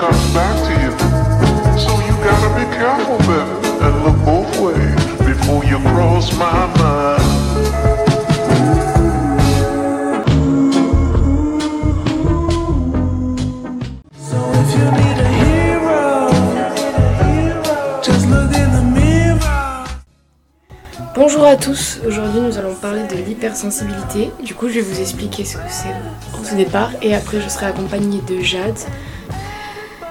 comes back to you. So you gotta be careful, baby, and look both ways before you cross my mind. So if you need a hero, just look in the mirror. Bonjour à tous, aujourd'hui nous allons parler de l'hypersensibilité. Du coup je vais vous expliquer ce que c'est au départ et après je serai accompagnée de Jade,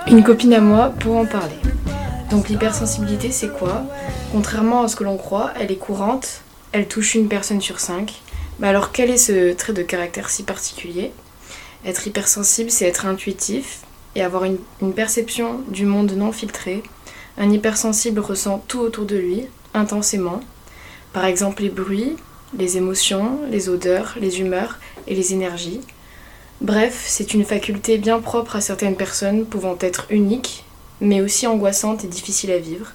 une copine à moi, pour en parler. Donc l'hypersensibilité c'est quoi? Contrairement à ce que l'on croit, elle est courante, elle touche une personne sur cinq. Mais alors quel est ce trait de caractère si particulier? Être hypersensible c'est être intuitif et avoir une, perception du monde non filtré. Un hypersensible ressent tout autour de lui, intensément, par exemple les bruits, les émotions, les odeurs, les humeurs et les énergies. Bref, c'est une faculté bien propre à certaines personnes pouvant être unique, mais aussi angoissante et difficile à vivre.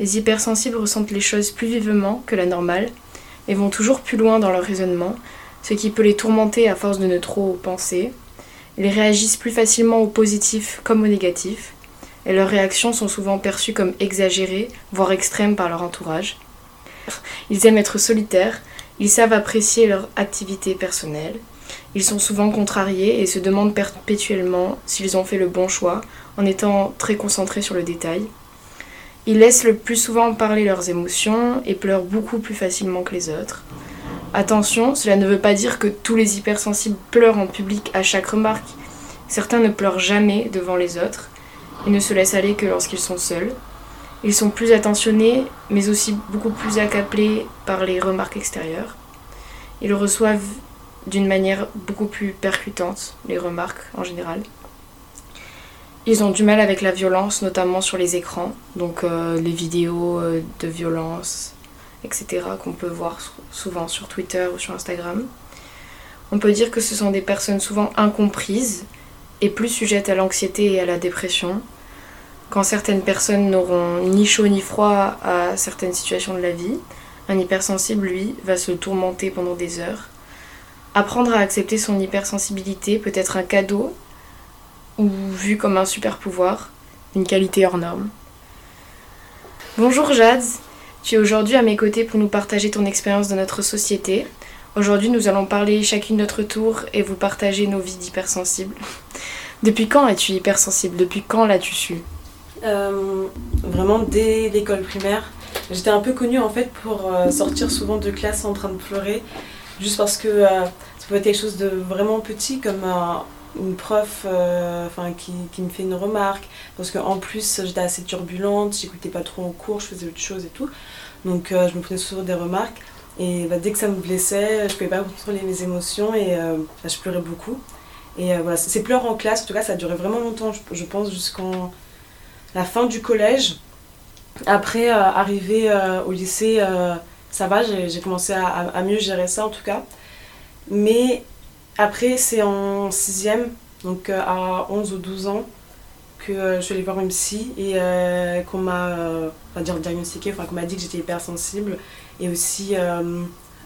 Les hypersensibles ressentent les choses plus vivement que la normale et vont toujours plus loin dans leur raisonnement, ce qui peut les tourmenter à force de ne trop penser. Ils réagissent plus facilement au positif comme au négatif, et leurs réactions sont souvent perçues comme exagérées, voire extrêmes par leur entourage. Ils aiment être solitaires, ils savent apprécier leur activité personnelle, ils sont souvent contrariés et se demandent perpétuellement s'ils ont fait le bon choix en étant très concentrés sur le détail. Ils laissent le plus souvent parler leurs émotions et pleurent beaucoup plus facilement que les autres. Attention, cela ne veut pas dire que tous les hypersensibles pleurent en public à chaque remarque. Certains ne pleurent jamais devant les autres et ne se laissent aller que lorsqu'ils sont seuls. Ils sont plus attentionnés, mais aussi beaucoup plus accablés par les remarques extérieures. Ils reçoivent d'une manière beaucoup plus percutante les remarques en général. Ils ont du mal avec la violence, notamment sur les écrans, donc euh, les vidéos euh, de violence, etc., qu'on peut voir souvent sur Twitter ou sur Instagram. On peut dire que ce sont des personnes souvent incomprises et plus sujettes à l'anxiété et à la dépression, quand certaines personnes n'auront ni chaud ni froid à certaines situations de la vie, un hypersensible, lui, va se tourmenter pendant des heures. Apprendre à accepter son hypersensibilité peut être un cadeau ou vu comme un super pouvoir, une qualité hors norme. Bonjour Jade, tu es aujourd'hui à mes côtés pour nous partager ton expérience de notre société. Aujourd'hui, nous allons parler chacune notre tour et vous partager nos vies d'hypersensibles. Depuis quand es-tu hypersensible? Depuis quand l'as-tu su? Euh, vraiment dès l'école primaire. J'étais un peu connue en fait pour euh, sortir souvent de classe en train de pleurer, juste parce que euh, ça pouvait être quelque chose de vraiment petit comme un- une prof euh, enfin, qui, qui me fait une remarque, parce qu'en plus j'étais assez turbulente, j'écoutais pas trop en cours, je faisais autre chose et tout. Donc euh, je me prenais souvent des remarques et bah, dès que ça me blessait, je pouvais pas contrôler mes émotions et euh, bah, je pleurais beaucoup. Et euh, voilà, ces pleurs en classe, en tout cas, ça a duré vraiment longtemps, je, pense, jusqu'en la fin du collège. Après, euh, arrivé euh, au lycée, euh, ça va, j'ai commencé à, mieux gérer ça en tout cas. Mais après, c'est en sixième, donc euh, à 11 ou 12 ans, que euh, je suis allée voir une psy et euh, qu'on m'a on dire diagnostiqué, enfin qu'on m'a dit que j'étais hypersensible et aussi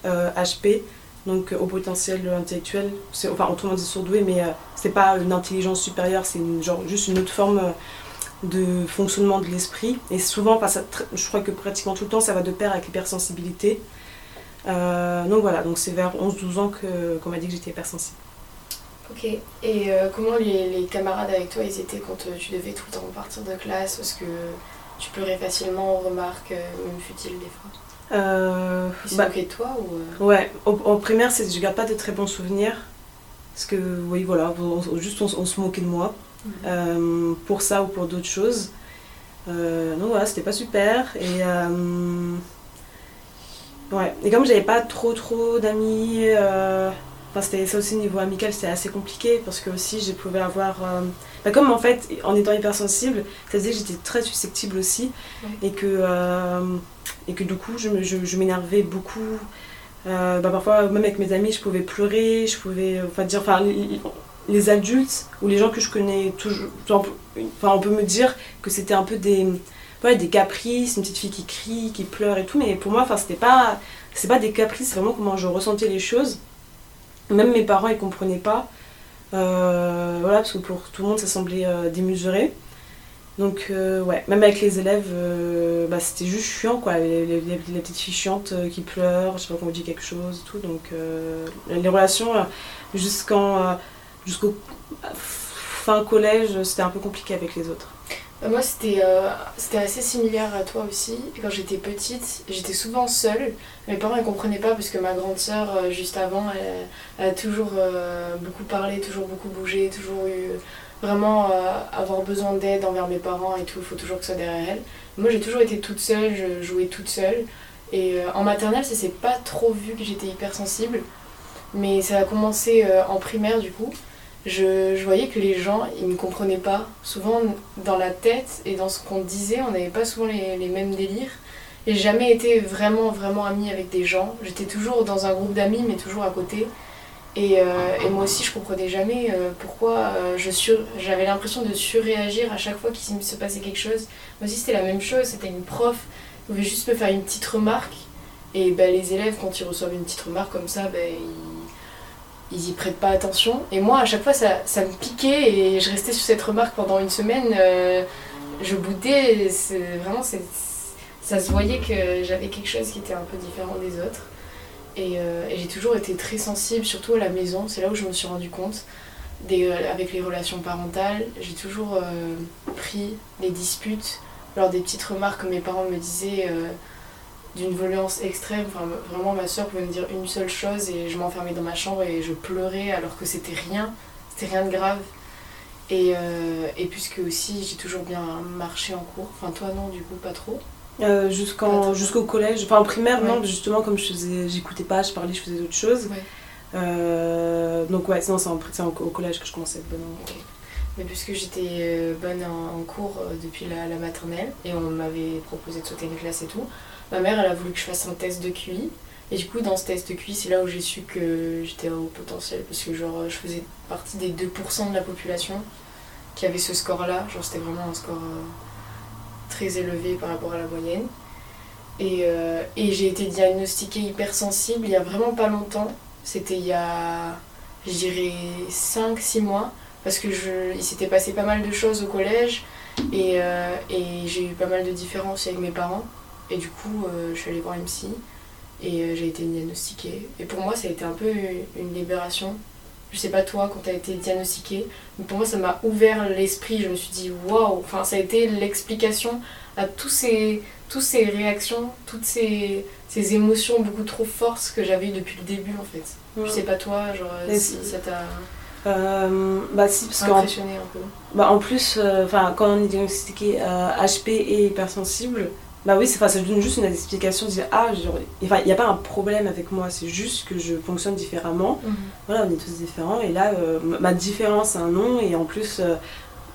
HP, donc au potentiel intellectuel. Enfin, autrement dit surdoué, mais c'est pas une intelligence supérieure, c'est juste une autre forme de fonctionnement de l'esprit. Et souvent, enfin, ça tr- je crois que pratiquement tout le temps, ça va de pair avec l'hypersensibilité. Euh, donc voilà, donc c'est vers 11-12 ans que- qu'on m'a dit que j'étais hypersensible. Ok, et euh, comment les, les camarades avec toi ils étaient quand euh, tu devais tout le temps partir de classe? Parce que tu pleurais facilement aux remarques, même futiles des fois. Euh, Ils se bah, de toi ou. Ouais, en primaire, c'est- je garde pas de très bons souvenirs. Parce que, oui, voilà, on- juste on, on se moquait de moi. Euh, pour ça ou pour d'autres choses. Euh, donc voilà, c'était pas super. Et, euh, ouais. et comme j'avais pas trop trop d'amis, euh, c'était ça aussi niveau amical, c'était assez compliqué parce que aussi je pouvais avoir. bah, comme en fait, en étant hypersensible, ça faisait que j'étais très susceptible aussi Ouais. et, que, et que du coup je, me- je, je m'énervais beaucoup. Euh, bah, parfois, même avec mes amis, je pouvais pleurer, je pouvais. Enfin, dire. Enfin, les- adultes ou les gens que je connais toujours. Enfin, on peut me dire que c'était un peu des. Ouais, des caprices, une petite fille qui crie, qui pleure et tout, mais pour moi, enfin, c'était pas. C'est pas des caprices, c'est vraiment comment je ressentais les choses. Même mes parents, ils comprenaient pas. Euh, voilà, parce que pour tout le monde, ça semblait euh, démesuré. Donc, euh, ouais, même avec les élèves, bah, c'était juste chiant, quoi. Les, petites filles chiantes qui pleurent, je sais pas qu'on dit quelque chose, tout. Donc, les relations, jusqu'en, jusqu'au fin collège, c'était un peu compliqué avec les autres. Bah, moi, c'était euh, assez similaire à toi aussi. Quand j'étais petite, j'étais souvent seule. Mes parents ne comprenaient pas parce que ma grande sœur, euh, juste avant, elle, a toujours euh, beaucoup parlé, toujours beaucoup bougé, toujours eu vraiment euh, avoir besoin d'aide envers mes parents et tout. Il faut toujours que ce soit derrière elle. Moi, j'ai toujours été toute seule, je jouais toute seule. Et euh, en maternelle, ça s'est pas trop vu que j'étais hypersensible. Mais ça a commencé euh, en primaire, du coup je, voyais que les gens, ils ne comprenaient pas. Souvent, dans la tête et dans ce qu'on disait, on n'avait pas souvent les, mêmes délires. J'ai jamais été vraiment, vraiment amie avec des gens. J'étais toujours dans un groupe d'amis, mais toujours à côté. Et, euh, et moi aussi, je comprenais jamais euh, pourquoi euh, j'avais l'impression de surréagir à chaque fois qu'il se passait quelque chose. Moi aussi, c'était la même chose. C'était une prof qui pouvait juste me faire une petite remarque. Et ben, les élèves, quand ils reçoivent une petite remarque comme ça, ben, ils ils y prêtent pas attention. Et moi, à chaque fois, ça, ça me piquait et je restais sur cette remarque pendant une semaine. euh, je boudais. Vraiment, ça se voyait que j'avais quelque chose qui était un peu différent des autres. Et, euh, et j'ai toujours été très sensible, surtout à la maison. C'est là où je me suis rendu compte. Des, euh, avec les relations parentales, j'ai toujours pris les disputes lors des petites remarques que mes parents me disaient d'une violence extrême. Enfin, vraiment, ma soeur pouvait me dire une seule chose et je m'enfermais dans ma chambre et je pleurais alors que c'était rien, c'était rien de grave. Et, euh, et puisque aussi j'ai toujours bien marché en cours, enfin toi non du coup pas trop? Euh, jusqu'en, jusqu'au collège, enfin en primaire, non, Ouais. justement, comme je faisais, j'écoutais pas, je parlais, je faisais d'autres choses. Ouais. Euh, donc, ouais, sinon, c'est, au collège que je commençais à être bonne en Ok. Mais puisque j'étais euh, bonne en, en cours depuis la, la maternelle et on m'avait proposé de sauter une classe et tout, ma mère elle a voulu que je fasse un test de QI. Et du coup dans ce test de QI c'est là où j'ai su que j'étais au potentiel parce que genre je faisais partie des 2% de la population qui avait ce score là. Genre c'était vraiment un score euh, très élevé par rapport à la moyenne. Et, euh, et j'ai été diagnostiquée hypersensible il y a vraiment pas longtemps. C'était il y a, je dirais, 5-6 mois parce que je, il s'était passé pas mal de choses au collège et, euh, et j'ai eu pas mal de différences avec mes parents et du coup euh, je suis allée voir psy et euh, j'ai été diagnostiquée. Et pour moi ça a été un peu une libération. Je sais pas toi quand tu as été diagnostiquée mais pour moi ça m'a ouvert l'esprit. Je me suis dit waouh! Enfin ça a été l'explication à tous ces toutes ces réactions toutes ces, ces émotions beaucoup trop fortes que j'avais eues depuis le début en fait. Je sais pas toi genre Mais si ça t'a Euh, bah si, parce qu'en impressionné un peu. Bah, en plus, euh, quand on est diagnostiqué euh, HP et hypersensible, bah oui, c'est, donne juste une explication, dire ah, genre, enfin, il n'y a pas un problème avec moi, c'est juste que je fonctionne différemment. Voilà, on est tous différents et là, euh, ma- différence a un nom et en plus, euh,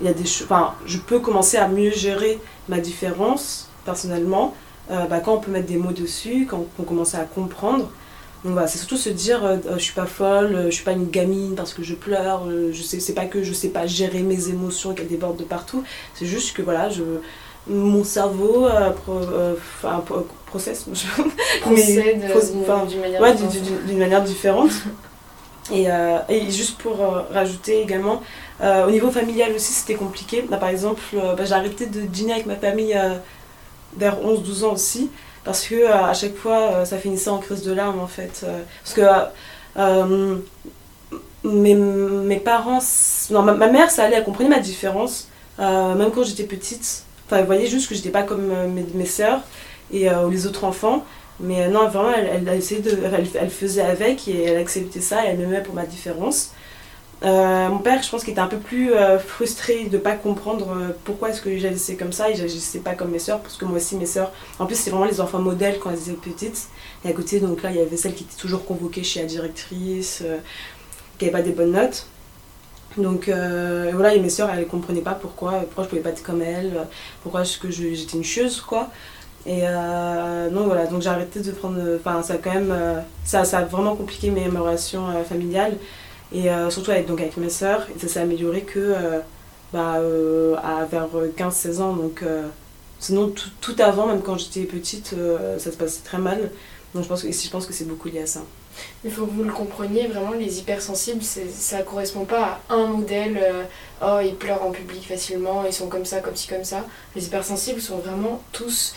y a des enfin, je peux commencer à mieux gérer ma différence personnellement euh, bah, quand on peut mettre des mots dessus, quand on commence à comprendre. Donc voilà, c'est surtout se dire euh, je suis pas folle, je suis pas une gamine parce que je pleure, je sais, c'est pas que je sais pas gérer mes émotions qu'elles débordent de partout, c'est juste que voilà, je, mon cerveau euh, pro- euh, pro- processe, procède pro- d'une manière ouais, manière différente. Et, euh, et juste pour euh, rajouter également, euh, au niveau familial aussi c'était compliqué. Bah, par exemple, euh, bah, j'ai arrêté de dîner avec ma famille euh, vers 11-12 ans aussi, parce que euh, à chaque fois euh, ça finissait en crise de larmes en fait. Euh, parce que euh, mes, mes parents, non, ma, ma mère ça allait, elle comprenait ma différence, euh, même quand j'étais petite. Enfin, elle voyait juste que j'étais pas comme euh, mes, mes sœurs et euh, les autres enfants. Mais euh, non, vraiment, elle, elle essayé de. Elle, elle faisait avec et elle acceptait ça et elle m'aimait pour ma différence. Mon père, je pense qu'il était un peu plus frustré de pas comprendre pourquoi est-ce que j'agissais comme ça et j'agissais pas comme mes sœurs, parce que moi aussi, mes sœurs. En plus, c'est vraiment les enfants modèles quand elles étaient petites. Et à côté, donc là, il y avait celle qui était toujours convoquée chez la directrice, qui avait pas des bonnes notes. Donc euh, voilà, et mes sœurs, elles comprenaient pas pourquoi, pourquoi je pouvais pas être comme elles, pourquoi est-ce que j'étais une chieuse, quoi. Et euh, non, voilà, donc j'ai arrêté de prendre. Enfin, ça a quand même. euh, ça, ça a vraiment compliqué mes, relations euh, familiales. Et euh, surtout avec, donc avec mes sœurs. Ça s'est amélioré que euh, bah, euh, à vers 15-16 ans. Donc, euh, Sinon, tout, tout avant, même quand j'étais petite, euh, ça se passait très mal. Donc je pense que, je pense que c'est beaucoup lié à ça. Il faut que vous le compreniez, vraiment, les hypersensibles, ça correspond pas à un modèle. euh, oh, ils pleurent en public facilement, ils sont comme ça, comme ci, comme ça. Les hypersensibles sont vraiment tous,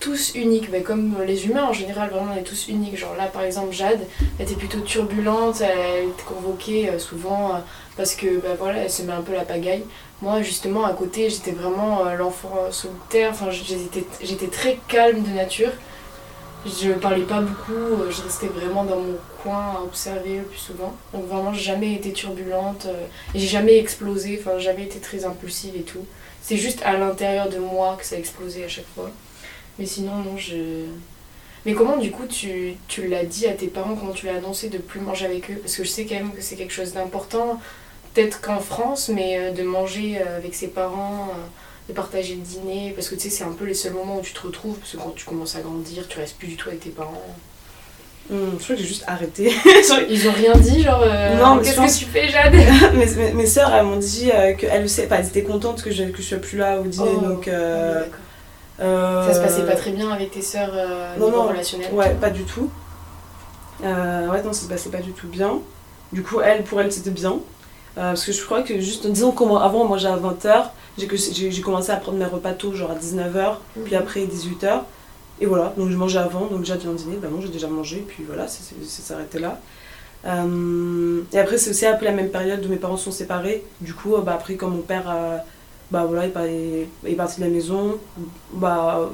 tous uniques. Mais comme les humains en général, vraiment, on est tous uniques. Genre là, par exemple, Jade, elle était plutôt turbulente, elle était convoquée euh, souvent euh, parce que, bah voilà, elle se met un peu la pagaille. Moi, justement, à côté, j'étais vraiment l'enfant solitaire. Enfin, j'étais très calme de nature. Je parlais pas beaucoup, euh, je restais vraiment dans mon coin à observer le plus souvent. Donc vraiment, j'ai jamais été turbulente, euh, j'ai jamais explosé, enfin, jamais été très impulsive et tout. C'est juste à l'intérieur de moi que ça a explosé à chaque fois. Mais sinon, non, je. Mais comment, du coup, tu, tu l'as dit à tes parents, comment tu l'as annoncé de plus manger avec eux? Parce que je sais quand même que c'est quelque chose d'important, peut-être qu'en France, mais euh, de manger avec ses parents. De partager le dîner, parce que tu sais, c'est un peu les seuls moments où tu te retrouves, parce que quand tu commences à grandir, tu restes plus du tout avec tes parents. Hum, je crois que j'ai juste arrêté. Ils ont rien dit, genre, euh, Non, qu'est-ce que tu fais, Jade? Mes, mes, mes sœurs, elles m'ont dit euh, qu'elles le savaient- enfin, elles étaient contentes que je, que je sois plus là au dîner. Oh, donc, euh, D'accord. euh, Ça se passait pas très bien avec tes euh, non, non, relationnel Ouais, pas du tout. Ouais, non, ça se passait pas du tout bien. Du coup, elle, pour elle, c'était bien. Euh, parce que je crois que juste, disons qu'avant, moi, j'ai à 20h, j'ai commencé à prendre mes repas tôt, genre à 19h, puis Mhm. après 18h. Et voilà, donc je mangeais avant, donc déjà déjà dîner, bah non, j'ai déjà mangé, puis voilà, c'est s'arrêté là. Euh, et après, c'est aussi un peu la même période où mes parents sont séparés. Du coup, euh, bah, après, quand mon père, euh, bah voilà, il, est parti de la maison, bah,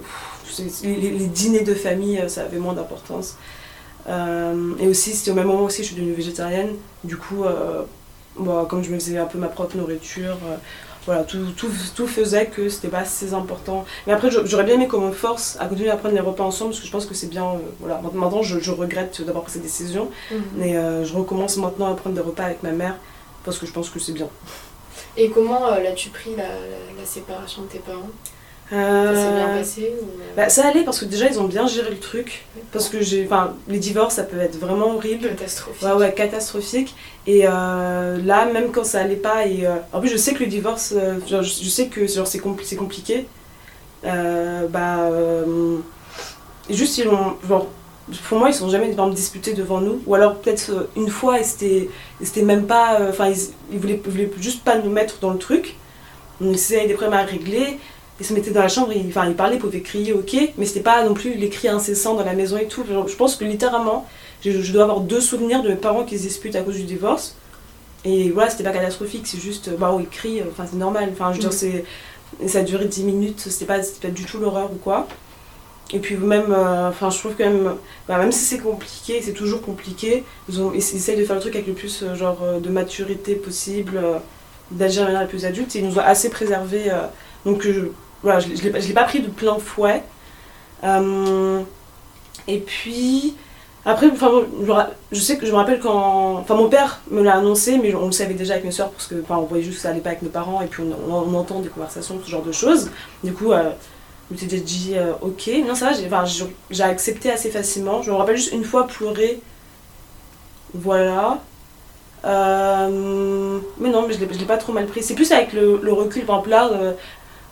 pff, les, les dîners de famille, ça avait moins d'importance. Euh, et aussi, c'était au même moment aussi, je suis devenue végétarienne. Du coup, bah, comme je me faisais un peu ma propre nourriture, euh, voilà, tout, tout, tout faisait que c'était pas assez important. Mais après, j'aurais bien aimé qu'on me force à continuer à prendre les repas ensemble, parce que je pense que c'est bien. euh, voilà. Maintenant, je, je regrette d'avoir pris cette décision, Mhm. mais euh, je recommence maintenant à prendre des repas avec ma mère, parce que je pense que c'est bien. Et comment l'as-tu pris la, la- la séparation de tes parents? Ça s'est bien Euh, passé ou... euh, bah, ça allait parce que déjà ils ont bien géré le truc. Parce que j'ai. Les divorces ça peut être vraiment horrible. catastrophique Ouais, ouais, catastrophique. Et euh, là, même quand ça allait pas, et euh, en plus, je sais que le divorce, genre, je, je sais que genre, c'est compli- c'est compliqué. Bah. juste, ils ont. Genre, pour moi, ils sont jamais exemple, disputés devant nous. Ou alors, peut-être une fois, et c'était c'était même pas. Enfin, ils, ils, voulaient, ils voulaient juste pas nous mettre dans le truc. Donc, s'ils avaient des problèmes à régler, ils se mettaient dans la chambre, ils, enfin, ils parlaient, ils pouvaient crier, ok, mais c'était pas non plus les cris incessants dans la maison et tout. Genre, je pense que littéralement, je, je dois avoir deux souvenirs de mes parents qui se disputent à cause du divorce. Et voilà, c'était pas catastrophique, c'est juste, bah, ils crient, euh, enfin, c'est normal. Enfin, je veux dire, Mhm. c'est. Ça a duré 10 minutes, c'était pas, pas du tout l'horreur ou quoi. Et puis même, euh, enfin, je trouve quand même, bah, même si c'est compliqué, c'est toujours compliqué, ils, ont, ils essayent de faire le truc avec le plus euh, genre de maturité possible, euh, d'agir de manière la plus adulte, et ils nous ont assez préservés. donc voilà, je, je l'ai pas- pris de plein fouet. Euh, et puis, après, enfin, je, sais que je me rappelle quand. Enfin, mon père me l'a annoncé, mais on le savait déjà avec mes soeurs, parce que enfin, on voyait juste que ça allait pas avec nos parents, et puis on, entend des conversations, ce genre de choses. Du coup, euh, je déjà dit, euh, ok, non, ça va, j'ai accepté assez facilement. Je me rappelle juste une fois pleurer. Voilà. Euh, mais non, mais je je l'ai pas trop mal pris. C'est plus avec le, recul, par exemple, là,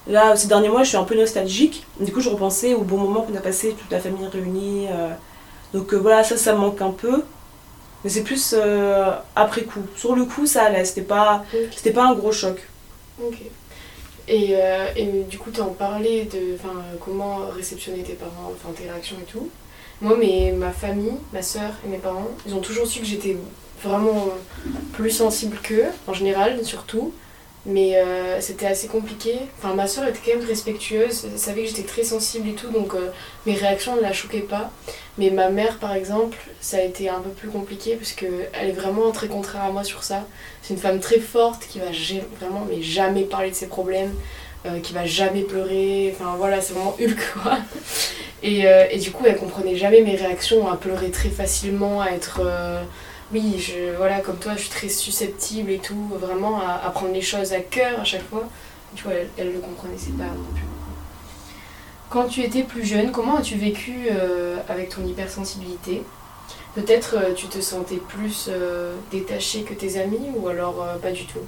là, ces derniers mois, je suis un peu nostalgique. Du coup, je repensais au bon moment qu'on a passé, toute la famille réunie. euh, donc euh, voilà, ça, ça me manque un peu. Mais c'est plus euh, après coup. Sur le coup, ça allait. C'était pas, c'était pas un gros choc. Ok. Et, euh, et du coup, tu en parlais de comment réceptionner tes parents, enfin tes réactions et tout. Moi, mais ma famille, ma soeur et mes parents, ils ont toujours su que j'étais vraiment plus sensible qu'eux, en général, surtout. Mais euh, c'était assez compliqué. Enfin, ma soeur était quand même respectueuse, elle savait que j'étais très sensible et tout, donc euh, mes réactions ne la choquaient pas. Mais ma mère, par exemple, ça a été un peu plus compliqué parce qu'elle est vraiment très contraire à moi sur ça. C'est une femme très forte qui va vraiment mais jamais parler de ses problèmes, euh, qui va jamais pleurer. Enfin voilà, c'est vraiment Hulk quoi. Et, et du coup, elle comprenait jamais mes réactions à pleurer très facilement, à être. Oui, je, voilà, comme toi, je suis très susceptible et tout, vraiment à, prendre les choses à cœur à chaque fois. Tu vois, elle, le comprenait, c'est pas non plus. Quand tu étais plus jeune, comment as-tu vécu euh, avec ton hypersensibilité? Peut-être euh, tu te sentais plus euh, détaché que tes amis ou alors euh, pas du tout?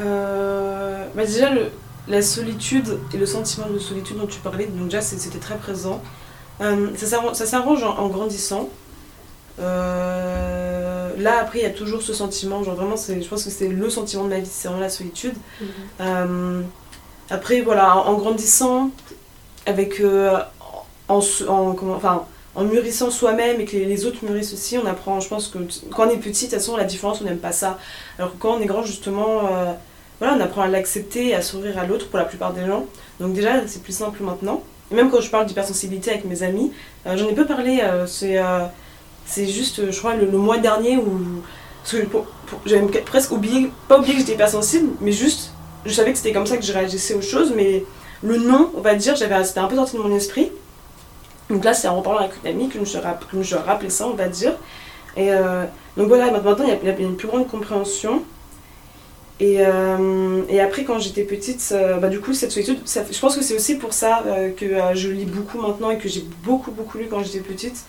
Euh, bah déjà, le, la solitude et le sentiment de solitude dont tu parlais, donc déjà c'était très présent. Ça s'arrange- en grandissant. Euh, là après il y a toujours ce sentiment, genre vraiment je pense que c'est le sentiment de ma vie, c'est vraiment la solitude. Euh, après voilà, en, en grandissant, avec euh, en, se- en- comment, enfin, en mûrissant soi-même et que les, les autres mûrissent aussi, on apprend, je pense que quand on est petit, de toute façon la différence on n'aime pas ça. Alors que quand on est grand justement, voilà, on apprend à l'accepter et à s'ouvrir à l'autre pour la plupart des gens. Donc déjà c'est plus simple maintenant. Et même quand je parle d'hypersensibilité avec mes amis, j'en ai peu parlé, c'est c'est juste, euh, je crois, le, le mois dernier où. J'avais presque oublié, pas oublié que j'étais hypersensible, mais juste, je savais que c'était comme ça que je réagissais aux choses, mais le nom, on va dire, c'était un peu sorti de mon esprit. Donc là, c'est en parlant avec une amie que je que je rappelé ça, on va dire. Et euh, donc voilà, maintenant, il y, a, une plus grande compréhension. Et, euh, et après, quand j'étais petite, bah, du coup, cette solitude, je pense que c'est aussi pour ça que je lis beaucoup maintenant et que j'ai beaucoup, beaucoup lu quand j'étais petite.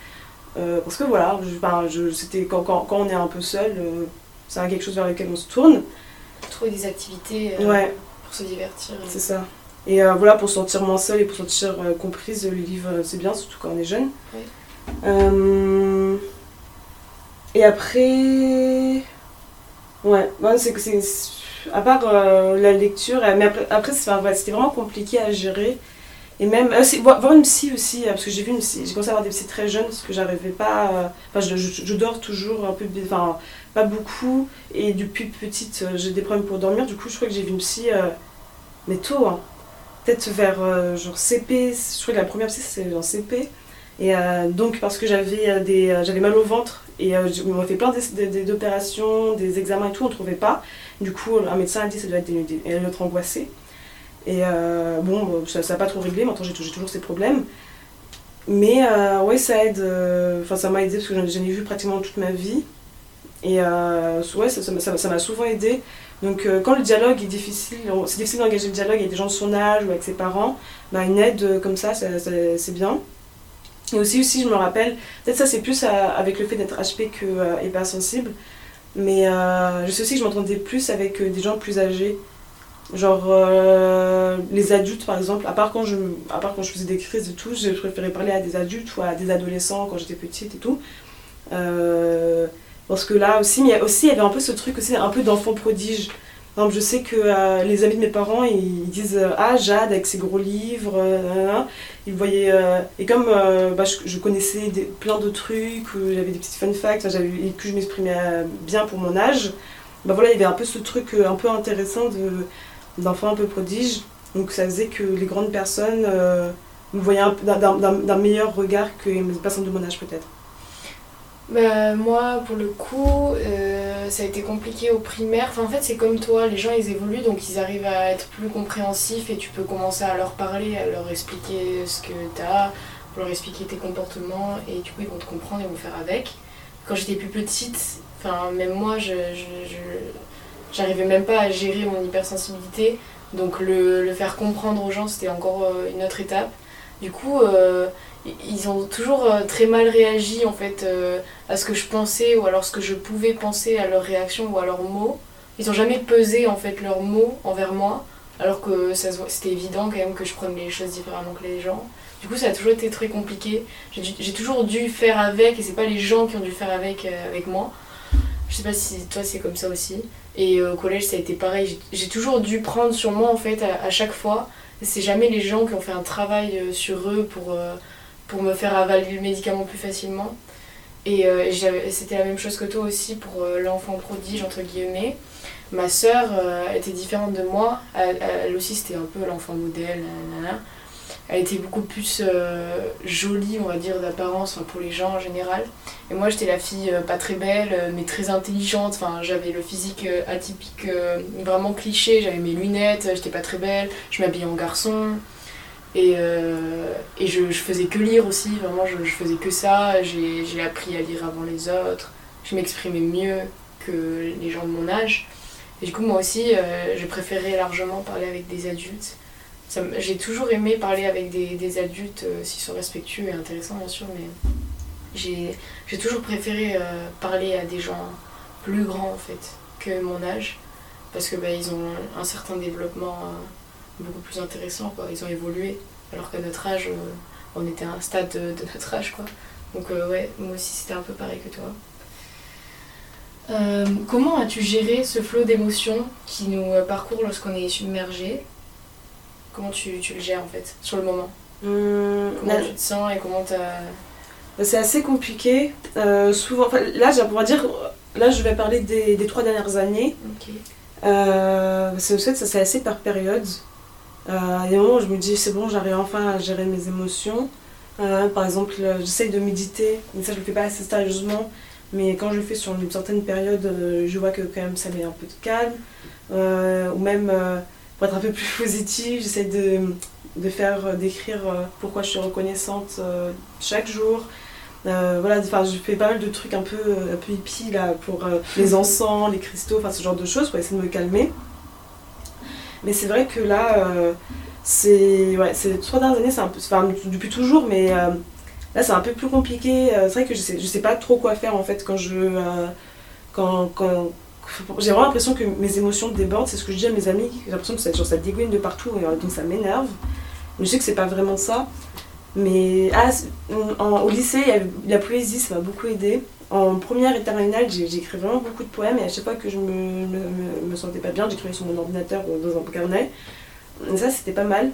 Euh, parce que voilà, je, ben, je- c'était quand, quand, quand on est un peu seul, euh, c'est quelque chose vers lequel on se tourne. Trouver des activités euh, Ouais. pour se divertir. C'est ça. Et euh, voilà, pour se sentir moins seule et pour se sentir comprise, les livres, c'est bien, surtout quand on est jeune. Et après. Ouais, ouais, c'est que c'est. À part la lecture, mais après, après c'était vraiment compliqué à gérer. Et même. euh, c'est- voir une psy aussi, euh, parce que j'ai vu une psy, j'ai commencé à avoir des psys très jeunes parce que j'arrivais pas. euh, Enfin, je, dors toujours un peu. Enfin, pas beaucoup. Et depuis petite, j'ai des problèmes pour dormir. Du coup, je crois que j'ai vu une psy. mais tôt, hein. peut-être vers genre CP, je crois que la première psy c'était en CP. Et donc parce que j'avais des, mal au ventre et on m'a fait plein d'es- d'es- d'es- d'opérations, des examens et tout, on ne trouvait pas. Du coup, un médecin a dit ça doit être des, des- être angoissée. Et euh, bon, ça n'a pas trop réglé, maintenant j'ai tou- j'ai toujours ces problèmes. Mais euh, ouais, ça aide, euh, enfin ça m'a aidé parce que j'en ai vu pratiquement toute ma vie. Et euh, ouais, ça m'a souvent aidé. Donc quand le dialogue est difficile, c'est difficile d'engager le dialogue avec des gens de son âge ou avec ses parents, bah, une aide comme ça, c'est bien. Et aussi, aussi, je me rappelle, peut-être ça c'est plus avec le fait d'être HP que euh, hypersensible, mais je sais aussi que je m'entendais plus avec des gens plus âgés. Genre euh, les adultes par exemple, à part, quand je, à part quand je faisais des crises et tout, j'ai préféré parler à des adultes ou à des adolescents quand j'étais petite et tout. Euh, parce que là aussi, mais aussi, il y avait un peu ce truc aussi, un peu d'enfant prodige. Je sais que euh, les amis de mes parents, ils disent Ah, Jade avec ses gros livres, ils voyaient. et comme bah, je, connaissais plein de trucs, j'avais des petites fun facts, et que je m'exprimais bien pour mon âge, bah voilà, il y avait un peu ce truc un peu intéressant de, d'enfant un peu prodige. Donc ça faisait que les grandes personnes euh, me voyaient d'un, meilleur regard que les personnes de mon âge peut-être. Bah, moi, pour le coup, euh, ça a été compliqué au primaire. Enfin, en fait, c'est comme toi, les gens ils évoluent donc ils arrivent à être plus compréhensifs et tu peux commencer à leur parler, à leur expliquer ce que t'as, leur expliquer tes comportements et du coup ils vont te comprendre et vont faire avec. Quand j'étais plus petite, enfin, même moi, je- j'arrivais même pas à gérer mon hypersensibilité donc le, le faire comprendre aux gens c'était encore euh, une autre étape. Du coup, euh, ils ont toujours euh, très mal réagi en fait à ce que je pensais ou alors ce que je pouvais penser à leurs réactions ou à leurs mots. Ils ont jamais pesé en fait leurs mots envers moi alors que c'était évident quand même que je prenais les choses différemment que les gens. Du coup ça a toujours été très compliqué. J'ai toujours dû faire avec et c'est pas les gens qui ont dû faire avec avec moi. Je sais pas si toi c'est comme ça aussi. Et euh, au collège ça a été pareil. J'ai- toujours dû prendre sur moi en fait à, chaque fois. C'est jamais les gens qui ont fait un travail euh, sur eux pour, euh, pour me faire avaler le médicament plus facilement. Et c'était la même chose que toi aussi pour l'enfant prodige, entre guillemets. Ma sœur était différente de moi. Elle, aussi, c'était un peu l'enfant modèle. Elle était beaucoup plus euh, jolie, on va dire, d'apparence pour les gens en général. Et moi, j'étais la fille euh, pas très belle, euh, mais très intelligente. J'avais le physique atypique, vraiment cliché. J'avais mes lunettes, j'étais pas très belle. Je m'habillais en garçon. Et, je, faisais que lire aussi, vraiment, je, faisais que ça. J'ai j'ai appris à lire avant les autres. Je m'exprimais mieux que les gens de mon âge. Et du coup, moi aussi, je préférais largement parler avec des adultes. J'ai toujours aimé parler avec des, adultes, euh, s'ils sont respectueux et intéressants, bien sûr, mais j'ai toujours préféré euh, parler à des gens plus grands, en fait, que mon âge. Parce que bah, ils ont un certain développement beaucoup plus intéressants, quoi. Ils ont évolué, alors qu'à notre âge, euh, on était à un stade de, de notre âge, quoi. Donc euh, ouais, moi aussi c'était un peu pareil que toi. Euh, comment as-tu géré ce flot d'émotions qui nous euh, parcourt lorsqu'on est submergé? Comment tu, tu le gères en fait, sur le moment Hum, Comment là, tu te sens et comment t'as... C'est assez compliqué. Euh, souvent, là, je pourrais dire, là, je vais parler des, des trois dernières années. Ok. Euh, c'est ça, c'est assez par période. Euh, il y a des moments où je me dis, c'est bon, j'arrive enfin à gérer mes émotions. Euh, par exemple, j'essaye de méditer, mais ça, je le fais pas assez sérieusement. Mais quand je le fais sur une certaine période, je vois que quand même ça met un peu de calme. Ou même, pour être un peu plus positive, j'essaie de, de faire, euh, d'écrire euh, pourquoi je suis reconnaissante euh, chaque jour. Euh, voilà, enfin, je fais pas mal de trucs un peu, un peu hippie là, pour euh, les encens, les cristaux, enfin ce genre de choses pour essayer de me calmer. Mais c'est vrai que là, euh, c'est. Ouais, ces trois dernières années, c'est un peu. Enfin, depuis toujours, mais là, c'est un peu plus compliqué. C'est vrai que je sais, je sais pas trop quoi faire en fait quand je. quand. quand j'ai vraiment l'impression que mes émotions débordent, c'est ce que je dis à mes amis. J'ai l'impression que ça, genre, dégouine de partout, et, euh, donc ça m'énerve. Je sais que c'est pas vraiment ça. Mais ah, au lycée, la poésie, ça m'a beaucoup aidé. En première et terminale, écrit vraiment beaucoup de poèmes et à chaque fois que je me, me, sentais pas bien, j'écrivais sur mon ordinateur ou dans un carnet. Et ça, c'était pas mal.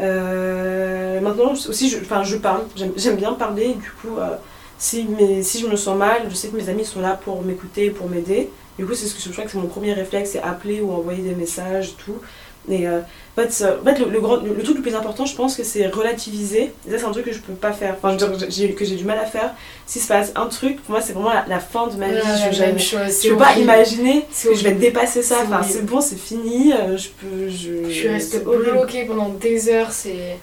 Euh, maintenant aussi, je, je parle. J'aime bien parler. Du coup, euh, si, mes- si je me sens mal, je sais que mes amis sont là pour m'écouter, pour m'aider. Du coup, c'est ce que je crois que c'est mon premier réflexe, c'est appeler ou envoyer des messages, tout. Et euh, en fait, ça- en fait, le, le grand, le, le truc le plus important, je pense que c'est relativiser. Et ça, c'est un truc que je peux pas faire. Enfin, je que j'ai du mal à faire. S'il se passe un truc, pour moi, c'est vraiment la, la fin de ma vie. même je, c'est peux pas horrible. imaginer C'est que je vais dépasser ça. C'est Enfin, horrible. c'est bon, c'est fini. euh, Je peux. Je, Je reste bloquée pendant des heures, c'est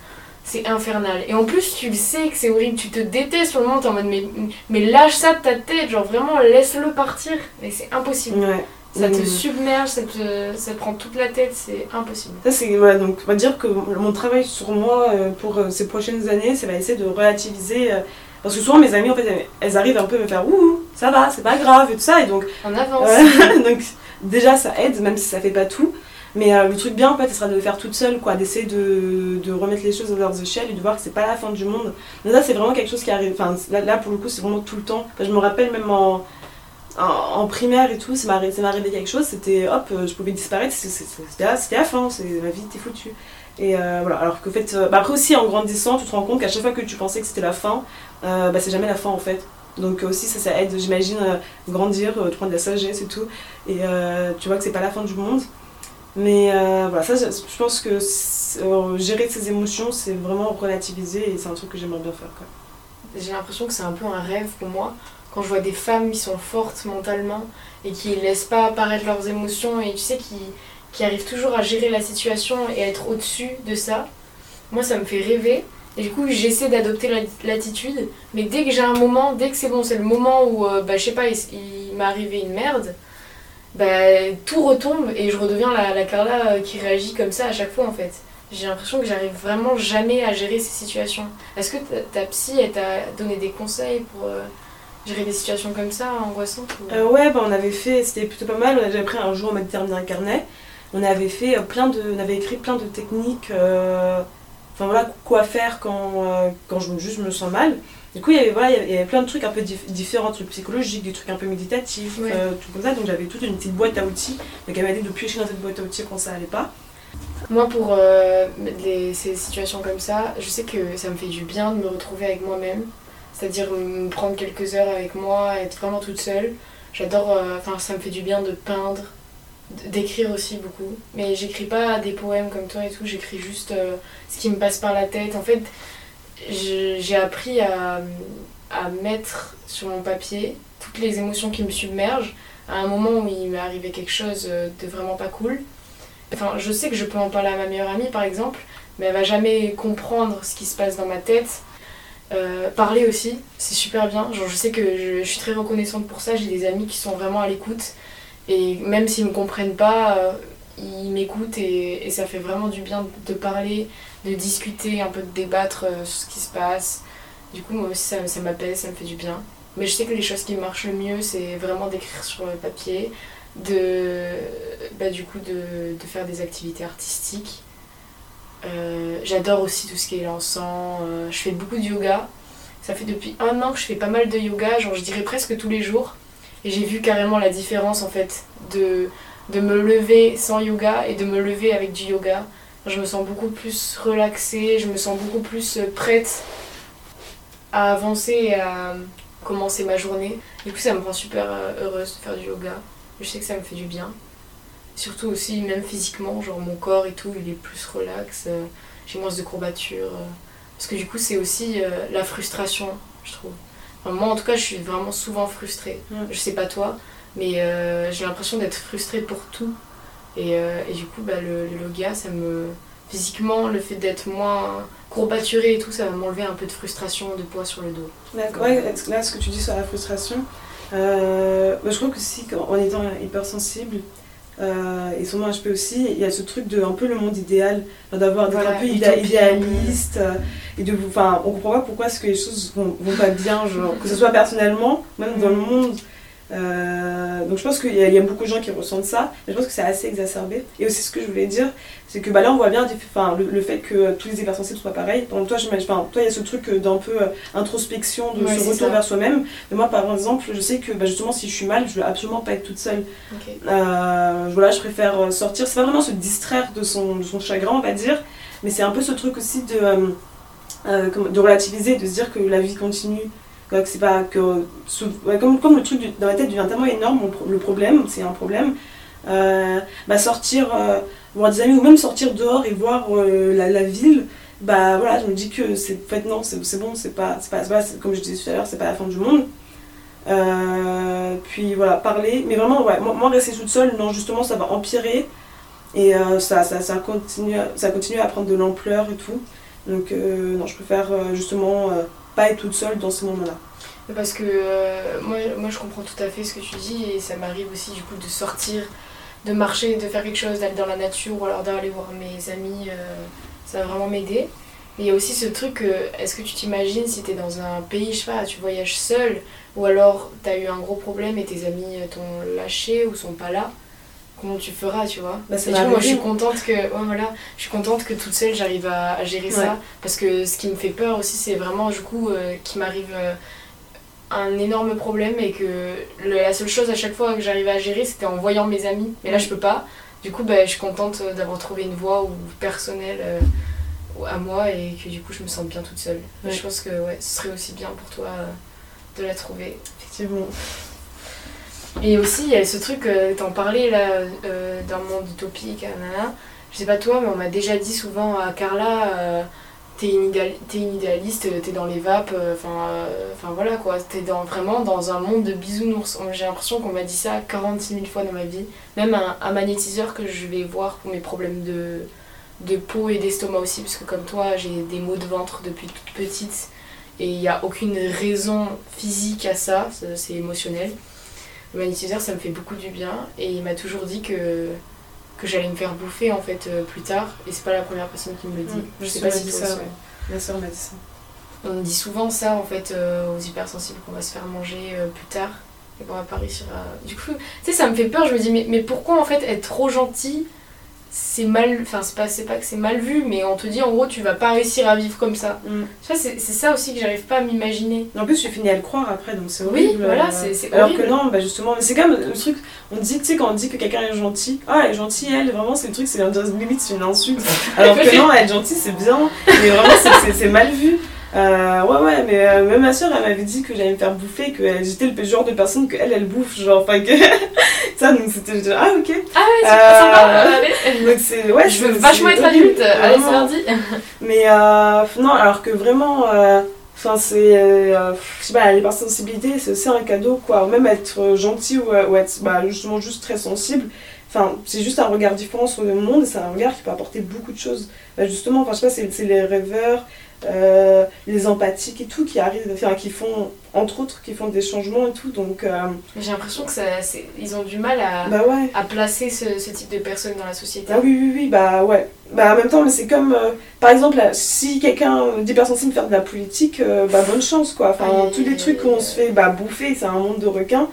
c'est infernal. Et en plus, tu le sais que c'est horrible, tu te détestes sur le moment, t'es en mode mais, mais lâche ça de ta tête, genre vraiment laisse-le partir. Mais c'est impossible. Ouais. Ça te Mm. submerge, ça te, ça te prend toute la tête, c'est impossible. Ça, c'est. Ouais, donc, on va dire que mon travail sur moi euh, pour euh, ces prochaines années, ça va essayer de relativiser. euh, parce que souvent, mes amies, en fait, elles, arrivent un peu à me faire Ouh, ça va, c'est pas grave et tout ça. Et donc, On avance. donc déjà, ça aide, même si ça fait pas tout. Mais euh, le truc bien, en fait, ce sera de le faire toute seule, quoi, d'essayer de, de remettre les choses à leurs échelles et de voir que c'est pas la fin du monde. Mais ça, c'est vraiment quelque chose qui arrive. Enfin, là, là, pour le coup, c'est vraiment tout le temps. Je me rappelle même en, en, primaire et tout, ça m'est arrivé quelque chose, c'était hop, euh, je pouvais disparaître, c'était la, fin, ma vie était foutue. Et euh, voilà, alors fait, bah après aussi en grandissant, tu te rends compte qu'à chaque fois que tu pensais que c'était la fin, bah c'est jamais la fin en fait. Donc aussi ça, ça aide, j'imagine, grandir, euh, prendre de la sagesse et tout. Et tu vois que c'est pas la fin du monde. Mais euh, voilà, ça je pense que euh, gérer ses émotions, c'est vraiment relativiser et c'est un truc que j'aimerais bien faire. J'ai l'impression que c'est un peu un rêve pour moi. Quand je vois des femmes qui sont fortes mentalement et qui laissent pas apparaître leurs émotions et tu sais, qui, qui arrivent toujours à gérer la situation et être au-dessus de ça, moi ça me fait rêver. Et du coup, j'essaie d'adopter la- l'attitude. Mais dès que j'ai un moment, dès que c'est bon, c'est le moment où, euh, bah, je sais pas, il, il m'est arrivé une merde, bah, tout retombe et je redeviens la, la Carla euh, qui réagit comme ça à chaque fois en fait. J'ai l'impression que j'arrive vraiment jamais à gérer ces situations. Est-ce que ta, psy, t'a donné des conseils pour euh, gérer des situations comme ça, angoissantes ou- Euh, ouais, bah, on avait fait, c'était plutôt pas mal. J'avais pris un jour, on m'a terminé un carnet. On avait fait plein de, on avait écrit plein de techniques. Enfin voilà, quoi faire quand, quand je juste me sens mal. Du coup, il y avait, voilà, il y avait- plein de trucs un peu dif- différents, trucs psychologiques, des trucs un peu méditatifs, Ouais. euh, tout comme ça. Donc j'avais toute une petite boîte à outils. Donc elle m'a dit de piocher dans cette boîte à outils quand ça allait pas. Moi, pour euh, les- ces situations comme ça, je sais que ça me fait du bien de me retrouver avec moi-même. C'est-à-dire me prendre quelques heures avec moi, être vraiment toute seule. J'adore, euh, enfin, ça me fait du bien de peindre, d'écrire aussi beaucoup. Mais j'écris pas des poèmes comme toi et tout, j'écris juste euh, ce qui me passe par la tête. En fait, j'ai appris à, à mettre sur mon papier toutes les émotions qui me submergent à un moment où il m'est arrivé quelque chose euh, de vraiment pas cool. Enfin, je sais que je peux en parler à ma meilleure amie par exemple, mais elle va jamais comprendre ce qui se passe dans ma tête. Euh, parler aussi, c'est super bien. Je sais que je, suis très reconnaissante pour ça. J'ai des amis qui sont vraiment à l'écoute. Et même s'ils me comprennent pas, euh, ils m'écoutent et, ça fait vraiment du bien de parler, de discuter, un peu de débattre euh, sur ce qui se passe. Du coup, moi aussi, ça, ça m'apaise, ça me fait du bien. Mais je sais que les choses qui marchent le mieux, c'est vraiment d'écrire sur le papier, de, bah, du coup, de, de faire des activités artistiques. Euh, J'adore aussi tout ce qui est l'encens. euh, je fais beaucoup de yoga. Ça fait depuis un an que je fais pas mal de yoga, genre je dirais presque tous les jours. Et j'ai vu carrément la différence en fait de, de me lever sans yoga et de me lever avec du yoga. Je me sens beaucoup plus relaxée, je me sens beaucoup plus euh, prête à avancer et à commencer ma journée. Du coup, ça me rend super euh, heureuse de faire du yoga. Je sais que ça me fait du bien. Surtout aussi, même physiquement, genre mon corps et tout, il est plus relax. euh, J'ai moins de courbatures. euh, parce que du coup, c'est aussi euh, la frustration, je trouve. Enfin, moi, en tout cas, je suis vraiment souvent frustrée. Je sais pas toi, mais euh, j'ai l'impression d'être frustrée pour tout. Et, euh, et du coup, bah, le, le yoga, ça me. Physiquement, le fait d'être moins courbaturée et tout, ça va m'enlever un peu de frustration, de poids sur le dos. D'accord. Ouais, là, ce que tu dis sur la frustration, euh, bah, je crois que si, en étant hypersensible, euh, et sûrement HP aussi, il y a ce truc de un peu le monde idéal, d'avoir d'être Voilà, un peu utopie, idéaliste, euh, et de enfin, on comprend pas pourquoi est-ce que les choses vont, vont pas bien, genre, que ce soit personnellement, même dans le monde. Euh, donc je pense qu'il y, a- il y a beaucoup de gens qui ressentent ça, mais je pense que c'est assez exacerbé. Et aussi ce que je voulais dire, c'est que bah, là on voit bien enfin, le, le fait que tous les hypersensibles soient pareils. Donc toi, j'imagine- enfin, toi il y a ce truc euh, d'un peu euh, introspection, de Ouais, ce retour ça. vers soi-même. Mais moi par exemple, je sais que bah, justement si je suis mal, je veux absolument pas être toute seule. Euh, voilà, je préfère sortir. C'est pas vraiment se distraire de son, de son chagrin, on va dire, mais c'est un peu ce truc aussi de relativiser, de se dire que la vie continue. Comme, comme le truc dans ma tête devient tellement énorme, le problème, c'est un problème. euh, bah sortir, euh, voir des amis ou même sortir dehors et voir euh, la, la ville, bah voilà, je me dis que c'est en fait non, c'est bon, c'est pas, c'est pas, pas- comme je disais tout à l'heure, c'est pas la fin du monde. Puis voilà, parler, mais vraiment, ouais, moi, moi, rester toute seule, non, justement, ça va empirer et ça, ça, ça, continue, ça continue à prendre de l'ampleur et tout. Donc, non, je préfère justement pas être toute seule dans ces moments-là. Parce que euh, moi, moi je comprends tout à fait ce que tu dis et ça m'arrive aussi du coup de sortir, de marcher, de faire quelque chose, d'aller dans la nature ou alors d'aller voir mes amis, euh, ça va vraiment m'aider. Mais il y a aussi ce truc, euh, est-ce que tu t'imagines si tu es dans un pays, je sais pas, tu voyages seul ou alors tu as eu un gros problème et tes amis euh, t'ont lâché ou sont pas là? Comment tu feras, tu vois Bah, ça Et du coup, moi je suis arrivé. contente que, ouais, voilà, je suis contente que toute seule j'arrive à, à gérer Ouais. ça parce que ce qui me fait peur aussi, c'est vraiment du coup euh, qu'il m'arrive euh, un énorme problème et que le- la seule chose à chaque fois que j'arrivais à gérer, c'était en voyant mes amis. Mais là, je peux pas. Du coup, bah, je suis contente euh, d'avoir trouvé une voie ou personnelle euh, à moi et que du coup, je me sens bien toute seule. Ouais. Je pense que ouais, ce serait aussi bien pour toi de la trouver. Effectivement. Et aussi, il y a ce truc, euh, t'en parlais là, euh, d'un monde utopique, nanana. Je sais pas toi, mais on m'a déjà dit souvent à Carla, euh, t'es une, idéaliste, t'es dans les vapes, euh, enfin euh, voilà quoi, t'es dans, vraiment dans un monde de bisounours. J'ai l'impression qu'on m'a dit ça 46 000 fois dans ma vie. Même un, magnétiseur que je vais voir pour mes problèmes de, de peau et d'estomac aussi, parce que comme toi, j'ai des maux de ventre depuis toute petite. Et il n'y a aucune raison physique à ça, c'est émotionnel. Le magnétiseur, ça me fait beaucoup du bien. Et il m'a toujours dit que, que j'allais me faire bouffer en fait euh, plus tard. Et c'est pas la première personne qui me le dit. Mm, je sais pas si dit ça, ouais. Ma soeur m'a dit ça. On dit souvent ça en fait euh, aux hypersensibles qu'on va se faire manger euh, plus tard et qu'on va pas réussir à. Du coup, tu sais, ça me fait peur. Je me dis, mais, mais pourquoi en fait être trop gentil c'est mal. Enfin, c'est pas, c'est pas que c'est mal vu, mais on te dit en gros, tu vas pas réussir à vivre comme ça. Mm. Vois, c'est ça aussi que j'arrive pas à m'imaginer. En plus, j'ai fini à le croire après, donc c'est Oui, horrible. voilà, euh, c'est- c'est Alors horrible. que non, bah justement, mais c'est quand même le truc. On dit, tu sais, quand on dit que quelqu'un est gentil, ah, elle est gentille, elle, vraiment, c'est le truc, c'est limite, c'est une insulte. Alors que non, être gentil, c'est bien, mais vraiment, c'est- mal vu. Euh, ouais, ouais, mais euh, même ma soeur, elle m'avait dit que j'allais me faire bouffer, que j'étais le genre de personne que elle, elle bouffe, genre, enfin que. Ça, donc c'était. Ah, ok. Ah ouais, c'est Euh, sympa. allez. Donc c'est. Ouais, Je veux c'est- vachement c'est être adulte. Allez, c'est lundi. Mais euh, non, alors que vraiment, euh, enfin c'est, euh, je sais pas, l'hypersensibilité, c'est aussi un cadeau, quoi. Ou même être gentil ou, ou être bah, justement juste très sensible. Enfin, c'est juste un regard différent sur le monde et c'est un regard qui peut apporter beaucoup de choses. Bah, justement, enfin, je sais pas, c'est les rêveurs, euh, les empathiques et tout qui arrivent, enfin, qui font, entre autres, qui font des changements et tout. Donc, euh, J'ai l'impression que ça, ils ont du mal à, bah ouais. à placer ce, ce type de personnes dans la société. Ah oui, oui, oui, bah ouais. Bah en même temps, mais c'est comme, euh, par exemple, si quelqu'un d'hypersensible faire de la politique, bah bonne chance, quoi. Enfin, Aïe, tous les trucs qu'on se fait bah, bouffer, c'est un monde de requins.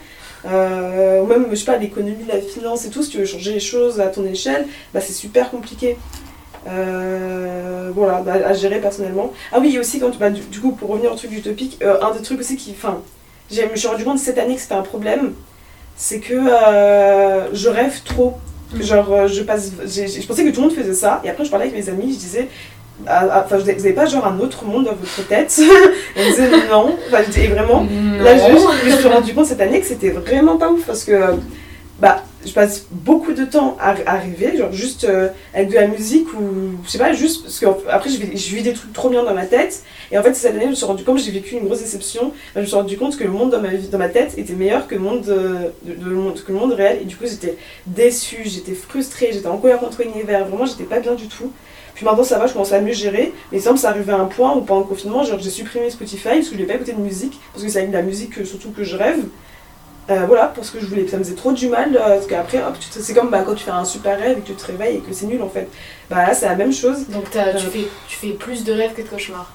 Euh, ou même, je sais pas, l'économie, la finance et tout, si tu veux changer les choses à ton échelle, bah c'est super compliqué. Euh, voilà, bah, à gérer personnellement. Ah oui, et aussi, quand, bah, du, du coup, pour revenir au truc utopique, euh, un des trucs aussi qui. Enfin, je me suis rendu compte cette année que c'était un problème, c'est que je rêve trop. Genre, euh, je passe. je pensais que tout le monde faisait ça, et après, je parlais avec mes amis, je disais. Ah, ah, Enfin, vous n'avez pas genre un autre monde dans votre tête Elles disaient non. Enfin, et vraiment, Là, je, me suis rendu compte cette année que c'était vraiment pas ouf parce que euh, bah, je passe beaucoup de temps à, à rêver, genre juste euh, avec de la musique ou je sais pas, juste parce que après je vis, je vis des trucs trop bien dans ma tête. Et en fait, cette année, je me suis rendu compte, j'ai vécu une grosse déception. Je me suis rendu compte que le monde dans ma, vie, dans ma tête était meilleur que le, monde, euh, de- de- le monde, que le monde réel. Et du coup, j'étais déçue, j'étais frustrée, j'étais en colère contre l'univers. Vraiment, j'étais pas bien du tout. Puis maintenant, ça va, je commence à mieux gérer. Mais que ça arrivait à un point où pendant le confinement, genre, j'ai supprimé Spotify parce que je voulais pas écouter de musique. Parce que c'est la musique euh, surtout que je rêve. Euh, voilà, parce que je voulais, ça me faisait trop du mal. euh, parce qu'après, hop, te- c'est comme bah, quand tu fais un super rêve et que tu te réveilles et que c'est nul en fait. Bah là, c'est la même chose. Donc tu, fais, tu fais plus de rêves que de cauchemars.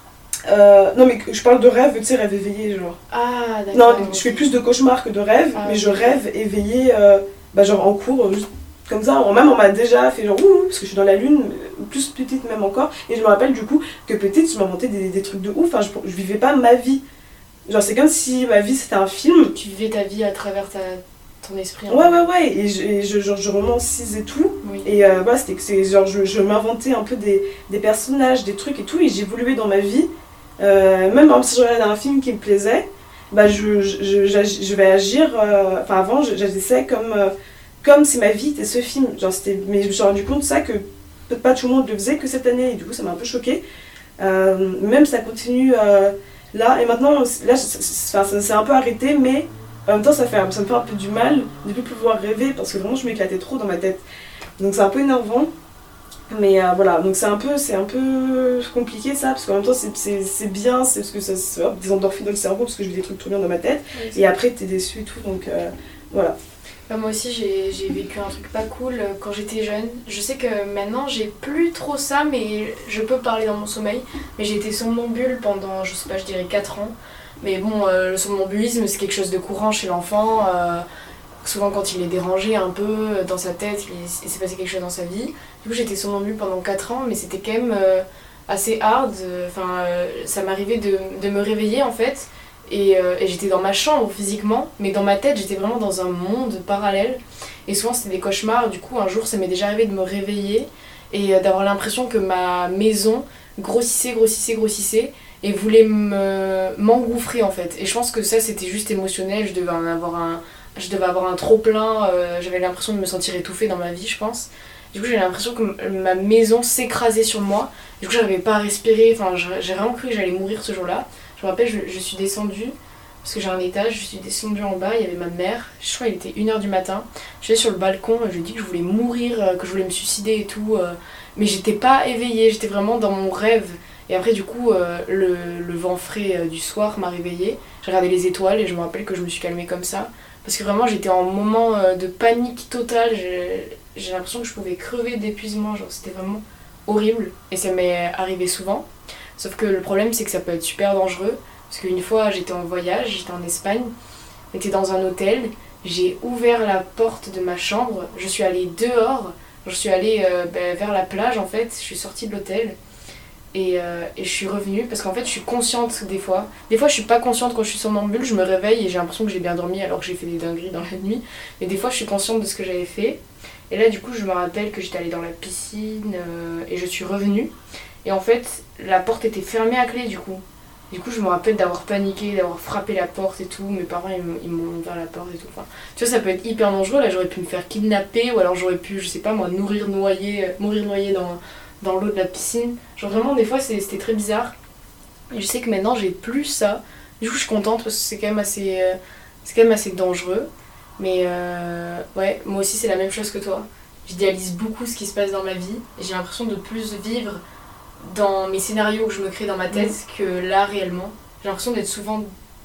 Euh, non, mais je parle de rêve, tu sais, rêve éveillé, genre. Ah, Non, d'accord. je fais plus de cauchemars que de rêves, Ah, mais je rêve éveillé, euh, bah, genre en cours, euh, juste comme ça. En- Même on m'a déjà fait genre ouh, parce que je suis dans la lune, plus petite même encore. Et je me rappelle du coup que petite, je m'inventais des, des trucs de ouf. Enfin, je, je vivais pas ma vie. Genre, c'est comme si ma vie c'était un film. Tu vivais ta vie à travers ta, ton esprit. en Ouais, ouais, ouais. Et je, et je, genre, je romancisais tout. Oui. Et euh, voilà, c'était que c'est genre, je, je m'inventais un peu des, des personnages, des trucs et tout, et j'évoluais dans ma vie. Euh, même si je regardais un film qui me plaisait, bah, je, je, je vais agir. euh, Enfin, avant, j'agissais comme, euh, comme si ma vie était ce film. Genre, c'était, mais je me suis rendu compte de ça que peut-être pas tout le monde le faisait que cette année, et du coup, ça m'a un peu choqué. même ça continue euh, là, et maintenant, là, c'est- c'est- ça s'est un peu arrêté, mais en même temps, ça, fait, ça me fait un peu du mal de plus pouvoir rêver parce que vraiment, je m'éclatais trop dans ma tête. Donc, c'est un peu énervant. Mais euh, voilà, donc c'est un peu, c'est un peu compliqué ça, parce qu'en même temps c'est, c'est, c'est bien, c'est parce que ça se hop, des endorphines dans le cerveau, parce que je vis des trucs trop bien dans ma tête, Oui, et après t'es déçu et tout, donc euh, voilà. Bah, moi aussi, j'ai vécu un truc pas cool euh, quand j'étais jeune. Je sais que maintenant, j'ai plus trop ça, mais je peux parler dans mon sommeil. Mais j'ai été somnambule pendant, je sais pas, je dirais 4 ans. Mais bon, euh, le somnambulisme, c'est quelque chose de courant chez l'enfant. euh, souvent, quand il est dérangé un peu dans sa tête, il, s'est passé quelque chose dans sa vie. Du coup, j'étais somnambule pendant 4 ans, mais c'était quand même assez hard. Enfin, ça m'arrivait de, de me réveiller en fait. Et, euh, et j'étais dans ma chambre physiquement, mais dans ma tête, j'étais vraiment dans un monde parallèle. Et souvent, c'était des cauchemars. Du coup, un jour, ça m'est déjà arrivé de me réveiller et euh, d'avoir l'impression que ma maison grossissait, grossissait, grossissait et voulait me- m'engouffrer en fait. Et je pense que ça, c'était juste émotionnel. Je devais avoir un, je devais avoir un trop plein. J'avais l'impression de me sentir étouffée dans ma vie, je pense. Du coup, j'ai l'impression que ma maison s'écrasait sur moi. Du coup, j'arrivais pas à respirer. Enfin, j'ai vraiment cru que j'allais mourir ce jour-là. Je me rappelle, je, suis descendue, parce que j'ai un étage, je suis descendue en bas, il y avait ma mère, je crois qu'il était 1h du matin. Je suis allée sur le balcon, je lui ai dit que je voulais mourir, euh, que je voulais me suicider et tout. euh, mais j'étais pas éveillée, j'étais vraiment dans mon rêve. Et après, du coup, euh, le, vent frais du soir m'a réveillée. J'ai regardé les étoiles et je me rappelle que je me suis calmée comme ça. Parce que vraiment, j'étais en moment de panique totale. J'ai l'impression que je pouvais crever d'épuisement. Genre, c'était vraiment horrible. Et ça m'est arrivé souvent. Sauf que le problème, c'est que ça peut être super dangereux. Parce qu'une fois, j'étais en voyage, j'étais en Espagne, j'étais dans un hôtel, j'ai ouvert la porte de ma chambre, je suis allée dehors, je suis allée euh, ben, vers la plage en fait, je suis sortie de l'hôtel. Et, euh, et je suis revenue parce qu'en fait je suis consciente des fois. Des fois je suis pas consciente quand je suis somnambule, je me réveille et j'ai l'impression que j'ai bien dormi alors que j'ai fait des dingueries dans la nuit. Mais des fois je suis consciente de ce que j'avais fait. Et là du coup je me rappelle que j'étais allée dans la piscine euh, et je suis revenue. Et en fait la porte était fermée à clé du coup. Du coup je me rappelle d'avoir paniqué, d'avoir frappé la porte et tout. Mes parents ils m'ont- ouvert la porte et tout. Enfin, tu vois ça peut être hyper dangereux. Là j'aurais pu me faire kidnapper ou alors j'aurais pu, je sais pas moi, nourrir noyer, euh, mourir noyé dans dans l'eau de la piscine. Genre vraiment des fois c'était très bizarre. Et je sais que maintenant j'ai plus ça. Du coup je suis contente parce que c'est quand même assez euh, c'est quand même assez dangereux. Mais euh, ouais, moi aussi c'est la même chose que toi. J'idéalise beaucoup ce qui se passe dans ma vie j'ai l'impression de plus vivre dans mes scénarios que je me crée dans ma tête que là réellement. J'ai l'impression d'être souvent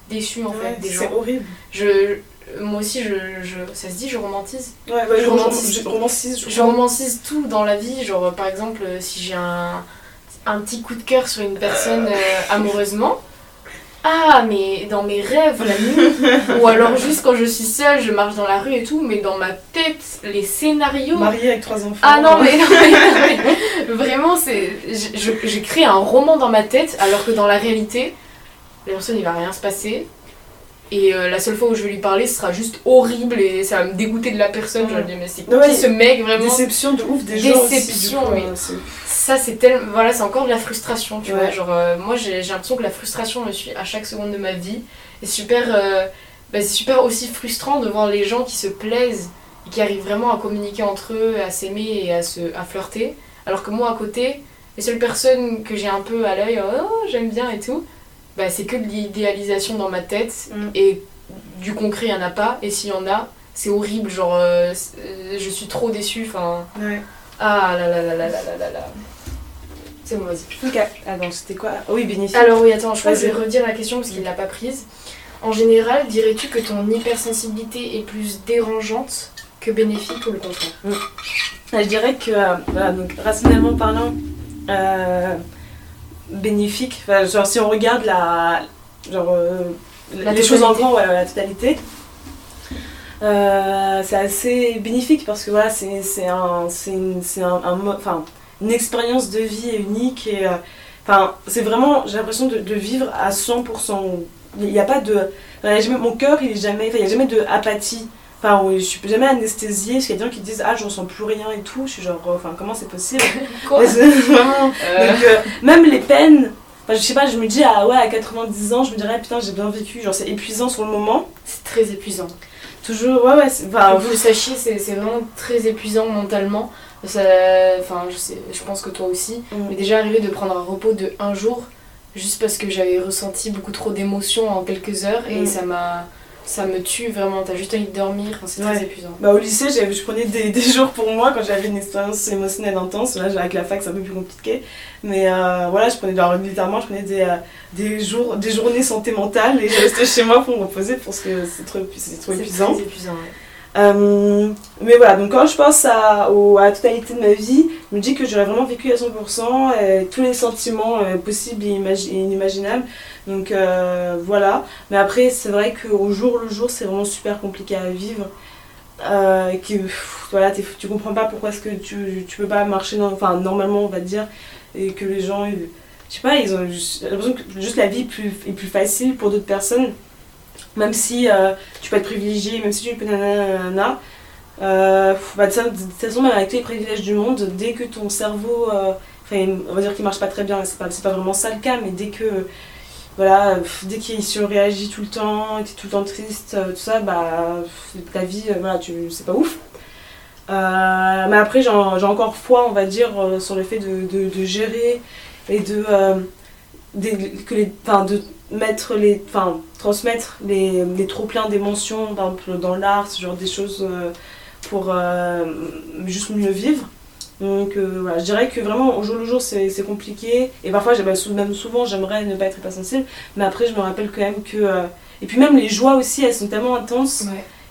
déçue en Ouais, fait des c'est horrible. Je, moi aussi je, je ça se dit je romantise. Ouais, ouais, Je je romantise. Je romantise. Je romantise tout dans la vie, genre par exemple si j'ai un, un petit coup de cœur sur une personne euh, amoureusement, Ah, mais dans mes rêves la nuit, ou alors juste quand je suis seule, je marche dans la rue et tout, mais dans ma tête, les scénarios. Mariée avec trois enfants. Ah non, mais, non, mais- non, mais vraiment, c'est. J'ai créé un roman dans ma tête, alors que dans la réalité, la personne, il va rien se passer. Et euh, la seule fois où je vais lui parler, ce sera juste horrible et ça va me dégoûter de la personne. Je vais dire, mais c'est Ouais, ce mec vraiment Déception de ouf des gens aussi, Déception, coup, mais- euh, c'est- Ça, c'est tellement. Voilà, c'est encore de la frustration, tu Ouais. vois. Genre, euh, moi, j'ai l'impression que la frustration me suit à chaque seconde de ma vie. Et super. euh, bah, c'est super aussi frustrant de voir les gens qui se plaisent et qui arrivent vraiment à communiquer entre eux, à s'aimer et à, se, à flirter. Alors que moi, à côté, les seules personnes que j'ai un peu à l'œil, oh, j'aime bien et tout, bah, c'est que de l'idéalisation dans ma tête mm. et du concret, il n'y en a pas. Et s'il y en a, c'est horrible. Genre, euh, je suis trop déçue. Enfin. Ah là là là là là là là C'est bon, vas-y. Ok. Ah donc c'était quoi? Ah oui, bénéfique Alors oui, attends, je crois que je vais redire la question parce qu'il ne l'a pas prise. En général, dirais-tu que ton hypersensibilité est plus dérangeante que bénéfique ou le contraire? Mm. Ah, je dirais que, voilà, donc, rationnellement parlant, euh, bénéfique. Enfin, genre, si on regarde la, genre, euh, La les choses en grand, voilà, la totalité, euh, c'est assez bénéfique parce que voilà, c'est c'est un, c'est une, c'est un, un mo- enfin, une expérience de vie unique et euh, enfin, c'est vraiment, j'ai l'impression de, de vivre à 100%. Il n'y a pas de. mon cœur, il est jamais. Il n'y a jamais de apathie. Enfin, oui, je suis jamais anesthésiée. Parce qu'il y a des gens qui disent Ah, je ressens plus rien et tout. Je suis genre, enfin, comment c'est possible Quoi. Euh, Donc, euh, même les peines. Enfin, je sais pas, je me dis, ah ouais, à 90 ans, je me dirais, putain, j'ai bien vécu. Genre, c'est épuisant sur le moment. C'est très épuisant. Toujours, ouais, ouais, que vous le sachiez, c'est c'est vraiment très épuisant mentalement. Ça, enfin, je, sais, je pense que toi aussi. Mm. Mais déjà arrivé de prendre un repos de un jour, juste parce que j'avais ressenti beaucoup trop d'émotions en quelques heures et Mm. ça m'a, ça me tue vraiment. T'as juste envie de dormir. Enfin, c'est très épuisant. Bah, au lycée, je prenais des, des jours pour moi quand j'avais une expérience émotionnelle intense. Là, avec la fac, c'est un peu plus compliqué. Mais euh, voilà, je prenais, genre, littéralement, je prenais des, euh, des, jours, des journées santé mentale et je restais chez moi pour me reposer parce que c'est trop, c'est trop C'est épuisant. très épuisant. ouais. Euh, mais voilà, donc quand je pense à, au- la totalité de ma vie, je me dis que j'aurais vraiment vécu à 100%, euh, tous les sentiments euh, possibles et, imagi- inimaginables. Donc voilà. Mais après, c'est vrai qu'au jour le jour, c'est vraiment super compliqué à vivre. Que pff, voilà, tu comprends pas pourquoi est-ce que tu, tu peux pas marcher enfin, normalement, on va dire, et que les gens, je sais pas, ils ont l'impression que juste la vie est plus facile pour d'autres personnes. Même si euh, tu peux être privilégié, même si tu peux nanana, euh, bah, de toute façon, même avec tous les privilèges du monde, dès que ton cerveau, euh, enfin, on va dire qu'il marche pas très bien, c'est pas, pas vraiment ça le cas, mais dès que, voilà, dès qu'il surréagit tout le temps, que t'es tout le temps triste, euh, tout ça, bah, ta vie, c'est pas ouf. Mais après, j'ai encore foi, on va dire, sur le fait de, de, gérer et de, des- que les, de mettre les, enfin, transmettre les, les trop pleins d'émotions, par exemple dans l'art, ce genre des choses euh, pour euh, juste mieux vivre. Donc euh, voilà, je dirais que vraiment au jour le jour c'est compliqué et parfois bah, même souvent j'aimerais ne pas être hypersensible mais après je me rappelle quand même que et puis même les joies aussi elles sont tellement intenses.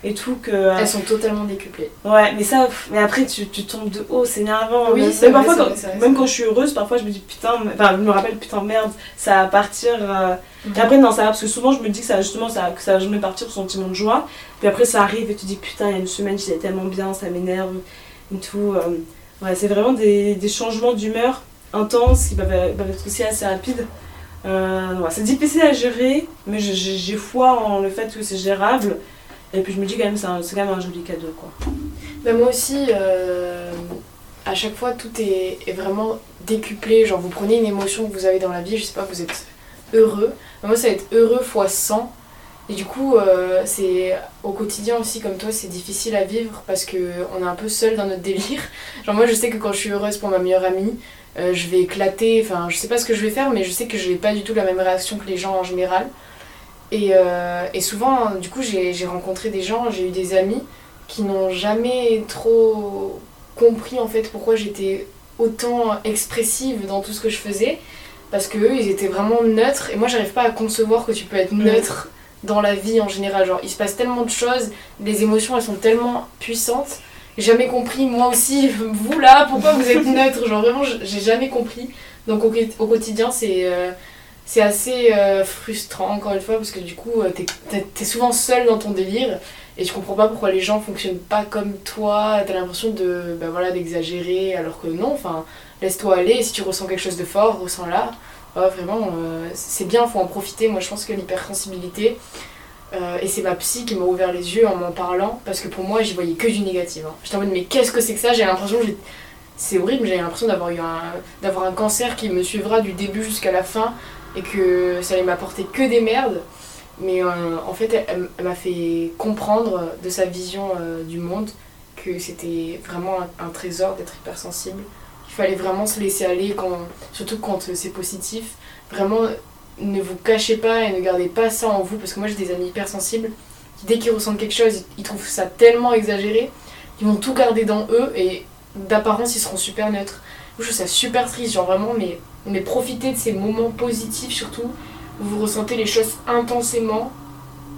Et tout que euh, Elles sont totalement décuplées. Ouais, mais ça, mais après tu, tu tombes de haut, c'est énervant. Oui, vrai, parfois, quand, vrai, même quand je suis heureuse, parfois je me dis putain, mais- enfin je me rappelle putain merde, ça va partir. euh. Mhm. Et après non, ça va parce que souvent je me dis que ça justement ça, que ça va jamais partir ce sentiment de joie. Puis après ça arrive et tu dis putain, il y a une semaine j'étais tellement bien, ça m'énerve et tout. euh. Ouais, c'est vraiment des, des changements d'humeur intenses qui peuvent, peuvent être aussi assez rapides. Euh, ouais, c'est difficile à gérer, mais j'ai foi en le fait que c'est gérable. Et puis je me dis quand même c'est quand même un joli cadeau quoi. Ben, moi aussi, euh, à chaque fois, tout est, vraiment décuplé. Genre, vous prenez une émotion que vous avez dans la vie, je sais pas, vous êtes heureux. Moi, ça va être heureux fois 100. Et du coup, euh, c'est au quotidien aussi, comme toi, c'est difficile à vivre parce que on est un peu seul dans notre délire. Genre, moi, je sais que quand je suis heureuse pour ma meilleure amie, euh, je vais éclater. Enfin, je sais pas ce que je vais faire, mais je sais que je n'ai pas du tout la même réaction que les gens en général. Et, euh, et souvent, du coup, j'ai rencontré des gens, j'ai eu des amis qui n'ont jamais trop compris en fait pourquoi j'étais autant expressive dans tout ce que je faisais. Parce que eux ils étaient vraiment neutres. Et moi j'arrive pas à concevoir que tu peux être neutre dans la vie en général. Genre il se passe tellement de choses les émotions elles sont tellement puissantes. Jamais compris moi aussi vous là pourquoi vous êtes neutre. Genre vraiment j'ai jamais compris. Donc au, au quotidien c'est euh, c'est assez euh, frustrant, encore une fois, parce que du coup, euh, t'es- t'es souvent seul dans ton délire et tu comprends pas pourquoi les gens fonctionnent pas comme toi. T'as l'impression de bah, voilà, d'exagérer, alors que non, enfin, laisse-toi aller. Si tu ressens quelque chose de fort, ressens-la. Vraiment, euh, c'est bien, faut en profiter. Moi, je pense que l'hypersensibilité, et c'est ma psy qui m'a ouvert les yeux en m'en parlant, parce que pour moi, j'y voyais que du négatif. Hein. J'étais en mode, mais qu'est-ce que c'est que ça? J'ai l'impression c'est horrible, j'ai l'impression d'avoir eu un, d'avoir un cancer qui me suivra du début jusqu'à la fin et que ça allait m'apporter que des merdes. Mais euh, en fait, elle, m'a fait comprendre de sa vision euh, du monde que c'était vraiment un, trésor d'être hypersensible. Il fallait vraiment se laisser aller, quand, surtout quand euh, c'est positif. Vraiment, ne vous cachez pas et ne gardez pas ça en vous, parce que moi j'ai des amis hypersensibles qui, dès qu'ils ressentent quelque chose, ils- ils trouvent ça tellement exagéré, ils vont tout garder dans eux et d'apparence ils seront super neutres. Je trouve ça super triste, genre vraiment, mais, mais profitez de ces moments positifs surtout, où vous ressentez les choses intensément,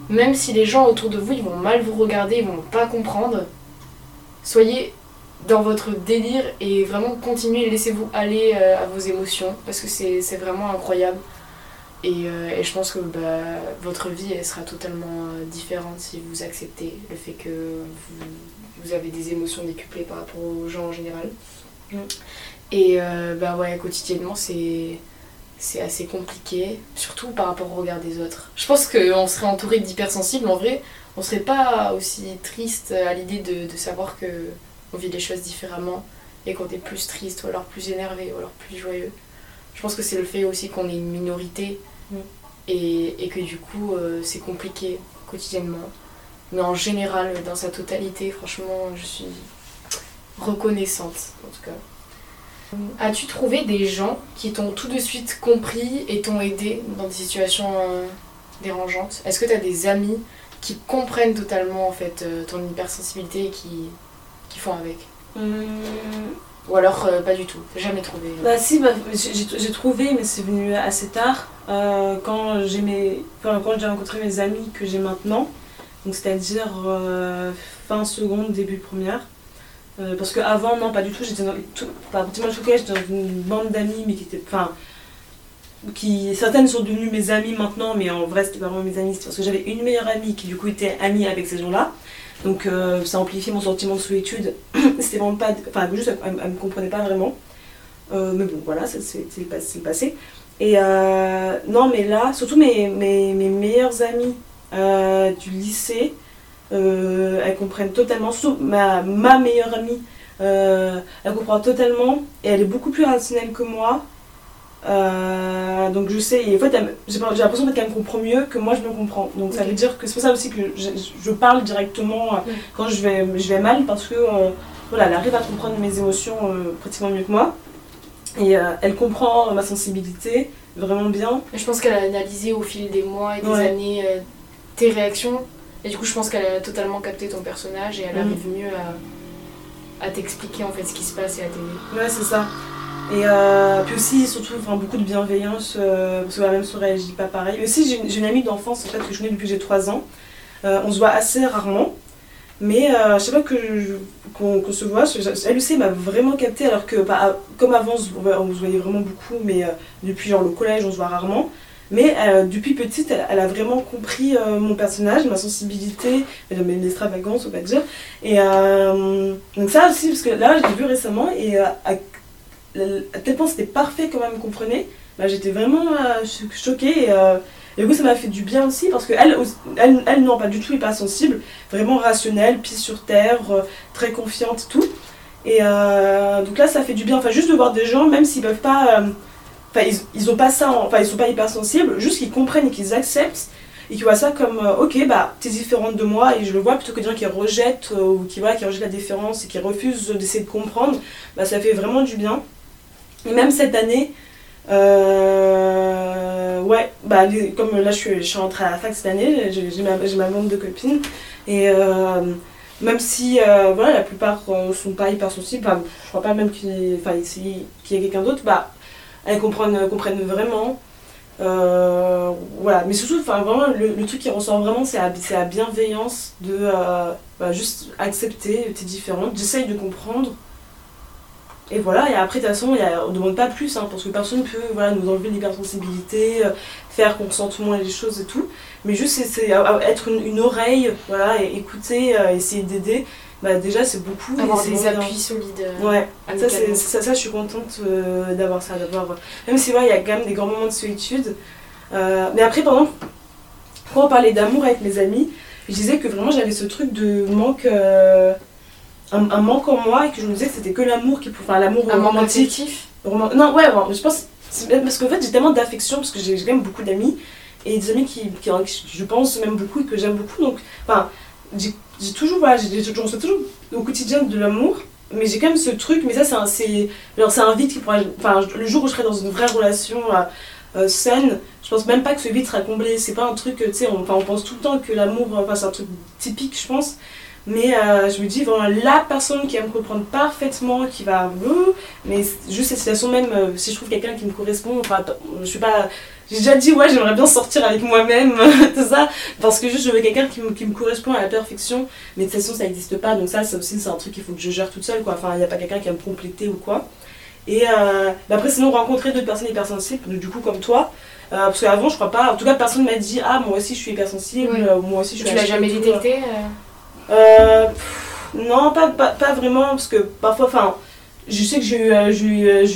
même si les gens autour de vous ils vont mal vous regarder, ils vont pas comprendre. Soyez dans votre délire et vraiment continuez, laissez-vous aller euh, à vos émotions, parce que c'est vraiment incroyable. Et, euh, et je pense que bah, votre vie elle sera totalement euh, différente si vous acceptez le fait que vous, vous avez des émotions décuplées par rapport aux gens en général. Mm. Et euh, bah ouais, quotidiennement c'est c'est assez compliqué, surtout par rapport au regard des autres. Je pense qu'on serait entouré d'hypersensibles, en vrai, on serait pas aussi triste à l'idée de, de savoir que on vit les choses différemment et qu'on est plus triste ou alors plus énervé ou alors plus joyeux. Je pense que c'est le fait aussi qu'on est une minorité Mm. et, et que du coup euh, c'est compliqué quotidiennement. Mais en général, dans sa totalité, franchement, je suis reconnaissante en tout cas. As-tu trouvé des gens qui t'ont tout de suite compris et t'ont aidé dans des situations euh, dérangeantes? Est-ce que tu as des amis qui comprennent totalement en fait euh, ton hypersensibilité et qui, qui font avec? Hum, Ou alors euh, pas du tout Jamais trouvé? Bah si, bah, j'ai trouvé, mais c'est venu assez tard. quand j'ai mes- enfin, rencontré mes amis que j'ai maintenant, donc c'est-à-dire fin seconde, début première. Euh, parce que avant non, pas du tout. J'étais dans tout, dans une bande d'amis, mais qui étaient, enfin, qui certaines sont devenues mes amies maintenant, mais en vrai c'était pas vraiment mes amies. C'est parce que j'avais une meilleure amie qui du coup était amie avec ces gens-là. Donc euh, ça amplifiait mon sentiment de solitude. c'était vraiment pas, enfin juste elle, elle me comprenait pas vraiment. Euh, mais bon, voilà, c'est le passé. passé. Et euh, non, mais là, surtout mes, mes, mes meilleures amies du lycée, euh, elles comprennent totalement. Surtout ma, ma meilleure amie, euh, elle comprend totalement et elle est beaucoup plus rationnelle que moi. Euh, donc je sais, et en fait, j'ai l'impression en fait, qu'elle me comprend mieux que moi je me comprends. Donc ça veut dire que c'est pour ça aussi que je, je parle directement euh, quand je vais, je vais mal parce que voilà, elle arrive à comprendre mes émotions pratiquement mieux que moi. Et elle comprend ma sensibilité vraiment bien. Je pense qu'elle a analysé au fil des mois et des Ouais. années tes réactions. Et du coup, je pense qu'elle a totalement capté ton personnage et elle Mhm. arrive mieux à, à t'expliquer en fait ce qui se passe et à t'aider. Ouais, c'est ça. Et euh, puis aussi, surtout, enfin, beaucoup de bienveillance, euh, parce que la même soeur, elle agit pas pareil. Mais aussi, j'ai une, amie d'enfance, en fait, que je connais depuis que j'ai 3 ans. Euh, on se voit assez rarement. Mais euh, je sais pas que je- qu'on se voit, elle aussi elle m'a vraiment capté alors que bah, comme avant on se voyait- vraiment beaucoup, mais depuis genre le collège on se voit rarement. Mais euh, depuis petite elle, a vraiment compris euh, mon personnage, ma sensibilité, mes, mes extravagances on va dire. Et euh, donc ça aussi parce que là je l'ai vu récemment et euh, à, à tel point c'était parfait quand elle me comprenait, bah, j'étais vraiment euh, cho- choquée et, euh, et du coup ça m'a fait du bien aussi parce que elle, elle, non pas du tout hyper sensible vraiment rationnelle, pied sur terre, euh, très confiante, tout. Et euh, donc là, ça fait du bien. Enfin, juste de voir des gens, même s'ils peuvent pas. Enfin, ils, ils ont pas ça. en- Enfin, ils sont pas hypersensibles, juste qu'ils comprennent et qu'ils acceptent. Et qu'ils voient ça comme, euh, ok, bah, t'es différente de moi et je le vois, plutôt que des gens qui rejettent euh, ou qui, voilà, qui rejettent la différence et qui refusent d'essayer de comprendre, bah, ça fait vraiment du bien. Et même cette année, euh, ouais, bah, comme là je suis, je suis rentrée à la fac cette année, j'ai ma, ma bande de copines. Et même si voilà, la plupart euh, sont pas hyper sensibles, enfin, je crois pas même qu'il enfin, qu'il y ait quelqu'un d'autre, bah, elles comprennent, comprennent vraiment. Euh, voilà, mais surtout, vraiment, le, truc qui ressort vraiment, c'est la, bienveillance de euh, bah, juste accepter, t'es différente, j'essaye de comprendre. et voilà, et après, de toute façon, on ne demande pas plus, hein, parce que personne ne peut voilà, nous enlever l'hypersensibilité, euh, faire qu'on sente moins les choses et tout. Mais juste, c'est- euh, être une, une oreille, voilà, et écouter, essayer d'aider, bah, déjà, c'est beaucoup. Avoir des bien. appuis solides. euh, Ouais, ça, c'est, amicalement. ça, ça, je suis contente euh, d'avoir ça, d'avoir... Même si, ouais, il y a quand même des grands moments de solitude. Euh, mais après, par exemple, quand on parlait d'amour avec mes amis, je disais que vraiment j'avais ce truc de manque... euh, un, un manque en moi et que je me disais que c'était que l'amour qui pouvait... Enfin, l'amour Un romantique. Roman- Non, ouais, bon, je pense. Parce qu'en fait, j'ai tellement d'affection, parce que j'ai j'ai quand même beaucoup d'amis, et des amis qui, qui, je pense, même beaucoup et que j'aime beaucoup. Donc, enfin, j'ai j'ai toujours, voilà, je reçois toujours au quotidien de l'amour, mais j'ai quand même ce truc, mais ça, c'est un, un vide qui pourra. Enfin, le jour où je serai dans une vraie relation euh, euh, saine, je pense même pas que ce vide sera comblé. C'est pas un truc, tu sais, on, on pense tout le temps que l'amour, enfin, c'est un truc typique, je pense. Mais euh, je me dis, vraiment, la personne qui va me comprendre parfaitement, qui va. mais juste cette situation même, si je trouve quelqu'un qui me correspond, enfin, je suis pas. J'ai déjà dit, ouais, j'aimerais bien sortir avec moi-même, tout ça, parce que juste je veux quelqu'un qui me, qui me correspond à la perfection, mais de toute façon ça n'existe pas, donc ça, ça aussi, c'est un truc qu'il faut que je gère toute seule, quoi. Enfin, il n'y a pas quelqu'un qui va me compléter ou quoi. Et euh, bah après, sinon, rencontrer d'autres personnes hypersensibles, du coup, comme toi, euh, parce qu'avant, je crois pas, en tout cas, personne m'a dit, ah, moi aussi je suis hypersensible, Oui. euh, moi aussi je Tu suis l'as HPI jamais tout, détecté pff, non, pas, pas, pas vraiment, parce que parfois, enfin, je sais que j'ai eu, euh, j'ai eu, euh,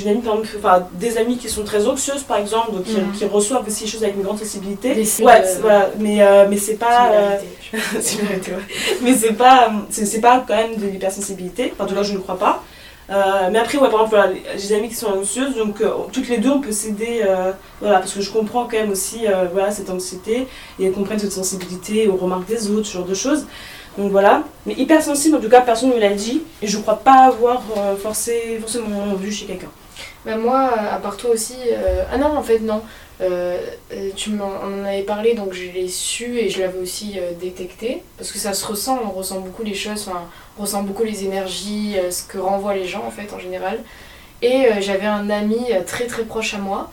enfin, des amies qui sont très anxieuses, par exemple, donc qui, qui reçoivent aussi les choses avec une grande sensibilité. Des ouais, voilà, mais, euh, mais c'est pas. euh, similarité. similarité, ouais. mais c'est pas, c'est, pas quand même de l'hypersensibilité, enfin, en tout cas, je ne crois pas. Euh, mais après, ouais, par exemple, voilà, j'ai des amies qui sont anxieuses, donc euh, toutes les deux, on peut s'aider, euh, voilà, parce que je comprends quand même aussi euh, voilà, cette anxiété, et elles comprennent cette sensibilité aux remarques des autres, ce genre de choses. Donc voilà, mais hypersensible, en tout cas, personne ne me l'a dit, et je crois pas avoir euh, forcé, forcément vu chez quelqu'un. Bah moi, à part toi aussi. euh, Ah non, en fait, non. Euh, tu m'en avais parlé, donc je l'ai su et je l'avais aussi détecté. Parce que ça se ressent, on ressent beaucoup les choses, on ressent beaucoup les énergies, ce que renvoient les gens en fait en général. Et j'avais un ami très très proche à moi,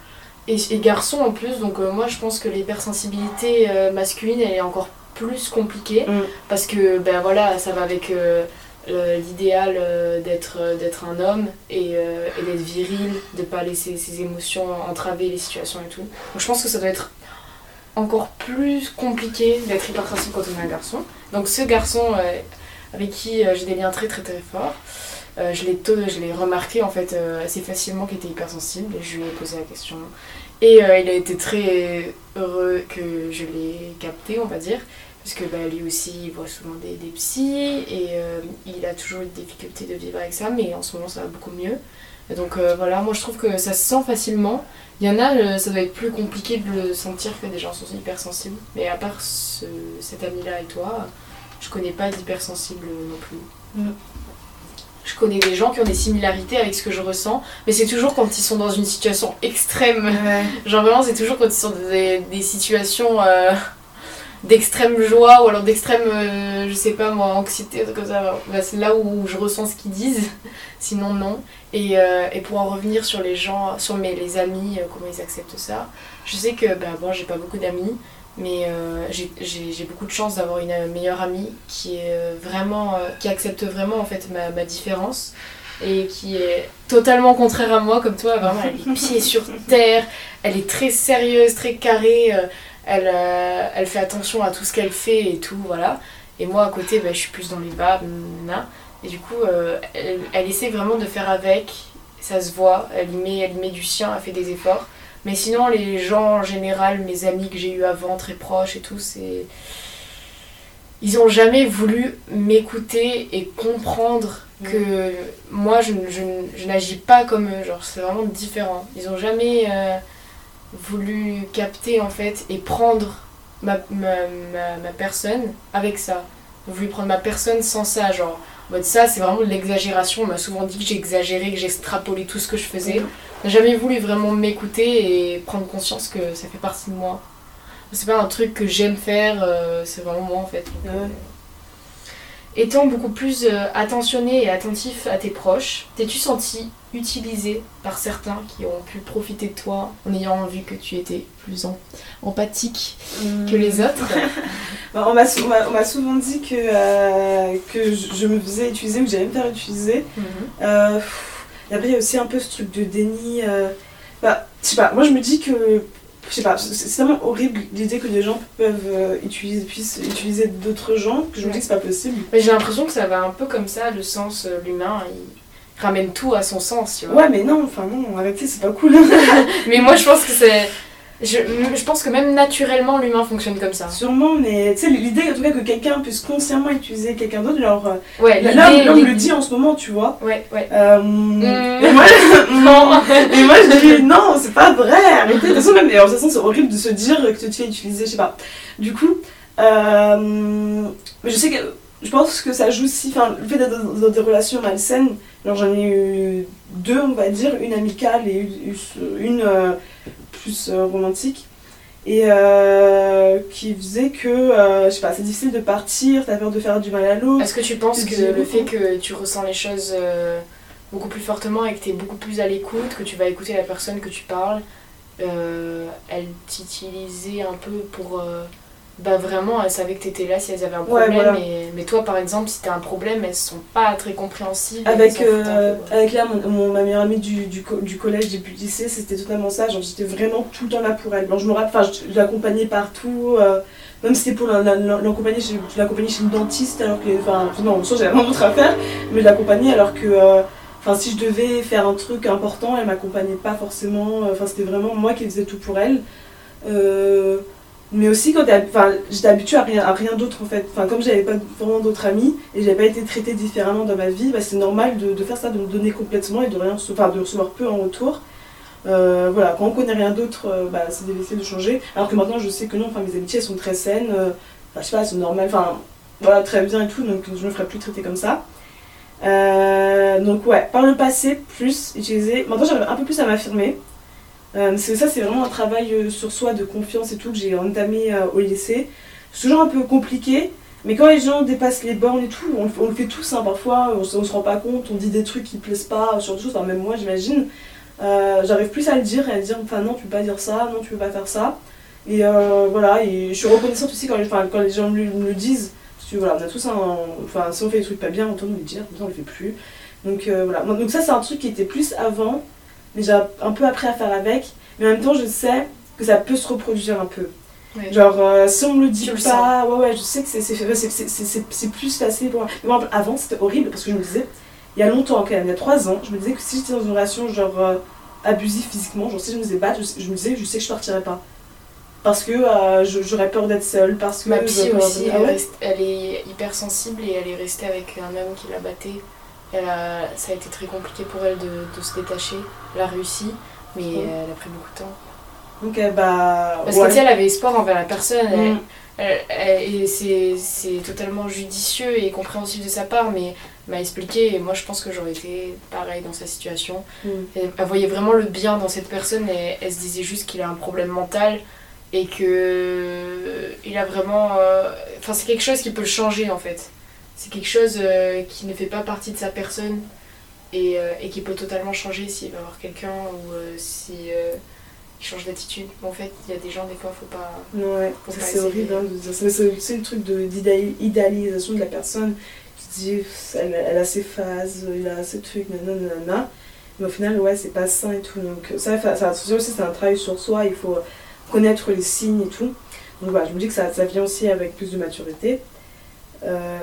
et, et garçon en plus, donc moi je pense que l'hypersensibilité masculine elle est encore plus compliquée. Mm. Parce que ben voilà, ça va avec euh, euh, l'idéal euh, d'être d'être un homme et, et d'être viril, de pas laisser ses émotions entraver les situations et tout. Donc je pense que ça doit être encore plus compliqué d'être hypersensible quand on est un garçon. Donc ce garçon euh, avec qui euh, j'ai des liens très très très forts, euh, je l'ai to- je l'ai remarqué en fait assez facilement qu'il était hypersensible et je lui ai posé la question. Et il a été très heureux que je l'ai capté, on va dire. Parce que bah, lui aussi, il voit souvent des, des psys et euh, il a toujours eu des difficultés de vivre avec ça, mais en ce moment ça va beaucoup mieux. Et donc euh, voilà, moi je trouve que ça se sent facilement. Il y en a, euh, ça doit être plus compliqué de le sentir que des gens sont hypersensibles. Mais à part ce- cet ami-là et toi, je connais pas d'hypersensible non plus. Mm. Je connais des gens qui ont des similarités avec ce que je ressens, mais c'est toujours quand ils sont dans une situation extrême. Genre vraiment, c'est toujours quand ils sont dans des, des situations d'extrême joie ou alors d'extrême, euh, je sais pas moi, anxiété, comme ça. Bah, c'est là où je ressens ce qu'ils disent, sinon non. Et, euh, et pour en revenir sur les gens, sur mes les amis, euh, comment ils acceptent ça, je sais que, bah bon, j'ai pas beaucoup d'amis, mais j'ai- beaucoup de chance d'avoir une meilleure amie qui est vraiment, qui accepte vraiment en fait ma, ma différence et qui est totalement contraire à moi comme toi vraiment elle les pieds sur terre elle est très sérieuse très carrée elle, euh, elle fait attention à tout ce qu'elle fait et tout voilà. Et moi à côté bah, je suis plus dans les bas nanana. et du coup euh, elle, elle essaie vraiment de faire avec. Ça se voit. Elle met, elle met du sien elle fait des efforts. Mais sinon les gens en général mes amis que j'ai eu avant très proches et tout c'est ils ont jamais voulu m'écouter et comprendre que moi je, je, je n'agis pas comme eux, genre c'est vraiment différent. Ils ont jamais euh, voulu capter en fait et prendre ma, ma, ma, ma personne avec ça. Voulu prendre ma personne sans ça, genre ça c'est vraiment de l'exagération. On m'a souvent dit que j'exagérais, que j'extrapolais tout ce que je faisais. On n'a jamais voulu vraiment m'écouter et prendre conscience que ça fait partie de moi. C'est pas un truc que j'aime faire, euh, c'est vraiment moi en fait. Donc, Ouais. euh, Étant beaucoup plus euh, attentionné et attentif à tes proches, t'es-tu senti utilisé par certains qui ont pu profiter de toi en ayant vu que tu étais plus empathique que les autres? Bah, on m'a sou- souvent dit que, euh, que je, me faisais utiliser que j'allais me faire utiliser. Euh, pff, Et après, il y a aussi un peu ce truc de déni. euh, Bah, je sais pas, moi je me dis que. Je sais pas, c'est tellement horrible l'idée que des gens peuvent euh, utiliser, puissent utiliser d'autres gens que je me dis que c'est pas possible. Mais j'ai l'impression que ça va un peu comme ça, le sens, euh, l'humain, il ramène tout à son sens, tu vois. Ouais, mais non, enfin non, arrêtez, c'est pas cool. Mais moi, je pense que c'est. Je, je pense que même naturellement, l'humain fonctionne comme ça. Sûrement, mais tu sais, l'idée en tout cas que quelqu'un puisse consciemment utiliser quelqu'un d'autre, genre. euh, Ouais, Là, là, l'idée- là, on me le dit en ce moment, tu vois. Ouais, ouais. Euh, Mm. et moi, Non. et moi, je dis non, c'est pas vrai, arrêtez. De toute façon, même, et toute façon, c'est horrible de se dire que tu te fais utiliser, je sais pas. Du coup, euh, je sais que je pense que ça joue aussi, enfin, le fait d'être dans, dans des relations malsaines, alors j'en ai eu deux, on va dire, une amicale et une, une, plus euh, romantique. Et euh, qui faisait que, euh, je sais pas, c'est difficile de partir, t'as peur de faire du mal à l'autre. Est-ce que tu penses que le fait que tu ressens les choses euh, beaucoup plus fortement et que tu es beaucoup plus à l'écoute, que tu vas écouter la personne que tu parles, elle t'utilisait un peu pour. Bah vraiment, elle savait que tu étais là si elles avaient un Ouais, problème. voilà. mais, mais toi, par exemple, si tu as un problème, elles sont pas très compréhensives. et Avec, elles euh, peu, avec là, mon, mon- ma meilleure amie du, du, co- du collège et du lycée, c'était totalement ça. Genre, j'étais vraiment tout le temps là pour elle. Genre, je me rappelle, je, l'accompagnais partout. euh, même si c'était pour la- la- la- l'accompagner chez, je l'accompagnais chez une dentiste, alors que. Enfin, non, ça, j'avais rien d'autre à faire, mais je l'accompagnais alors que. euh, Enfin, si je devais faire un truc important, elle m'accompagnait pas forcément. Enfin, c'était vraiment moi qui faisais tout pour elle. Euh, mais aussi quand j'étais habituée à rien, d'autre en fait. Enfin, comme j'avais pas vraiment d'autres amis et j'avais pas été traitée différemment dans ma vie, bah, c'est normal de, faire ça, de me donner complètement et de recevoir peu en retour. Euh, voilà, quand on connaît rien d'autre, euh, bah, c'est difficile de changer. Alors que maintenant je sais que non, enfin, mes amitiés sont très saines, euh, enfin, je sais pas, sont normales, enfin voilà, très bien et tout, donc je me ferai plus traiter comme ça. Euh, donc ouais, par le passé, plus utiliser. Maintenant j'arrive un peu plus à m'affirmer. Euh, c'est ça, c'est vraiment un travail euh, sur soi de confiance et tout que j'ai entamé euh, au lycée. C'est toujours un peu compliqué, mais quand les gens dépassent les bornes et tout, on, le fait- tous hein, parfois, on, on se rend pas compte, on dit des trucs qui plaisent pas sur des choses, enfin, même moi j'imagine. Euh, J'arrive plus à le dire et à dire, enfin non, tu peux pas dire ça, non, tu peux pas faire ça. Et voilà, et je suis reconnaissante aussi quand quand les gens me, le- disent. Parce que voilà, on a tous un. Enfin, si on fait des trucs pas bien, on de le dire, on le fait plus. Donc voilà, donc ça c'est un truc qui était plus avant, mais j'ai un peu appris à faire avec. Mais en même temps, je sais que ça peut se reproduire un peu. Ouais. Genre, euh, si on me le dit Tu le pas, ouais, ouais, je sais que c'est plus facile pour moi. Mais moi, avant, c'était horrible parce que je me disais, il y a longtemps quand même, il y a trois ans, je me disais que si j'étais dans une relation genre euh, abusive physiquement, genre si je me faisais battre, je, je me disais, je sais que je partirais pas. Parce que euh, j'aurais peur d'être seule, parce que. Ma peur aussi, elle, Ah ouais? reste- elle est hyper sensible et elle est restée avec un homme qui la battait. Elle a, ça a été très compliqué pour elle de, de se détacher. Elle a réussi, mais elle a pris beaucoup de temps. Ok, bah. Parce ouais. que tu sais, elle avait espoir envers la personne. elle- Mm. elle- elle- et c'est c'est totalement judicieux et compréhensible de sa part, mais m'a expliqué. Et moi, je pense que j'aurais été pareil dans sa situation. Mm. Elle, elle voyait vraiment le bien dans cette personne et elle se disait juste qu'il a un problème mental et que il a vraiment. euh, Enfin, c'est quelque chose qui peut le changer en fait. C'est quelque chose euh, qui ne fait pas partie de sa personne et, euh, et qui peut totalement changer s'il va voir quelqu'un ou euh, si euh, il change d'attitude. En fait, il y a des gens, des fois, faut pas. Ouais, Faut ça, pas c'est horrible hein, de dire ça. C'est le truc de- d'idéal- idéalisation de la personne. Tu dis, elle, elle a ses phases, il a ses trucs, nanana, nanana. Mais au final, ouais, c'est pas sain et tout. Donc, ça, ça, ça ça aussi, c'est un travail sur soi. Il faut connaître les signes et tout. Donc, voilà, je me dis que ça, ça vient aussi avec plus de maturité. Euh,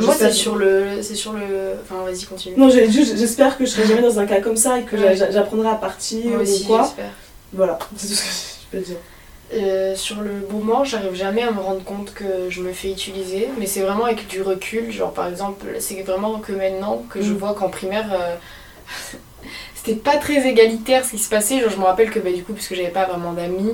Moi, c'est sur le. C'est sur le. Enfin, vas-y, continue. Non, j'espère que je serai jamais dans un cas comme ça et que Ouais. j'apprendrai à partir Moi aussi, ou quoi. j'espère. Voilà, c'est tout ce que je peux dire. Euh, sur le moment, j'arrive jamais à me rendre compte que je me fais utiliser, mais c'est vraiment avec du recul. Genre, par exemple, c'est vraiment que maintenant que je Mm. vois qu'en primaire, euh, c'était pas très égalitaire ce qui se passait. Genre, je me rappelle que, bah, du coup, puisque j'avais pas vraiment d'amis,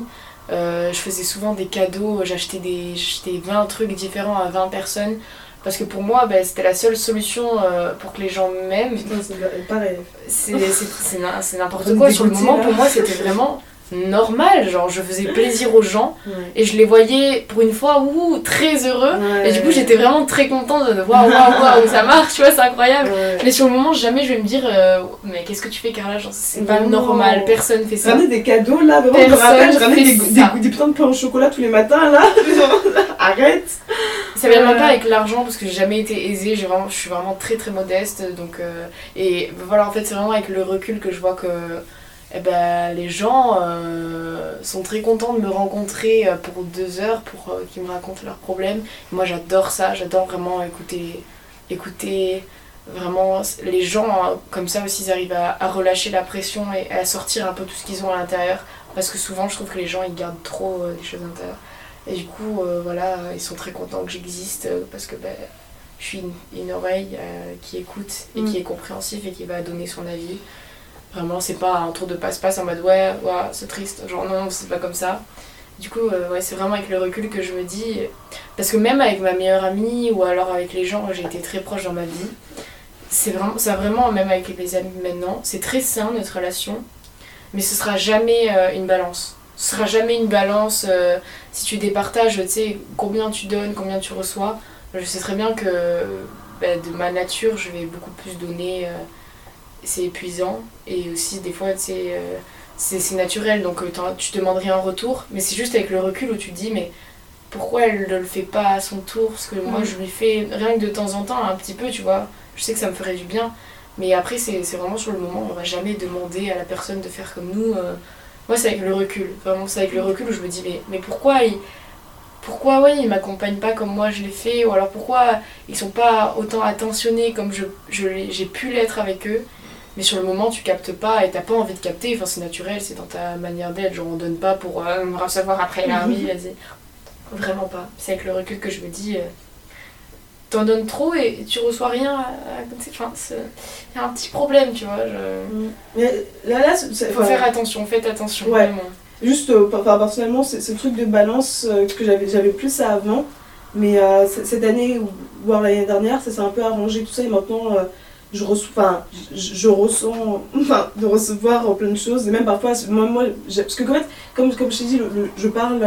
euh, je faisais souvent des cadeaux, j'achetais des, j'achetais 20 trucs différents à 20 personnes. Parce que pour moi, bah, c'était la seule solution euh, pour que les gens m'aiment. Putain, c'est pareil. C'est c'est- c'est c'est n'importe quoi. Sur le moment, là. pour moi, c'était vraiment normal. Genre, je faisais plaisir aux gens Ouais. et je les voyais pour une fois ouh, très heureux. Et du coup, j'étais vraiment très contente de waouh, waouh, waouh, ça marche, tu vois, c'est incroyable. Ouais. Mais sur le moment, jamais je vais me dire, euh, mais qu'est-ce que tu fais, Carla Genre, c'est pas normal, personne fait ça. Ramener des cadeaux là, vraiment, je Personne rappelle, je ramenais des, des, des putains de pain au chocolat tous les matins là. Arrête Ça Ça vient même pas avec l'argent parce que j'ai jamais été aisée, j'ai vraiment, je suis vraiment très très modeste. Donc, euh, et voilà, en fait, c'est vraiment avec le recul que je vois que eh ben, les gens euh, sont très contents de me rencontrer euh, pour deux heures pour euh, qu'ils me racontent leurs problèmes. Moi, j'adore ça, j'adore vraiment écouter, écouter vraiment les gens hein, comme ça aussi, ils arrivent à, à relâcher la pression et à sortir un peu tout ce qu'ils ont à l'intérieur. Parce que souvent, je trouve que les gens ils gardent trop euh, des choses à l'intérieur. Et du coup, voilà, ils sont très contents que j'existe parce que ben, je suis une, une oreille qui écoute et Mm. qui est compréhensif et qui va donner son avis. Vraiment, c'est pas un tour de passe-passe en mode ouais, ouais, c'est triste. Genre non, c'est pas comme ça. Du coup, euh, ouais, c'est vraiment avec le recul que je me dis. Parce que même avec ma meilleure amie ou alors avec les gens j'ai été très proche dans ma vie, c'est vraiment, ça vraiment, même avec les amis maintenant, c'est très sain notre relation, mais ce sera jamais euh, une balance. Ce sera jamais une balance euh, si tu départages, tu sais, combien tu donnes, combien tu reçois. Je sais très bien que bah, de ma nature, je vais beaucoup plus donner. C'est épuisant. Et aussi, des fois, sais, euh, c'est c'est naturel, donc euh, tu demandes rien en retour. Mais c'est juste avec le recul où tu te dis, mais pourquoi elle ne le fait pas à son tour? Parce que moi, Mhm. je lui fais rien que de temps en temps, un petit peu, tu vois. Je sais que ça me ferait du bien. Mais après, c'est c'est vraiment sur le moment, on va jamais demander à la personne de faire comme nous. euh. Moi, c'est avec le recul. Vraiment, c'est avec le recul où je me dis, mais, mais pourquoi il. Pourquoi ouais, ils m'accompagnent pas comme moi je l'ai fait? Ou alors pourquoi ils sont pas autant attentionnés comme je, j'ai pu l'être avec eux? Mais sur le moment tu captes pas et t'as pas envie de capter, enfin c'est naturel, c'est dans ta manière d'être, genre on donne pas pour euh, me recevoir après la vie, vas-y. Vraiment pas. C'est avec le recul que je me dis, euh, t'en donnes trop et tu reçois rien à, à. Enfin, c'est y a un petit problème, tu vois. Je... Mais là, là, c'est- c'est- Faut faire attention, faites attention, Ouais. vraiment. Juste, euh, personnellement, c'est ce truc de balance euh, que j'avais j'avais plus ça avant. Mais euh, cette année, ou voire l'année dernière, ça s'est un peu arrangé tout ça. Et maintenant, euh, je, reçois, enfin, je, je ressens enfin, de recevoir plein de choses. Et même parfois, moi, moi parce que en fait, comme, comme je t'ai dit, le- le- je parle.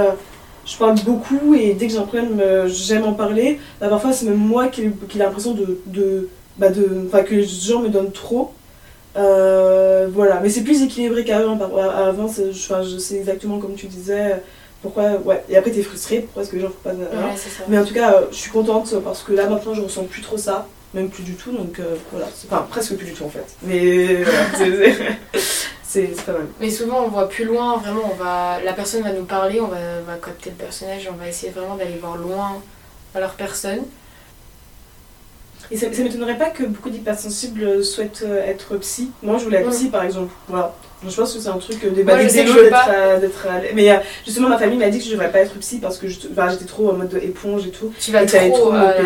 je parle beaucoup et dès que j'ai un problème, euh, j'aime en parler. Bah, parfois, c'est même moi qui, qui ai l'impression de, de, bah, de, enfin, que les gens me donnent trop. Euh, voilà, mais c'est plus équilibré qu'avant. Avant, je, enfin, je sais exactement comme tu disais pourquoi. Ouais. Et après, t'es frustré, pourquoi est-ce que les gens font pas. voilà. Ouais. Mais en tout cas, euh, je suis contente parce que là maintenant, je ressens plus trop ça, même plus du tout. Donc euh, voilà, C'est- enfin presque plus du tout en fait. Mais voilà, c'est- pas mal. Mais souvent on voit plus loin, vraiment, on va, la personne va nous parler, on va, va capter le personnage, on va essayer vraiment d'aller voir loin à leur personne. Et ça, ça m'étonnerait pas que beaucoup d'hypersensibles souhaitent euh, être psy. Moi, je voulais être psy par exemple. Voilà. Je pense que c'est un truc euh, des Moi, je sais que je d'être veux pas. à- à l'aise. Mais euh, justement, ma famille m'a dit que je devrais pas être psy parce que enfin, j'étais trop en mode éponge et tout. Tu vas Et trop. trop euh, que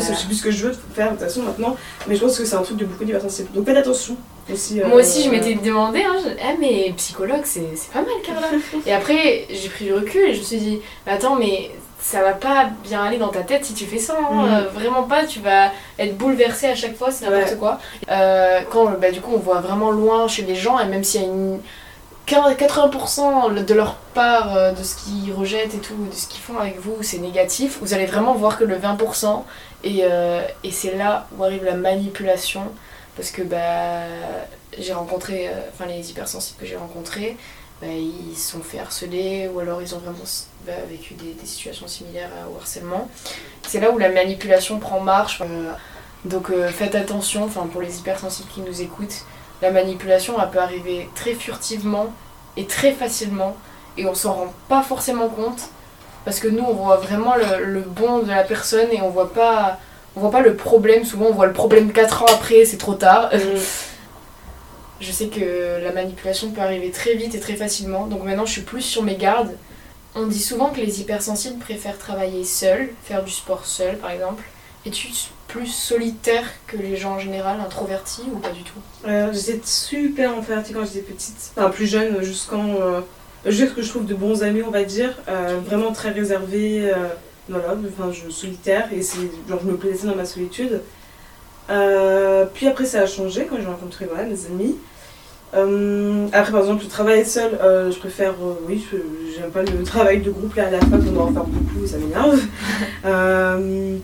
je sais plus ce que je veux faire de toute façon maintenant. Mais je pense que c'est un truc de beaucoup d'hypersensibles. Donc faites attention aussi. euh, Moi aussi, je m'étais demandé, hein, je- ah, mais psychologue, c'est c'est pas mal, Carla. et après, j'ai pris du recul et je me suis dit, mais attends, mais ça va pas bien aller dans ta tête si tu fais ça. hein. Mhm. Euh, vraiment pas, tu vas être bouleversé à chaque fois, c'est n'importe Ouais. quoi. Euh, quand bah, du coup, on voit vraiment loin chez les gens, et même s'il y a une. 80% de leur part euh, de ce qu'ils rejettent et tout, de ce qu'ils font avec vous, c'est négatif. Vous allez vraiment voir que le 20%, et, et c'est là où arrive la manipulation. Parce que bah, j'ai rencontré, enfin les hypersensibles que j'ai rencontrés, bah, ils se sont fait harceler ou alors ils ont vraiment bah, vécu des, des situations similaires au harcèlement. C'est là où la manipulation prend marche. Euh, donc euh, faites attention, enfin pour les hypersensibles qui nous écoutent, la manipulation elle peut arriver très furtivement et très facilement et on s'en rend pas forcément compte parce que nous on voit vraiment le, le bon de la personne et on voit pas on voit pas le problème souvent on voit le problème 4 ans après c'est trop tard je sais que la manipulation peut arriver très vite et très facilement donc maintenant je suis plus sur mes gardes on dit souvent que les hypersensibles préfèrent travailler seuls faire du sport seul par exemple es-tu plus solitaire que les gens en général introvertis ou pas du tout? Euh, j'étais super introvertie quand j'étais petite, enfin plus jeune, jusqu'en. Euh, jusqu'à que je trouve de bons amis, on va dire. Euh, vraiment très réservée, euh, voilà, enfin je solitaire, et c'est genre je me plaisais dans ma solitude. Euh, puis après ça a changé quand j'ai rencontré voilà, mes amis. Euh, après par exemple le travail seul, euh, je préfère, oui, j'aime pas le travail de groupe là à la fac, on doit en faire beaucoup, ça m'énerve.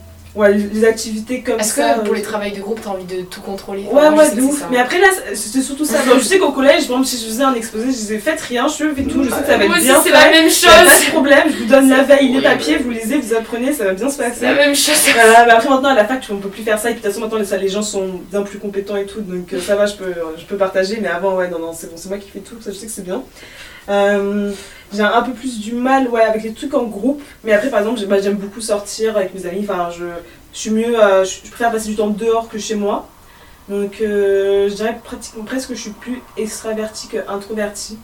Ouais, les activités comme Est-ce ça. que pour euh, les travails de groupe, t'as envie de tout contrôler? Ouais, Enfin, ouais, de c'est ouf. Mais après, là, c'était surtout ça. Donc, je sais qu'au collège, par exemple, si je faisais un exposé, je disais faites rien, je fais tout, je sais que ça va être bien. c'est la même a pas chose. de problème, je vous donne la veille les papiers, vous lisez, vous apprenez, ça va bien se C'est passer. la même chose. Voilà, mais après maintenant à la fac, on peut plus faire ça. Et puis de toute façon, maintenant les gens sont bien plus compétents et tout, donc euh, ça va, je peux, je peux partager. Mais avant, ouais, non, non, c'est bon, c'est moi qui fais tout, ça je sais que c'est bien. Euh, j'ai un peu plus du mal, ouais, avec les trucs en groupe. Mais après, par exemple, bah, j'aime beaucoup sortir avec mes amis. Enfin, je, je suis mieux, euh, je, je préfère passer du temps dehors que chez moi. Donc, euh, je dirais pratiquement presque que je suis plus extravertie que introvertie.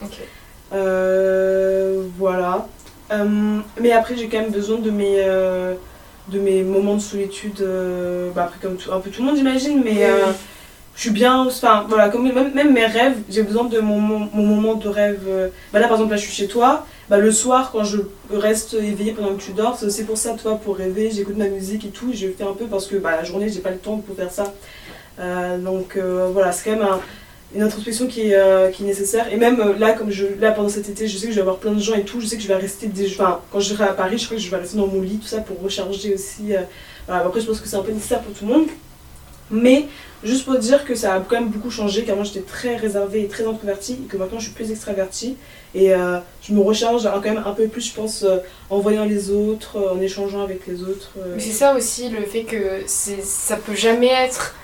Euh, voilà. Mais après, j'ai quand même besoin de mes, de mes moments de solitude. bah, après, comme tout- un peu tout le monde, j'imagine. Mais Oui, oui. Je suis bien. Enfin, voilà, comme même, même mes rêves, j'ai besoin de mon, mon, moment de rêve. euh. Bah, là, par exemple, là, je suis chez toi. Bah, le soir, quand je reste éveillée pendant que tu dors, c'est aussi pour ça, toi, pour rêver. J'écoute ma musique et tout. Je fais un peu parce que bah, la journée, j'ai pas le temps pour faire ça. Euh, donc, euh, voilà, c'est quand même un une introspection qui est, qui est nécessaire. Et même là, comme je, là, pendant cet été, je sais que je vais avoir plein de gens et tout, je sais que je vais rester des enfin, quand je serai à Paris, je crois que je vais rester dans mon lit, tout ça, pour recharger aussi. Après, je pense que c'est un peu nécessaire pour tout le monde. Mais juste pour dire que ça a quand même beaucoup changé, qu'avant j'étais très réservée et très introvertie, et que maintenant je suis plus extravertie. Et euh, je me recharge quand même un peu plus, je pense, euh, en voyant les autres, euh, en échangeant avec les autres. c'est ça aussi le fait que ça peut jamais être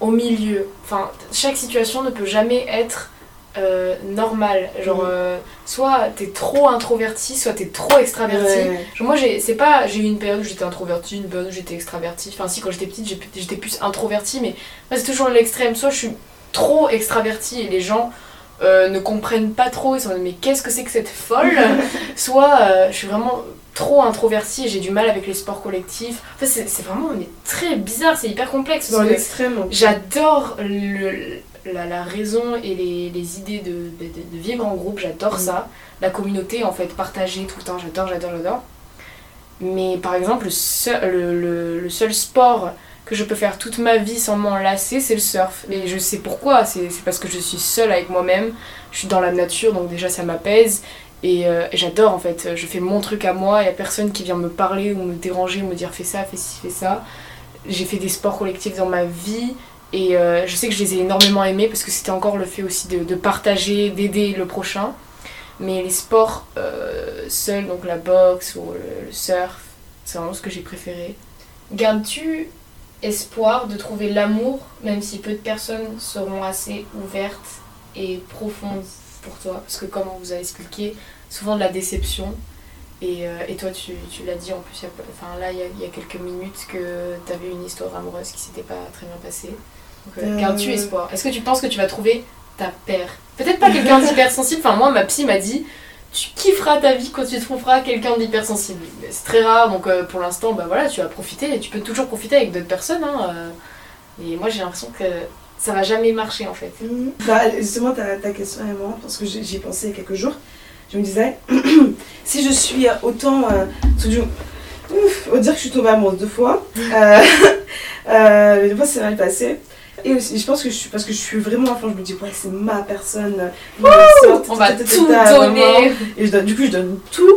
au milieu. Enfin, chaque situation ne peut jamais être euh, normale. Genre, euh, soit t'es trop introverti, soit t'es trop extraverti. Ouais. Genre, moi, j'ai, c'est pas, j'ai eu une période où j'étais introvertie, une période où j'étais extravertie. Enfin, si, quand j'étais petite, j'étais plus introvertie, mais c'est toujours l'extrême. Soit je suis trop extravertie et les gens euh, ne comprennent pas trop, ils sont mais qu'est-ce que c'est que cette folle? Soit euh, je suis vraiment trop introvertie et j'ai du mal avec les sports collectifs. En fait, c'est, vraiment mais très bizarre, c'est hyper complexe. Dans l'extrême. J'adore le- la, la raison et les, les idées de, de, de- de vivre en groupe, j'adore Mm. ça. La communauté, en fait, partager tout le temps, j'adore, j'adore, j'adore. Mais par exemple, le seul, le, le- le seul sport que je peux faire toute ma vie sans m'en lasser, c'est le surf. Et je sais pourquoi, c'est parce que je suis seule avec moi-même, je suis dans la nature, donc déjà ça m'apaise. Et euh, j'adore en fait, je fais mon truc à moi, il n'y a personne qui vient me parler ou me déranger, me dire fais ça, fais ci, fais ça. J'ai fait des sports collectifs dans ma vie, et euh, je sais que je les ai énormément aimés parce que c'était encore le fait aussi de, partager, d'aider le prochain. Mais les sports euh, seuls, donc la boxe ou le, surf, c'est vraiment ce que j'ai préféré. Gardes-tu espoir de trouver l'amour, même si peu de personnes seront assez ouvertes et profondes pour toi? Parce que comme on vous a expliqué, souvent de la déception. Et, euh, et toi, tu, l'as dit en plus, enfin, là, il y, y a quelques minutes que tu avais une histoire amoureuse qui s'était pas très bien passée. Donc, euh, gardes-tu espoir Est-ce que tu penses que tu vas trouver ta paire? Peut-être pas quelqu'un d'hypersensible, enfin moi, ma psy m'a dit tu kifferas ta vie quand tu trouveras quelqu'un d'hypersensible. C'est très rare, donc euh, pour l'instant, bah voilà, tu vas profiter, et tu peux toujours profiter avec d'autres personnes. Hein, euh. et moi, j'ai l'impression que ça va jamais marcher en fait. Mhm. Bah, justement, ta, ta question est marrante parce que j'y il y a quelques jours. Je me disais, si je suis autant. Euh, ouf, on va dire que je suis tombée amoureuse deux fois. Mais deux fois, c'est mal passé. Et aussi, je pense que je suis. Parce que je suis vraiment fond, je me dis, ouais, c'est ma personne. On va tout donner. Et du coup, je donne tout.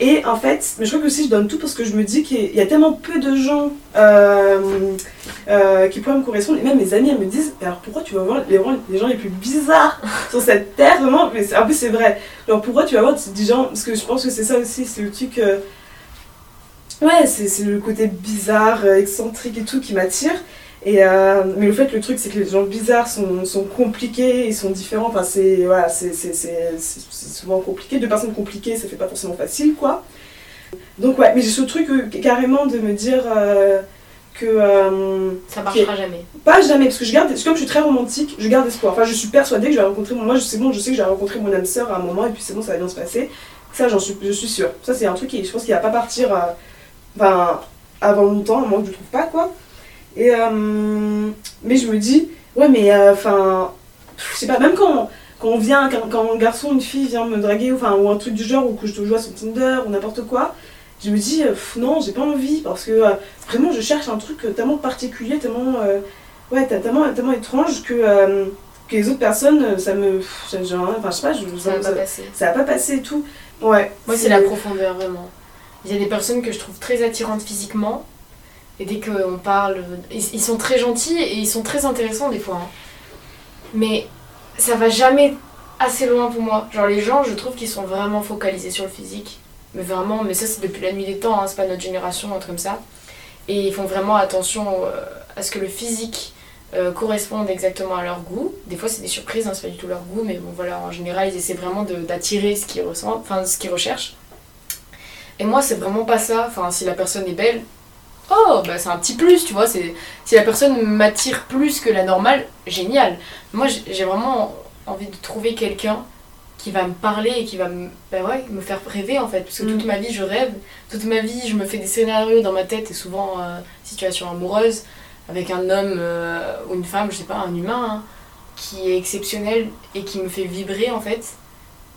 Et en fait, mais je crois que aussi je donne tout parce que je me dis qu'il y a tellement peu de gens euh, euh, qui pourraient me correspondre. Et même mes amis, elles me disent Alors pourquoi tu vas voir les, les gens les plus bizarres sur cette terre? Vraiment, mais en plus c'est vrai. Alors pourquoi tu vas voir des gens? Parce que je pense que c'est ça aussi, c'est le truc. euh, ouais, c'est c'est le côté bizarre, euh, excentrique et tout qui m'attire. Et euh, mais le fait, le truc, c'est que les gens bizarres sont, sont compliqués, ils sont différents. Enfin, c'est voilà, souvent compliqué. Deux personnes compliquées, ça fait pas forcément facile, quoi. Donc ouais, mais j'ai ce truc euh, carrément de me dire euh, que euh, Ça marchera jamais. pas jamais, parce que je garde, comme je suis très romantique, je garde espoir. Enfin, je suis persuadée que je vais rencontrer mon, moi, c'est bon, je sais que je vais rencontrer mon âme sœur à un moment et puis c'est bon, ça va bien se passer. Ça, j'en suis, je suis sûre. Ça, c'est un truc qui, je pense qu'il va pas partir, euh, avant longtemps, à moins que je le trouve pas, quoi. Et euh, mais je me dis, ouais, mais euh, enfin, je sais pas, même quand, quand on vient, quand, quand un garçon, une fille vient me draguer, ou, enfin, ou un truc du genre, ou que je te joue à son Tinder, ou n'importe quoi, je me dis, euh, pff, non, j'ai pas envie, parce que euh, vraiment, je cherche un truc euh, tellement particulier, tellement, euh, ouais, t'as tellement, tellement étrange que, euh, que les autres personnes, euh, ça me, ça- enfin, je sais pas, je, Ça va ça, pas passer. ça va pas passer et tout. Ouais. Moi, c'est la profondeur, vraiment. Il y a des personnes que je trouve très attirantes physiquement, Et dès qu'on parle, ils, sont très gentils et ils sont très intéressants des fois. hein. Mais ça va jamais assez loin pour moi. Genre les gens, je trouve qu'ils sont vraiment focalisés sur le physique. Mais vraiment, mais ça c'est depuis la nuit des temps, hein, c'est pas notre génération, un truc comme ça. Et ils font vraiment attention euh, à ce que le physique euh, corresponde exactement à leur goût. Des fois c'est des surprises, hein, c'est pas du tout leur goût, mais bon voilà, en général ils essaient vraiment d'attirer ce qu'ils ressentent, enfin ce qu'ils recherchent. Et moi c'est vraiment pas ça, enfin si la personne est belle, oh bah c'est un petit plus, tu vois, c'est si la personne m'attire plus que la normale, génial. Moi j'ai vraiment envie de trouver quelqu'un qui va me parler et qui va me, bah ouais, me faire rêver en fait. Parce que Mm. toute ma vie je rêve, toute ma vie je me fais des scénarios dans ma tête et souvent euh, situation amoureuse avec un homme euh, ou une femme, je sais pas, un humain hein, qui est exceptionnel et qui me fait vibrer en fait.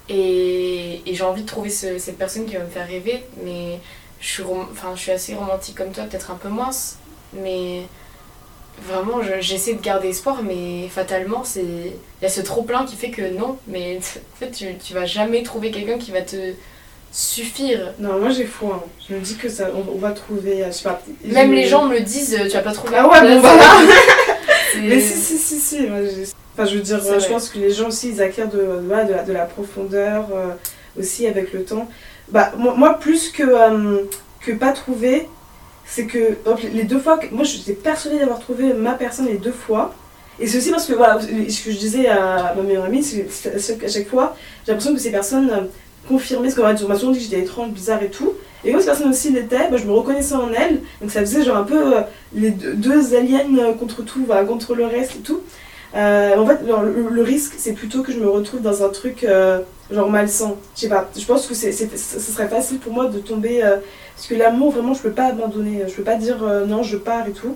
Et, et j'ai envie de trouver ce- cette personne qui va me faire rêver, mais je suis, enfin, je suis assez romantique comme toi, peut-être un peu moins, mais vraiment je- j'essaie de garder espoir, mais fatalement c'est il y a ce trop plein qui fait que non, mais en fait tu, tu vas jamais trouver quelqu'un qui va te suffire. Non, moi j'ai foi. hein. Je me dis que ça, on, on va trouver, je sais pas. Même les gens me le disent, tu vas pas trouver. Ah ouais, bon, voilà. Mais si, si, si, si. moi, Enfin, je veux dire, euh, je vrai. pense que les gens aussi, ils acquièrent de, de, la, de la profondeur euh, aussi avec le temps. Bah, moi, moi, plus que, euh, que pas trouver, c'est que les deux fois, que, moi j'étais persuadée d'avoir trouvé ma personne les deux fois. Et c'est aussi parce que, voilà, ce que je disais à ma meilleure amie, c'est qu'à chaque fois, j'ai l'impression que ces personnes euh, confirmaient ce qu'on m'a souvent dit que j'étais étrange, bizarre et tout. Et comme ces personnes aussi l'étaient, bah, je me reconnaissais en elles. Donc ça faisait genre un peu euh, les deux, aliens contre tout, contre le reste et tout. Euh, en fait, le, risque, c'est plutôt que je me retrouve dans un truc euh, genre malsain. Je sais pas, je pense que ce serait facile pour moi de tomber. euh, parce que l'amour, vraiment, je peux pas abandonner. Je peux pas dire non, je pars et tout.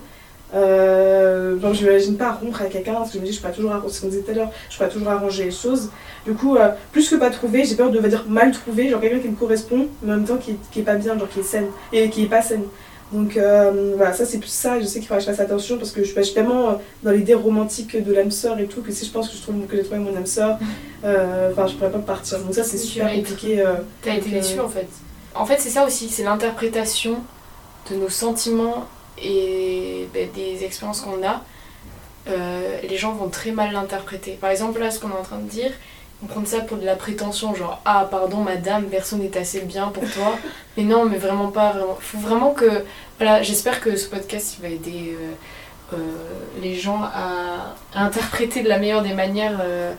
Genre, je m'imagine pas rompre avec quelqu'un parce que je me dis, je toujours, arranger- ce qu'on disait tout à l'heure, je toujours arranger les choses. Du coup, plus que pas trouver, j'ai peur de dire mal trouver, genre quelqu'un qui me correspond, mais en même temps qui, qui est pas bien, genre qui est saine, et qui est pas saine. Donc euh, voilà, ça c'est plus ça, je sais qu'il faudrait que je fasse attention parce que je, bah, je suis tellement euh, dans l'idée romantique de l'âme sœur et tout que si je pense que je trouve que j'ai trouvé mon âme sœur, euh, enfin je pourrais pas partir. Donc ça c'est super compliqué. euh, T'as été Donc, euh, déçu en fait. En fait, c'est ça aussi, c'est l'interprétation de nos sentiments et ben, des expériences qu'on a. Euh, les gens vont très mal l'interpréter. Par exemple, là, ce qu'on est en train de dire, on prend ça pour de la prétention, genre ah pardon madame, personne n'est assez bien pour toi. mais non, mais vraiment pas, vraiment. Faut vraiment que. Voilà, j'espère que ce podcast il va aider euh, euh, les gens à, interpréter de la meilleure des manières euh,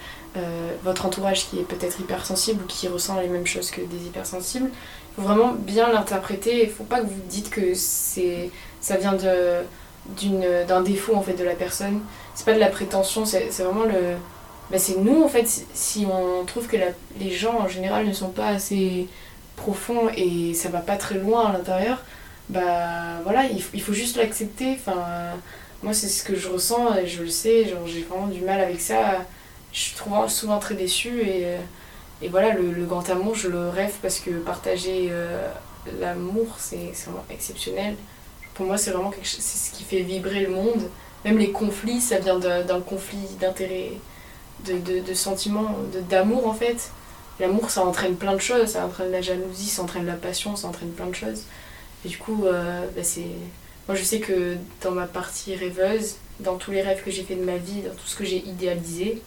votre entourage qui est peut-être hypersensible ou qui ressent les mêmes choses que des hypersensibles. Il faut vraiment bien l'interpréter. Il faut pas que vous dites que c'est ça vient de d'un défaut en fait de la personne. C'est pas de la prétention, c'est vraiment le bah, c'est nous en fait si- on trouve que les gens en général ne sont pas assez profonds et ça va pas très loin à l'intérieur, bah voilà, il, faut juste l'accepter. Enfin, moi c'est ce que je ressens et je le sais, genre j'ai vraiment du mal avec ça. Je suis souvent très déçue et, et voilà, le, le grand amour, je le rêve parce que partager euh, l'amour, c'est vraiment exceptionnel. Pour moi, c'est vraiment quelque chose, ce qui fait vibrer le monde. Même les conflits, ça vient d'un conflit d'intérêt, de, de, de sentiments, de- d'amour en fait. L'amour, ça entraîne plein de choses. Ça entraîne la jalousie, ça entraîne la passion, ça entraîne plein de choses. Et du coup, euh, bah, c'est. Moi, je sais que dans ma partie rêveuse, dans tous les rêves que j'ai fait de ma vie, dans tout ce que j'ai idéalisé,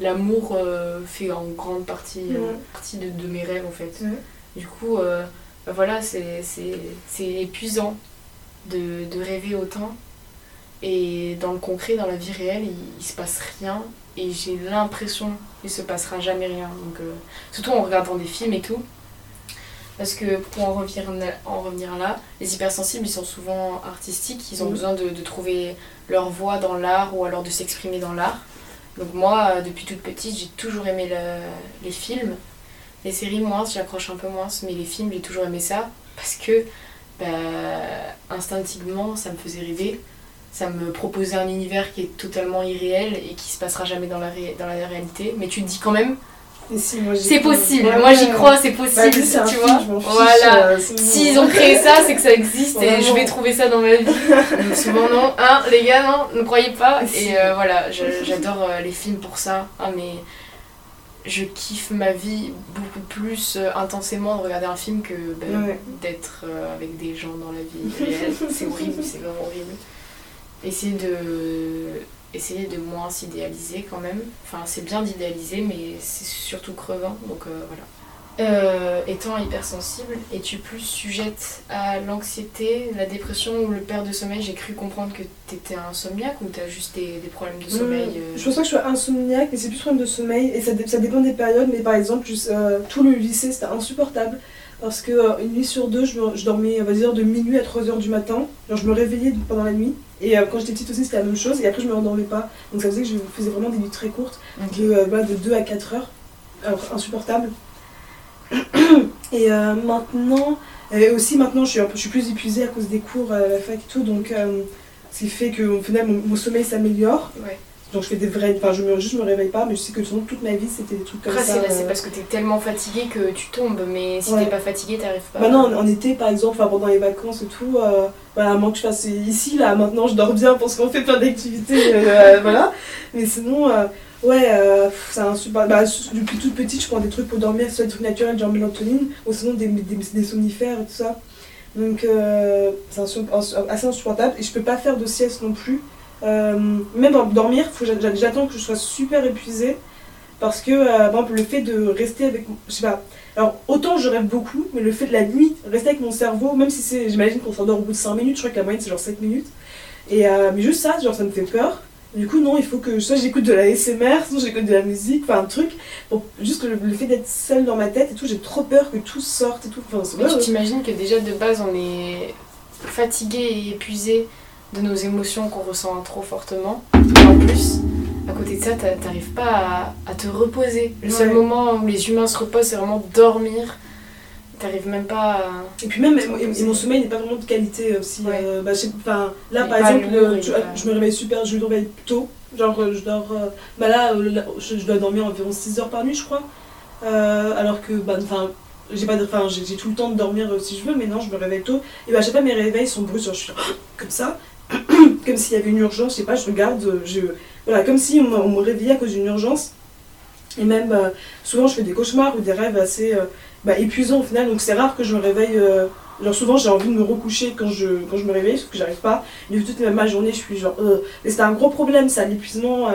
l'amour euh, fait en grande partie, euh, partie de, de mes rêves en fait. Du coup, bah voilà, c'est c'est- c'est épuisant de, de rêver autant. Et dans le concret, dans la vie réelle, il, il se passe rien. Et j'ai l'impression qu'il se passera jamais rien. Donc, euh, surtout en regardant des films et tout. Parce que pour en revenir, en revenir là, les hypersensibles, ils sont souvent artistiques. Ils ont Mhm. besoin de, de trouver leur voix dans l'art ou alors de s'exprimer dans l'art. Donc moi, euh, depuis toute petite, j'ai toujours aimé le- les films. Les séries, moins, j'accroche un peu moins, mais les films, j'ai toujours aimé ça. Parce que, bah, instinctivement, ça me faisait rêver. Ça me proposait un univers qui est totalement irréel et qui se passera jamais dans la, ré- dans la réalité. Mais tu te dis quand même, si, c'est possible. Ouais, Moi, j'y ouais. crois, c'est Bah, possible. un tu film, vois Voilà. euh. S'ils ont créé ça, c'est que ça existe et je vais trouver ça dans ma vie. Donc souvent non, hein, les gars, non, ne croyez pas. Et euh, voilà, j'adore euh, les films pour ça. Ah mais je kiffe ma vie beaucoup plus euh, intensément de regarder un film que ben, Ouais. d'être avec des gens dans la vie réelle. c'est horrible, c'est vraiment horrible. Essayer de, essayer de moins s'idéaliser quand même. Enfin, c'est bien d'idéaliser, mais c'est surtout crevant, donc euh, voilà. Euh, étant hypersensible, es-tu plus sujette à l'anxiété, la dépression ou le perte de sommeil? J'ai cru comprendre que t'étais insomniaque ou t'as juste des, des problèmes de sommeil euh, Je pense pas que je sois insomniaque, mais c'est plus problème de sommeil. Et ça, dé- ça dépend des périodes. Mais par exemple, juste, euh, tout le lycée, c'était insupportable. Parce que euh, une nuit sur deux, je, dormais, on va dire, de minuit à 3 heures du matin. Genre, je me réveillais pendant la nuit. Et euh, quand j'étais petite aussi, c'était la même chose. Et après, je me rendormais pas. Donc ça faisait que je faisais vraiment des nuits très courtes, de, euh, voilà, de 2 à 4 heures. Alors, insupportable. Et euh, maintenant, et aussi maintenant, je suis, un peu, je suis plus épuisée à cause des cours à la fac et tout. Donc, euh, ce qui fait que au final, mon, mon sommeil s'améliore. Ouais. Donc je fais des vrais. Enfin, je me, juste me réveille pas, mais je sais que sinon toute ma vie c'était des trucs comme Après, ça. c'est c'est euh. parce que t'es tellement fatigué que tu tombes, mais si Ouais. t'es pas fatigué, t'arrives pas. Maintenant, en, en été par exemple, enfin, pendant les vacances et tout, euh, voilà, à moins que je fasse ici, là, maintenant je dors bien parce qu'on fait plein d'activités, euh, voilà. Mais sinon, euh, ouais, euh, c'est un super. Bah, depuis toute petite, je prends des trucs pour dormir, soit des trucs naturels, genre mélatonine, ou sinon des, des, des somnifères et tout ça. Donc, euh, c'est assez insupportable. Et je peux pas faire de sieste non plus. Euh, même pour dormir, j'attends que je sois super épuisée. Parce que, euh, par exemple, le fait de rester avec. Je sais pas. Alors, autant je rêve beaucoup, mais le fait de la nuit, rester avec mon cerveau, même si c'est. J'imagine qu'on s'endort au bout de 5 minutes, je crois que la moyenne c'est genre 7 minutes. Et, euh, mais juste ça, genre, ça me fait peur. Du coup, non, il faut que soit j'écoute de la SMR, soit j'écoute de la musique, enfin un truc. Pour, juste que le, le fait d'être seule dans ma tête et tout, j'ai trop peur que tout sorte et tout. Enfin, tu t'imagines que déjà de base on est fatigué et épuisé de nos émotions qu'on ressent trop fortement. Et en plus, à côté de ça, t'a- t'arrives pas à, à te reposer. Le seul Ouais. moment où les humains se reposent, c'est vraiment dormir. T'arrives même pas à. Et puis même, et, mon sommeil n'est pas vraiment de qualité aussi. Ouais. euh, bah, je sais- là, Il par pas exemple, euh, pas- je me réveille super, je me réveille tôt. Genre, euh, je dors. euh, bah là, euh, je, je dois dormir environ 6 heures par nuit, je crois. Euh, alors que, bah, enfin, j'ai pas enfin, j'ai tout le temps de dormir euh, si je veux, mais non, je me réveille tôt. Et bah, à chaque fois, mes réveils sont brusques. Je suis comme ça, comme s'il y avait une urgence, je sais pas, je regarde, euh, je, voilà, comme si on, me- réveillait à cause d'une urgence. Et même, euh, souvent, je fais des cauchemars ou des rêves assez euh, bah, épuisants au final, donc c'est rare que je me réveille. genre, souvent, j'ai envie de me recoucher quand je, quand je me réveille, sauf que j'arrive pas. Et toute ma journée, je suis genre. Mais c'était un gros problème, ça, l'épuisement.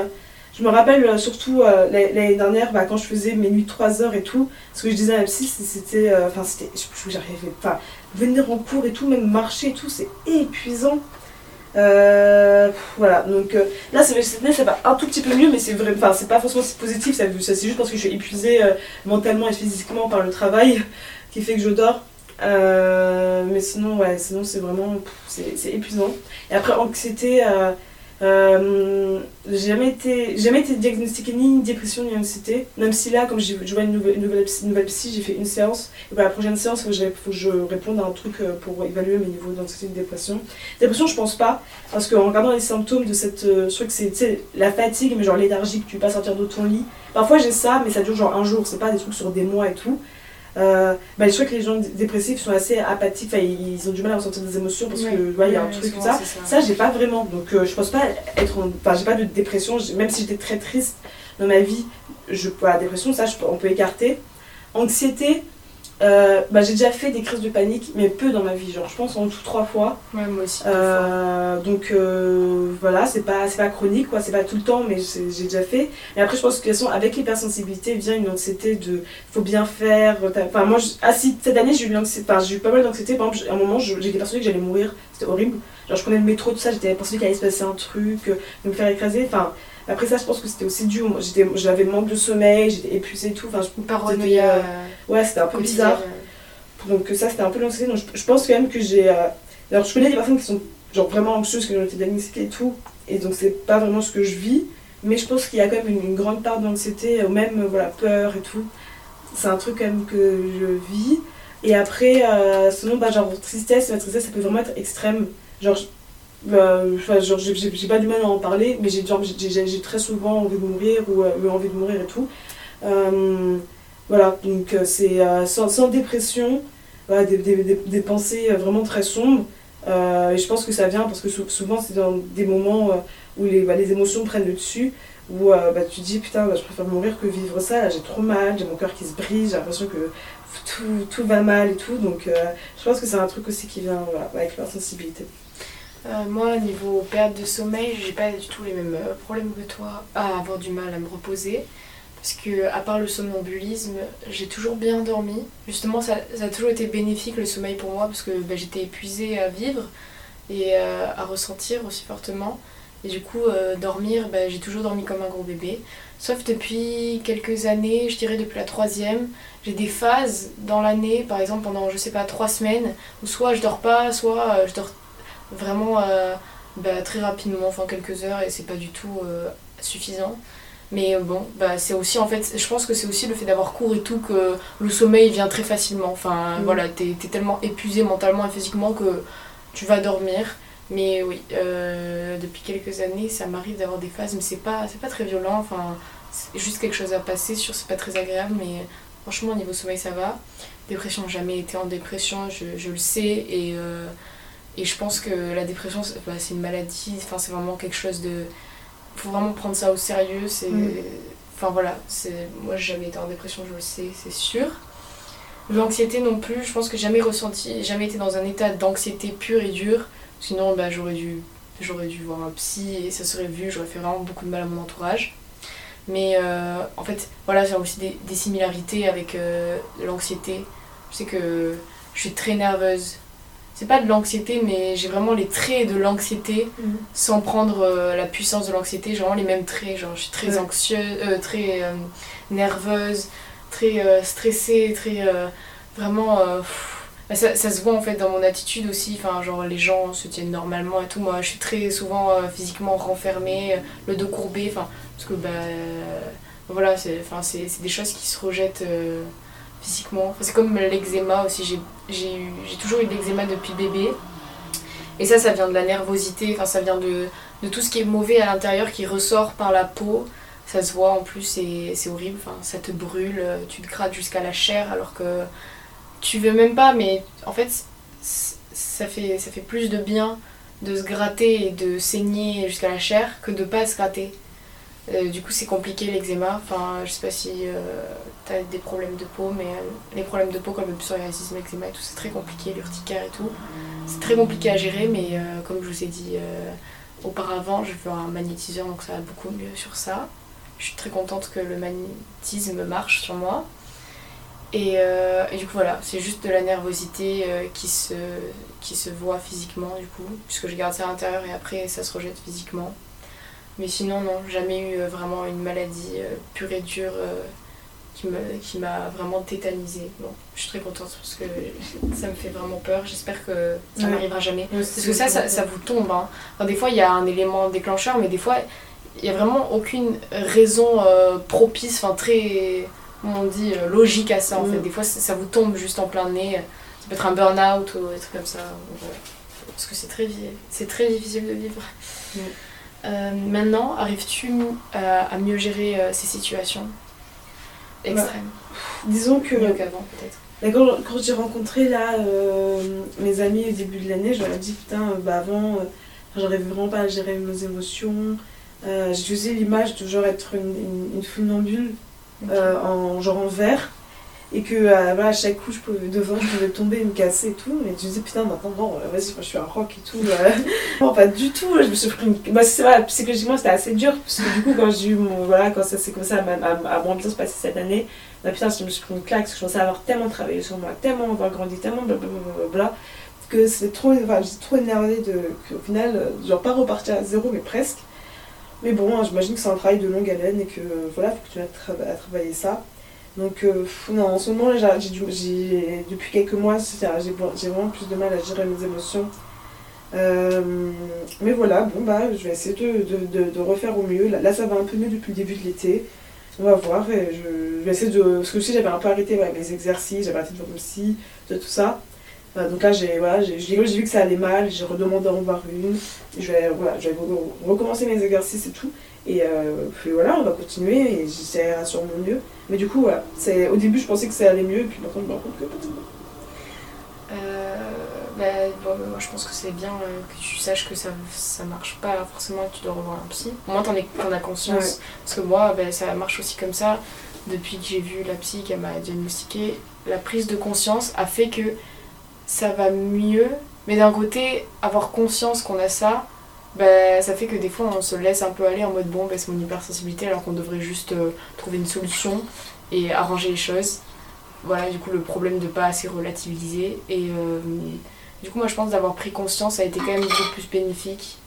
Je me rappelle surtout l'année dernière, bah, quand je faisais mes nuits de 3 heures et tout, ce que je disais à la psy, c'était. Enfin, c'était. J'arrivais pas. Venir en cours et tout, même marcher et tout, c'est épuisant. Euh, voilà, donc euh, là, cette année, ça va un tout petit peu mieux, mais c'est vrai, enfin, c'est pas forcément si positif, ça, c'est juste parce que je suis épuisée euh, mentalement et physiquement par le travail qui fait que je dors. Euh, mais sinon, ouais, sinon c'est vraiment c'est c'est épuisant. Et après, anxiété, euh, j'ai jamais été, jamais été diagnostiquée ni dépression ni anxiété. Même si là, comme j'ai- vois une nouvelle, une nouvelle, une nouvelle psy, j'ai fait une séance. Et pour la prochaine séance, il faut que je, réponde à un truc euh, pour évaluer mes niveaux d'anxiété et de dépression. Dépression, je pense pas, parce qu'en regardant les symptômes de cette. euh, je c'est la fatigue, mais genre léthargique, tu peux pas sortir de ton lit. Parfois j'ai ça, mais ça dure genre un jour, c'est pas des trucs sur des mois et tout. Euh, bah, je crois que les gens dépressifs sont assez apathiques, ils ont du mal à ressentir des émotions parce que ouais, il y a un truc souvent, ça. c'est Ça, j'ai pas vraiment. Donc, euh, je pense pas être. en- Enfin, j'ai pas de dépression. Même si j'étais très triste dans ma vie, je, la dépression, ça, je on peut écarter. Anxiété, euh, bah, j'ai déjà fait des crises de panique, mais peu dans ma vie. Genre, je pense en tout trois fois. Ouais, moi aussi. Euh, donc, euh, voilà, c'est pas, c'est pas chronique, quoi. C'est pas tout le temps, mais j'ai déjà fait. Mais après, je pense que de toute façon, avec l'hypersensibilité vient une anxiété de faut bien faire. Enfin, moi, je- ah, si, cette année, j'ai eu, enfin, j'ai eu pas mal d'anxiété. Par exemple, à un moment, j'étais persuadée que j'allais mourir. C'était horrible. Genre, je prenais le métro, tout ça, j'étais persuadée qu'il allait se passer un truc, de me faire écraser. Enfin, après ça, je pense que c'était aussi dû. J'avais manque de sommeil, j'étais épuisée et tout. Enfin, je- paranoïa euh, euh, ouais, c'était un peu bizarre. Donc, ça, c'était un peu l'anxiété. Donc, je, je pense quand même que j'ai. euh, Alors, je connais des personnes qui sont genre vraiment anxieuses, qui ont été diagnostiquées et tout. Et donc, c'est pas vraiment ce que je vis. Mais je pense qu'il y a quand même une, une grande part d'anxiété, euh, même euh, voilà, peur et tout. C'est un truc quand même que je vis. Et après, euh, sinon, bah, genre tristesse, la tristesse, ça peut vraiment être extrême. Genre, genre j'ai- pas du mal à en parler, mais j'ai très souvent envie de mourir ou euh, eu envie de mourir et tout. Euh, voilà, donc euh, c'est euh, sans, dépression, des, pensées euh, vraiment très sombres. Euh, et je pense que ça vient parce que sou- souvent c'est dans des moments euh, où les, bah, les émotions prennent le dessus, où euh, bah, tu dis putain, je préfère mourir que vivre ça, j'ai trop mal, j'ai mon cœur qui se brise, j'ai l'impression que tout, tout va mal et tout. Donc euh, je pense que c'est un truc aussi qui vient avec l'hypersensibilité. Euh, moi, niveau perte de sommeil, j'ai pas du tout les mêmes euh, problèmes que toi à avoir du mal à me reposer. Parce que, à part le somnambulisme, j'ai toujours bien dormi. Justement, ça, ça a toujours été bénéfique le sommeil pour moi parce que bah, j'étais épuisée à vivre et euh, à ressentir aussi fortement. Et du coup, dormir, bah, j'ai toujours dormi comme un gros bébé. Sauf depuis quelques années, je dirais depuis la troisième, j'ai des phases dans l'année, par exemple pendant, je sais pas, trois semaines, où soit je dors pas, soit je dors vraiment euh, bah, très rapidement, enfin quelques heures, et c'est pas du tout euh, suffisant. Mais euh, bon, bah, c'est aussi en fait, je pense que c'est aussi le fait d'avoir cours et tout que le sommeil vient très facilement. Enfin Mm. voilà, t'es es tellement épuisé mentalement et physiquement que tu vas dormir. Mais oui, euh, depuis quelques années, ça m'arrive d'avoir des phases, mais c'est pas, pas très violent. Enfin, c'est juste quelque chose à passer sur, c'est pas très agréable, mais franchement, au niveau sommeil, ça va. Dépression, j'ai jamais été en dépression, je, je le sais, et, euh, et je pense que la dépression, c'est bah, c'est une maladie, enfin, c'est vraiment quelque chose de. faut vraiment prendre ça au sérieux, c'est. Mm. Enfin voilà, moi j'ai jamais été en dépression, je le sais, c'est sûr. L'anxiété non plus, je pense que jamais ressenti, jamais été dans un état d'anxiété pure et dure. Sinon, bah, j'aurais dû, j'aurais dû voir un psy et ça serait vu, j'aurais fait vraiment beaucoup de mal à mon entourage. Mais euh, en fait, voilà, j'ai aussi des, des similarités avec euh, l'anxiété. Je sais que je suis très nerveuse. C'est pas de l'anxiété, mais j'ai vraiment les traits de l'anxiété sans prendre euh, la puissance de l'anxiété. J'ai vraiment les mêmes traits. Genre, je suis très Ouais. anxieuse, euh, très euh, nerveuse, très stressée, très. vraiment. pff. Bah, ça, ça se voit en fait dans mon attitude aussi. Enfin, genre, les gens se tiennent normalement et tout. Moi, je suis très souvent physiquement renfermée, le dos courbé. Enfin, parce que, bah. voilà, c'est des choses qui se rejettent physiquement. C'est comme l'eczéma aussi. J'ai- toujours eu de l'eczéma depuis bébé. Et ça, ça vient de la nervosité. Enfin, ça vient de, de tout ce qui est mauvais à l'intérieur qui ressort par la peau. Ça se voit en plus et c'est horrible. Enfin, ça te brûle, tu te grattes jusqu'à la chair alors que tu veux même pas. Mais en fait, ça fait, ça fait plus de bien de se gratter et de saigner jusqu'à la chair que de pas se gratter. Euh, du coup, c'est compliqué l'eczéma. Enfin, je sais pas si tu as des problèmes de peau, mais euh, les problèmes de peau comme le psoriasis, l'eczéma et tout, c'est très compliqué, l'urticaire et tout. C'est très compliqué à gérer, mais euh, comme je vous ai dit euh, auparavant, je fais un magnétiseur, donc ça va beaucoup mieux sur ça. Je suis très contente que le magnétisme marche sur moi. Et, euh, et du coup, voilà, c'est juste de la nervosité euh, qui, se, qui se voit physiquement, du coup, puisque je garde ça à l'intérieur et après ça se rejette physiquement. Mais sinon, non, jamais eu euh, vraiment une maladie euh, pure et dure euh, qui m'a vraiment tétanisée. Bon, je suis très contente parce que ça me fait vraiment peur. J'espère que ça Ouais. m'arrivera jamais. Ouais, Parce que ça, ça, ça vous tombe. Hein. Enfin, des fois, il y a un élément déclencheur, mais des fois, il n'y a vraiment aucune raison euh, propice, enfin très, comment on dit, euh, logique à ça en Mm. fait. Des fois, ça, ça vous tombe juste en plein nez. Ça peut être un burn-out ou des trucs comme ça. Donc. Parce que c'est très, c'est très difficile de vivre. Mm. Euh, maintenant, arrives-tu euh, à mieux gérer euh, ces situations extrêmes? Disons que. Mieux qu'avant, peut-être. D'accord, quand j'ai rencontré là euh, mes amis au début de l'année, je leur ai dit putain, bah avant, j'arrivais vraiment pas à gérer mes émotions. J'ai utilisé l'image de genre être une, une, une funambule en genre en verre et que euh, voilà, à chaque coup je pouvais devant je pouvais tomber me casser et tout mais je me disais putain maintenant non euh, vas-y moi, je suis un rock et tout euh. non pas du tout je me suis pris une... bah, c'est vrai psychologiquement c'était assez dur parce que du coup quand j'ai eu mon voilà quand ça s'est commencé à, à, à bien se passer cette année bah putain je me suis pris une claque parce que je à avoir tellement travaillé sur moi tellement avoir grandi tellement blablabla que c'était trop enfin, j'étais trop énervée de qu'au final genre pas repartir à zéro mais presque mais bon, j'imagine que c'est un travail de longue haleine et que voilà, faut que tu vas à travailler ça. Donc, euh, non, en ce moment, j'ai, depuis quelques mois, j'ai, vraiment plus de mal à gérer mes émotions. Euh, mais voilà, bon, bah, je vais essayer de, refaire au mieux. Là, ça va un peu mieux depuis le début de l'été. On va voir. Je, vais essayer de. Parce que aussi, j'avais un peu arrêté mes exercices, j'avais arrêté de mon psy, de tout ça. Euh, donc là, j'ai, voilà, vu que ça allait mal, j'ai redemandé à en voir une. Je vais, je vais re- recommencer mes exercices et tout. Et euh, puis voilà, on va continuer et j'essaierai sur mon mieux. Mais du coup, voilà, c'est, au début, je pensais que ça allait mieux, et puis maintenant, je me rends compte que peut-être pas. Bah, bon, moi je pense que c'est bien euh, que tu saches que ça, ça marche pas forcément et que tu dois revoir un psy. Au moins t'en, t'en as conscience. Parce que moi, bah, ça marche aussi comme ça. Depuis que j'ai vu la psy qu'elle m'a diagnostiqué, la prise de conscience a fait que ça va mieux. Mais d'un côté, avoir conscience qu'on a ça, bah, ça fait que des fois on se laisse un peu aller en mode bon, bah, c'est mon hypersensibilité alors qu'on devrait juste euh, trouver une solution et arranger les choses. Voilà, du coup, le problème de pas assez relativiser. Et euh, du coup, moi je pense d'avoir pris conscience a été quand même beaucoup plus bénéfique.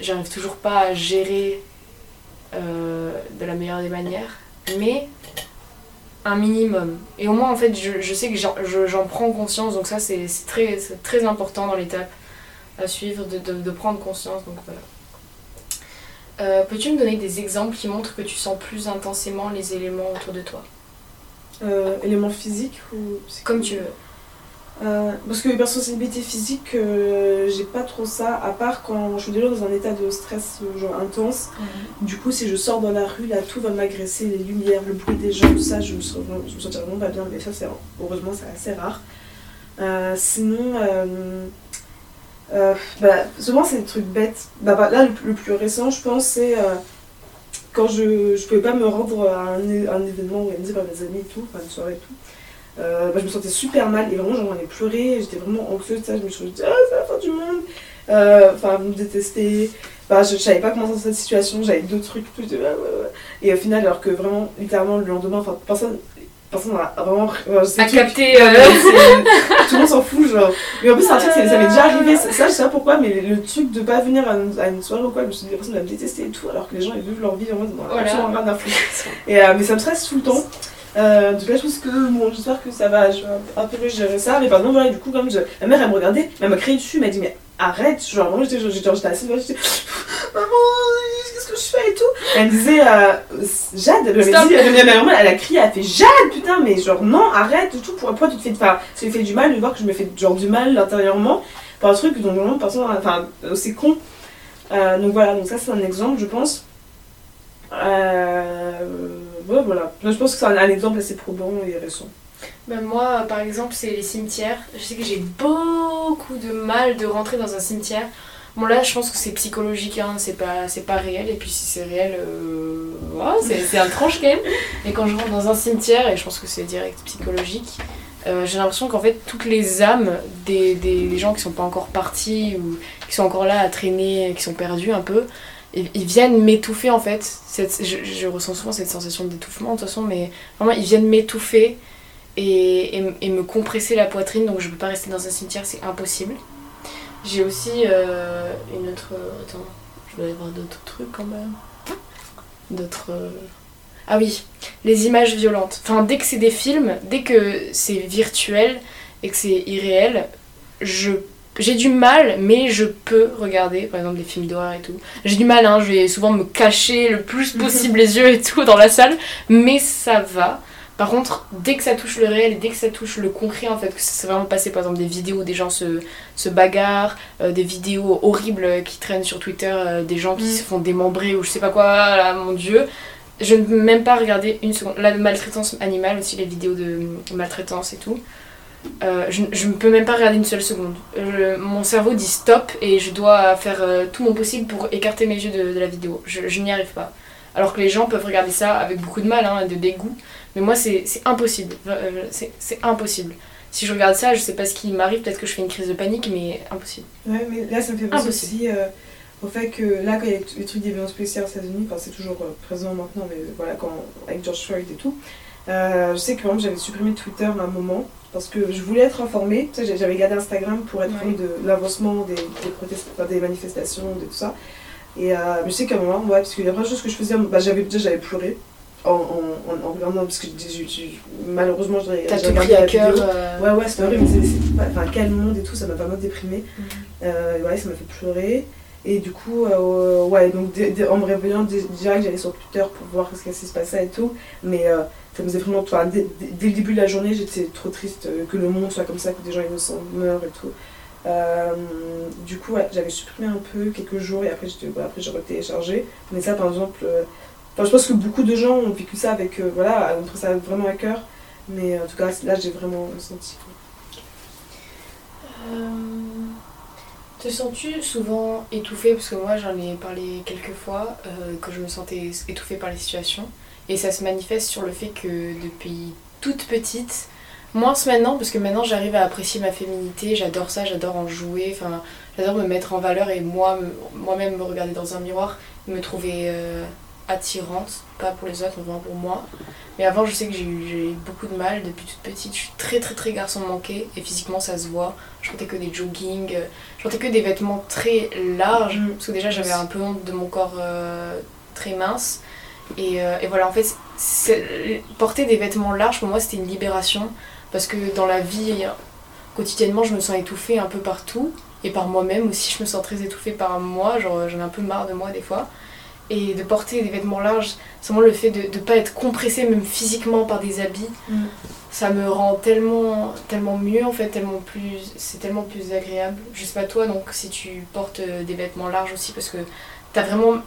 J'arrive toujours pas à gérer euh, de la meilleure des manières, mais un minimum. Et au moins, en fait, je, sais que j'en je- j'en prends conscience, donc ça, c'est très important dans l'étape à suivre, de, de- de prendre conscience. Donc voilà. Euh, Peux-tu me donner des exemples qui montrent que tu sens plus intensément les éléments autour de toi? Euh, éléments physiques ou Comme tu veux. Euh, parce que hypersensibilité physique, euh, j'ai pas trop ça, à part quand je suis déjà dans un état de stress genre intense. Du coup, si je sors dans la rue, là, tout va m'agresser, les lumières, le bruit des gens, tout ça, je me, sens, je me sentirais vraiment pas bien. Mais ça, c'est heureusement, c'est assez rare. Sinon, euh, bah, souvent, c'est des trucs bêtes. Bah, bah, là, le, plus récent, je pense, c'est euh, quand je, je pouvais pas me rendre à un, événement organisé par mes amis et tout, enfin une soirée et tout. Euh, bah, je me sentais super mal et vraiment j'en ai pleuré, j'étais vraiment anxieuse, ça, je me suis dit ah c'est la fin du monde, enfin me détester, bah, je, savais pas comment sortir cette situation, j'avais deux trucs, tout, ouais. et au final alors que vraiment littéralement le lendemain, enfin personne, personne n'a vraiment, c'est À capter. euh, tout le monde s'en fout genre, mais en plus c'est un truc, ça m'est déjà arrivé, ça ça, je sais pas pourquoi, mais le truc de pas venir à une, à une soirée ou quoi, je me suis dit la personne va me détester et tout, alors que les gens ils vivent leur vie en mode, Voilà. absolument rien à foutre. Et, euh, mais ça me stresse tout le temps. Euh, donc là, je pense que bon, j'espère que ça va, je vais un peu mieux gérer ça. Mais par exemple, voilà, du coup, comme je... ma mère, elle me regardait, mais elle m'a crié dessus, elle m'a dit, mais arrête. Genre, moi, j'étais j'étais- j'étais assise, j'étais, maman, qu'est-ce que je fais et tout? Elle me disait, euh, Jade, elle me Stop. dit, elle, elle, elle, elle a crié, elle a fait Jade, putain, mais genre, non, arrête et tout. Pourquoi, tu te fais, enfin, ça lui fait du mal de voir que je me fais genre du mal intérieurement par un truc dont vraiment personne, enfin, euh, c'est con. Euh, donc voilà, donc ça, c'est un exemple, je pense. Euh, ouais, voilà. Je pense que c'est un, un exemple assez probant et récent. Ben, moi, par exemple, c'est les cimetières. Je sais que j'ai beaucoup de mal de rentrer dans un cimetière. Bon, là, je pense que c'est psychologique, hein, c'est pas, pas réel. Et puis, si c'est réel, euh, c'est, un tranche quand même. Et quand je rentre dans un cimetière, et je pense que c'est direct psychologique, euh, j'ai l'impression qu'en fait, toutes les âmes des, des, gens qui sont pas encore partis ou qui sont encore là à traîner, qui sont perdus un peu, ils, viennent m'étouffer en fait. Je ressens souvent cette sensation d'étouffement de toute façon, mais vraiment, ils viennent m'étouffer et, et, et me compresser la poitrine, donc je peux pas rester dans un cimetière, c'est impossible. J'ai aussi euh, une autre. Attends, je dois y avoir d'autres trucs quand même. D'autres. euh, Ah oui, les images violentes. Enfin, dès que c'est des films, dès que c'est virtuel et que c'est irréel, je j'ai du mal, mais je peux regarder, par exemple, des films d'horreur et tout. J'ai du mal, hein, je vais souvent me cacher le plus possible les yeux et tout dans la salle, mais ça va. Par contre, dès que ça touche le réel et dès que ça touche le concret, en fait, que c'est vraiment passé, par exemple, des vidéos où des gens se, se bagarrent, euh, des vidéos horribles qui traînent sur Twitter, euh, des gens qui Mm. se font démembrer ou je sais pas quoi, là, mon dieu. Je ne peux même pas regarder une seconde. La maltraitance animale aussi, les vidéos de maltraitance et tout. Euh, je, je ne peux même pas regarder une seule seconde. Je- mon cerveau dit stop et je dois faire euh, tout mon possible pour écarter mes yeux de, de la vidéo. Je, je n'y arrive pas. Alors que les gens peuvent regarder ça avec beaucoup de mal, hein, de dégoût. Mais moi, c'est impossible. Euh, c'est impossible. Si je regarde ça, je sais pas ce qui m'arrive. Peut-être que je fais une crise de panique, mais impossible. Ouais, mais là, ça me fait penser Impossible. aussi euh, au fait que là, quand il y a les trucs des violences policières aux États-Unis, enfin, c'est toujours euh, présent maintenant, mais voilà, quand, avec George Floyd et tout, je sais que par exemple, j'avais supprimé Twitter à un moment parce que je voulais être informée. Tu sais, j'avais gardé Instagram pour être Ouais. informée de l'avancement des, des, protest- enfin, des manifestations, de tout ça. Et euh, mais je sais qu'à un moment, ouais, parce que la première chose que je faisais, bah, j'avais déjà j'avais pleuré. En, en, en, en regardant, parce que j'ai- j'ai- malheureusement, j'ai regardé pris à cœur. euh, Ouais, ouais, c'était horrible, mais c'est- enfin, quel monde et tout, ça m'a vraiment déprimé. Euh, et ouais, ça m'a fait pleurer. Et du coup, euh, ouais, donc en me réveillant, direct, j'allais sur Twitter pour voir ce qui se passait et tout. Mais ça me faisait vraiment. Enfin, dès, le début de la journée, j'étais trop triste que le monde soit comme ça, que des gens innocents meurent et tout. Euh, du coup, ouais, j'avais supprimé un peu quelques jours et après, voilà, après j'ai retéléchargé. Mais ça, par exemple, euh, je pense que beaucoup de gens ont vécu ça avec. euh, voilà, ont pris ça vraiment à cœur. Mais en tout cas, là, j'ai vraiment senti. Euh, te sens-tu souvent étouffée? Parce que moi j'en ai parlé quelques fois, euh, que je me sentais étouffée par les situations. Et ça se manifeste sur le fait que depuis toute petite, moins maintenant, parce que maintenant j'arrive à apprécier ma féminité, j'adore ça, j'adore en jouer, enfin j'adore me mettre en valeur et moi, me- moi-même me regarder dans un miroir, me trouver euh, attirante, pas pour les autres, mais vraiment pour moi. Mais avant je sais que j'ai eu, beaucoup de mal depuis toute petite, je suis très très très garçon manqué et physiquement ça se voit. Je portais que des joggings, euh, je portais que des vêtements très larges, Mm. parce que déjà j'avais un peu honte de mon corps euh, très mince. Et, euh, et voilà, en fait, porter des vêtements larges pour moi c'était une libération parce que dans la vie quotidiennement je me sens étouffée un peu partout et par moi-même aussi je me sens très étouffée par moi, genre j'en ai un peu marre de moi des fois. Et de porter des vêtements larges, seulement le fait de ne pas être compressée même physiquement par des habits, Mm. ça me rend tellement, tellement mieux en fait, tellement plus, c'est tellement plus agréable. Je sais pas toi donc si tu portes euh, des vêtements larges aussi parce que t'as vraiment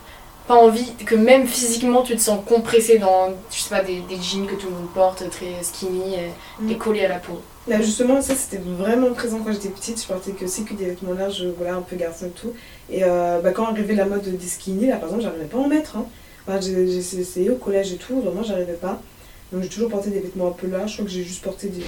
pas envie que même physiquement tu te sens compressé dans, je sais pas, des, des jeans que tout le monde porte, très skinny et, Mm. et collés à la peau. Là justement, ça c'était vraiment présent quand j'étais petite. Je portais que c'est que des vêtements larges, voilà, un peu garçon et tout. Et euh, bah, quand arrivait la mode des skinny, là par exemple, j'arrivais pas à en mettre. Hein. Enfin, j'ai essayé au collège et tout, vraiment j'arrivais pas. Donc j'ai toujours porté des vêtements un peu larges. Je crois que j'ai juste porté des.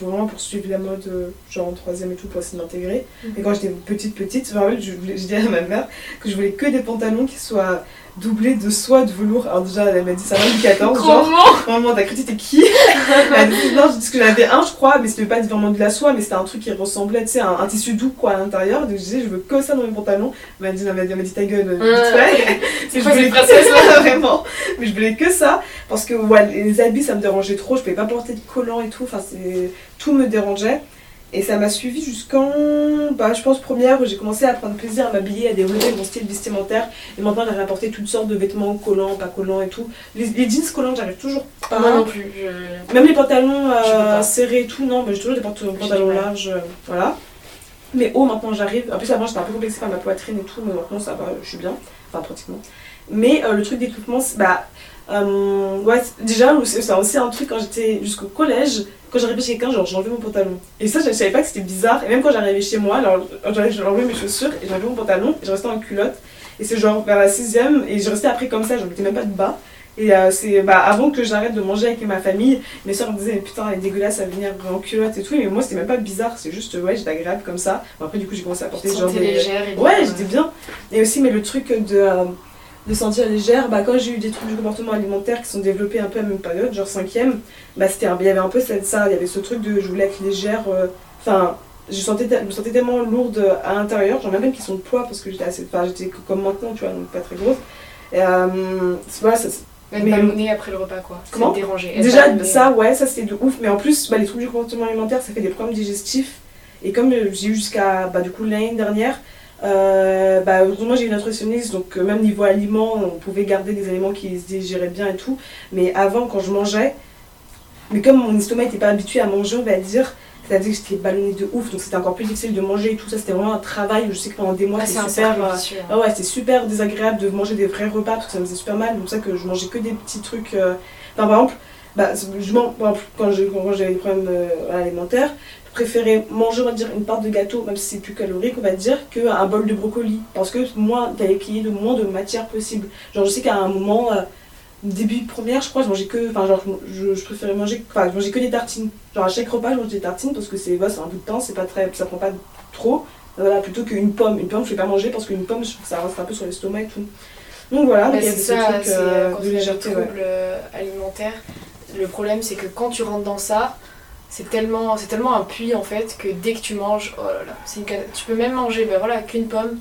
vraiment pour suivre la mode, euh, genre en troisième et tout, pour essayer de m'intégrer. Mhm. Et quand j'étais petite, petite, je voulais- je disais à ma mère que je voulais que des pantalons qui soient doublés de soie de velours. Alors déjà, elle m'a dit ça va du 14, genre. Maman, t'as cru que t'étais qui Elle a dit, Non, dit que j'en avais un, je crois, mais c'était pas vraiment de la soie, mais c'était un truc qui ressemblait, tu sais, un, un tissu doux quoi à l'intérieur. Donc je disais, je veux que ça dans mes pantalons. Elle m'a dit, elle m'a dit, elle m'a dit ta gueule, vite fait. C'est je voulais que ça, vraiment. Mais je voulais que ça, parce que ouais, les habits, ça me dérangeait trop. Je pouvais pas porter de collants et tout. Enfin, tout me dérangeait. Et ça m'a suivi jusqu'en, bah, je pense, première, où j'ai commencé à prendre plaisir à m'habiller, à développer mon style vestimentaire. Et maintenant, j'arrive à porter toutes sortes de vêtements collants, pas collants et tout. Les, les jeans collants, j'arrive toujours pas. Moi non plus. je- Même les pantalons euh, serrés et tout, non, mais j'ai toujours des pant- pantalons larges, euh, voilà. Mais haut, maintenant j'arrive. En plus, avant j'étais un peu complexée par ma poitrine et tout, mais maintenant ça va, je suis bien. Enfin, pratiquement. Mais euh, le truc d'étouffement, c'est bah. Euh, ouais, déjà, c'est aussi un truc quand j'étais jusqu'au collège, quand j'arrivais chez quelqu'un, genre j'enlevais mon pantalon. Et ça, je savais pas que c'était bizarre. Et même quand j'arrivais chez moi, alors j'enlevais mes chaussures et j'enlevais mon pantalon et je restais en culotte. Et c'est genre vers la sixième, et je restais après comme ça, je mettais même pas de bas. Et euh, c'est bah, avant que j'arrête de manger avec ma famille, mes soeurs me disaient, mais putain, elle est dégueulasse à venir en culotte et tout. Mais moi, c'était même pas bizarre, c'est juste, ouais, j'étais agréable comme ça. Bon, après, du coup, j'ai commencé à porter genre des. légère et Ouais, j'étais bien. Et aussi, mais le truc de, euh, de sentir légère, bah, quand j'ai eu des troubles du comportement alimentaire qui sont développés un peu à la même période, genre cinquième, bah, c'était il y avait un peu cette- ça, il y avait ce truc de je voulais être légère. euh, Enfin, je, sentais, je me sentais tellement lourde à l'intérieur, j'en ai même qui sont de poids parce que j'étais assez. Enfin, j'étais comme maintenant, tu vois, donc pas très grosse. Et euh, voilà, ça, mais- ballonné après le repas quoi. Comment. Être Déjà, ça, ouais, ça c'était de ouf. Mais en plus, bah, les troubles du comportement alimentaire, ça fait des problèmes digestifs. Et comme euh, j'ai eu jusqu'à, bah, du coup, l'année dernière, euh, bah, heureusement, j'ai eu une nutritionniste. Donc, euh, même niveau aliments, on pouvait garder des aliments qui se digéraient bien et tout. Mais avant, quand je mangeais, mais comme mon estomac n'était pas habitué à manger, on va dire, c'est-à-dire que j'étais ballonnée de ouf. Donc, c'était encore plus difficile de manger et tout ça. C'était vraiment un travail. Je sais que pendant des mois, Ah, c'était super. euh, ah ouais, c'était super désagréable de manger des vrais repas parce que ça me faisait super mal. Donc, ça que je mangeais que des petits trucs. euh, Enfin, par exemple, bah, je man- par exemple, quand j'avais des problèmes euh, alimentaires, je préférais manger, on va dire, une part de gâteau, même si c'est plus calorique, on va dire, qu'un bol de brocoli. Parce que moins, t'avais qu'il y ait le moins de matière possible. Genre, je sais qu'à un moment, euh, début de première, je crois, je mangeais que. Enfin, genre, je, je préférais manger. Enfin, je mangeais que des tartines. Genre, à chaque repas, je mangeais des tartines parce que c'est un bout de temps, c'est pas très. Ça prend pas trop. Voilà, plutôt qu'une pomme. Une pomme, je vais pas manger parce qu'une pomme, je trouve que ça reste un peu sur l'estomac et tout. Donc voilà, Bah, donc il y c'est avait ce ça, truc c'est euh, quand de des légèreté. ouais. alimentaires. Le problème, c'est que quand tu rentres dans ça, c'est tellement, c'est tellement un puits en fait que dès que tu manges, oh là là, c'est une tu peux même manger, ben voilà, qu'une pomme.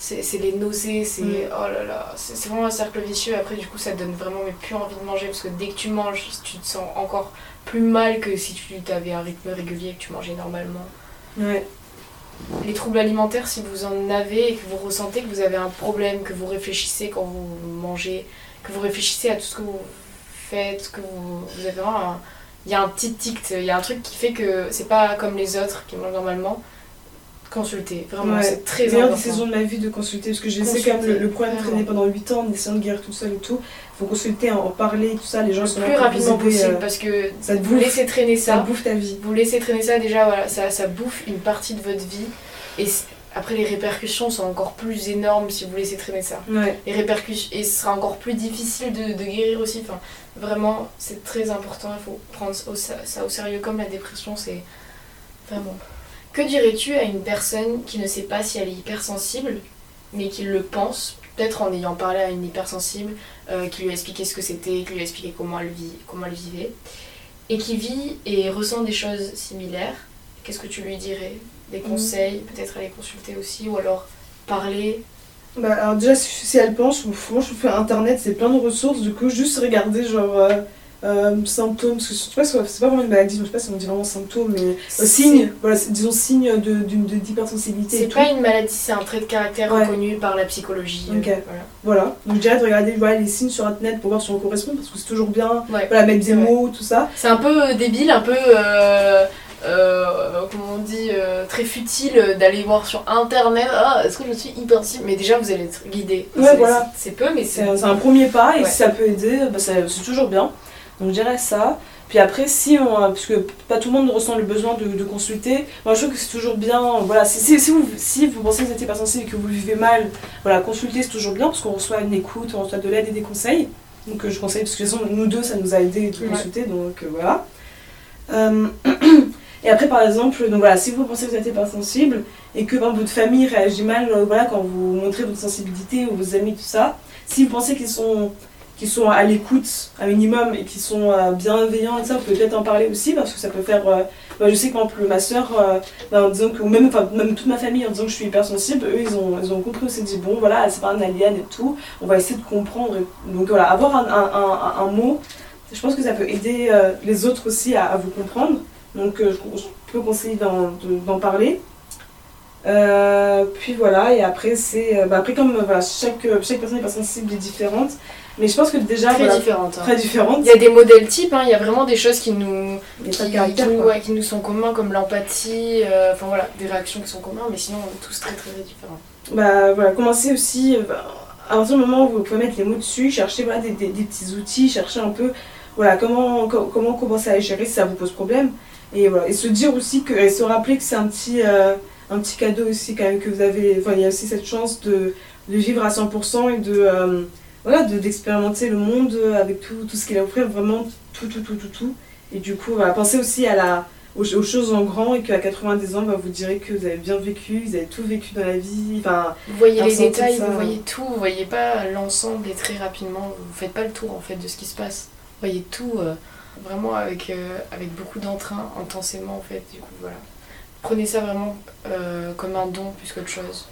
C'est c'est les nausées, c'est Mm. oh là là, c'est c'est vraiment un cercle vicieux. Après, du coup, ça te donne vraiment mais plus envie de manger parce que dès que tu manges, tu te sens encore plus mal que si tu avais un rythme régulier et que tu mangeais normalement. Ouais. Les troubles alimentaires, si vous en avez et que vous ressentez que vous avez un problème, que vous réfléchissez quand vous mangez, que vous réfléchissez à tout ce que vous faites, que vous, vous avez vraiment un... Il y a un petit tic, il y a un truc qui fait que c'est pas comme les autres qui mangent normalement. consulter. Vraiment, Ouais. c'est très meilleure important. décision de ma vie de consulter parce que j'ai laissé quand même le, le problème traîner pendant 8 ans en essayant de guérir tout seul et tout. faut consulter, en, parler, tout ça, les gens Le sont plus rapidement possible euh, parce que ça vous bouffe. laissez traîner ça ça. bouffe ta vie. Vous laissez traîner ça, déjà, voilà, ça, ça bouffe une partie de votre vie. Et après, les répercussions sont encore plus énormes si vous laissez traîner ça. Ouais. Les répercussions, et ce sera encore plus difficile de, de guérir aussi. Enfin, vraiment, c'est très important. Il faut prendre ça au sérieux comme la dépression, c'est vraiment. Que dirais-tu à une personne qui ne sait pas si elle est hypersensible, mais qui le pense, peut-être en ayant parlé à une hypersensible, euh, qui lui a expliqué ce que c'était, qui lui a expliqué comment elle, vit, comment elle vivait, et qui vit et ressent des choses similaires Qu'est-ce que tu lui dirais? Des conseils, peut-être aller consulter aussi, ou alors parler Bah, alors déjà, si, si elle pense, moi je fais internet, c'est plein de ressources, du coup, juste regarder genre euh, euh, symptômes, parce que pas, c'est pas vraiment une maladie, je sais pas si on dit vraiment symptômes, mais euh, signes, voilà, disons signes de- d'une- de- d'hypersensibilité et C'est tout. pas une maladie, c'est un trait de caractère Ouais. reconnu par la psychologie. euh, Ok. voilà. Voilà, donc dirais de regarder voilà, les signes sur internet pour voir si on correspond, parce que c'est toujours bien, Ouais. voilà, mettre des mots, tout ça. C'est un peu débile, un peu. Euh, euh, comment on dit euh, Très futile d'aller voir sur internet. Ah, est-ce que je suis hypersensible Mais déjà, vous allez être guidé. Ouais, C'est- voilà. C'est peu, mais C'est un premier pas, et Ouais. si ça peut aider, bah, c'est toujours bien. Donc je dirais ça. Puis après, si on, parce que pas tout le monde ressent le besoin de, de consulter, moi je trouve que c'est toujours bien. Voilà, si, si, si vous, si vous pensez que vous êtes hypersensible et que vous vivez mal, voilà, consulter c'est toujours bien parce qu'on reçoit une écoute, on reçoit de l'aide et des conseils. Donc je conseille, parce que de toute façon, nous deux, ça nous a aidé de Ouais. consulter, donc euh, voilà. Euh, et après, par exemple, donc voilà, si vous pensez que vous êtes hypersensible et que votre famille réagit mal euh, voilà, quand vous montrez votre sensibilité ou vos amis, tout ça, si vous pensez qu'ils sont, qu'ils sont à l'écoute un minimum et qu'ils sont euh, bienveillants et ça, vous pouvez peut-être en parler aussi parce que ça peut faire. euh, bah, je sais que ma soeur, en disant que, même, même toute ma famille en disant que je suis hypersensible, eux ils ont, ils ont compris aussi, dit bon voilà, c'est pas un alien et tout, on va essayer de comprendre. donc voilà, avoir un, un, mot, je pense que ça peut aider euh, les autres aussi à vous comprendre. Donc euh, je, je peux conseiller d'en de- d'en parler. Euh, puis voilà, et après, c'est. euh, bah, après, comme voilà, chaque, chaque personne hypersensible est différente, mais je pense que déjà. Très voilà, différente. hein. très différente. Il y a des modèles types, hein, il y a vraiment des choses qui nous, qui, pas nous, ouais, qui nous sont communs, comme l'empathie, euh, enfin voilà, des réactions qui sont communes, mais sinon on est tous très très différents. Bah voilà, commencez aussi, bah, à partir du moment où vous pouvez mettre les mots dessus, chercher voilà, des, des- des petits outils, chercher un peu voilà, comment, co- comment commencer à les gérer si ça vous pose problème. Et, voilà, et se dire aussi que, et se rappeler que c'est un petit, euh, un petit cadeau aussi quand même que vous avez, enfin il y a aussi cette chance de, de vivre à 100% et de, euh, voilà, de- d'expérimenter le monde avec tout, tout ce qu'il a à offrir, vraiment tout, tout, tout, tout, tout. Et du coup, voilà, pensez aussi à la, aux, aux choses en grand et qu'à 90 ans, bah, vous direz que vous avez bien vécu, vous avez tout vécu dans la vie, enfin... Vous voyez les détails, ça. vous voyez tout, vous voyez pas l'ensemble et très rapidement, vous faites pas le tour en fait de ce qui se passe. Vous voyez tout euh, vraiment avec, euh, avec beaucoup d'entrain, intensément en fait, du coup voilà. Prenez ça vraiment euh, comme un don plus qu'autre chose.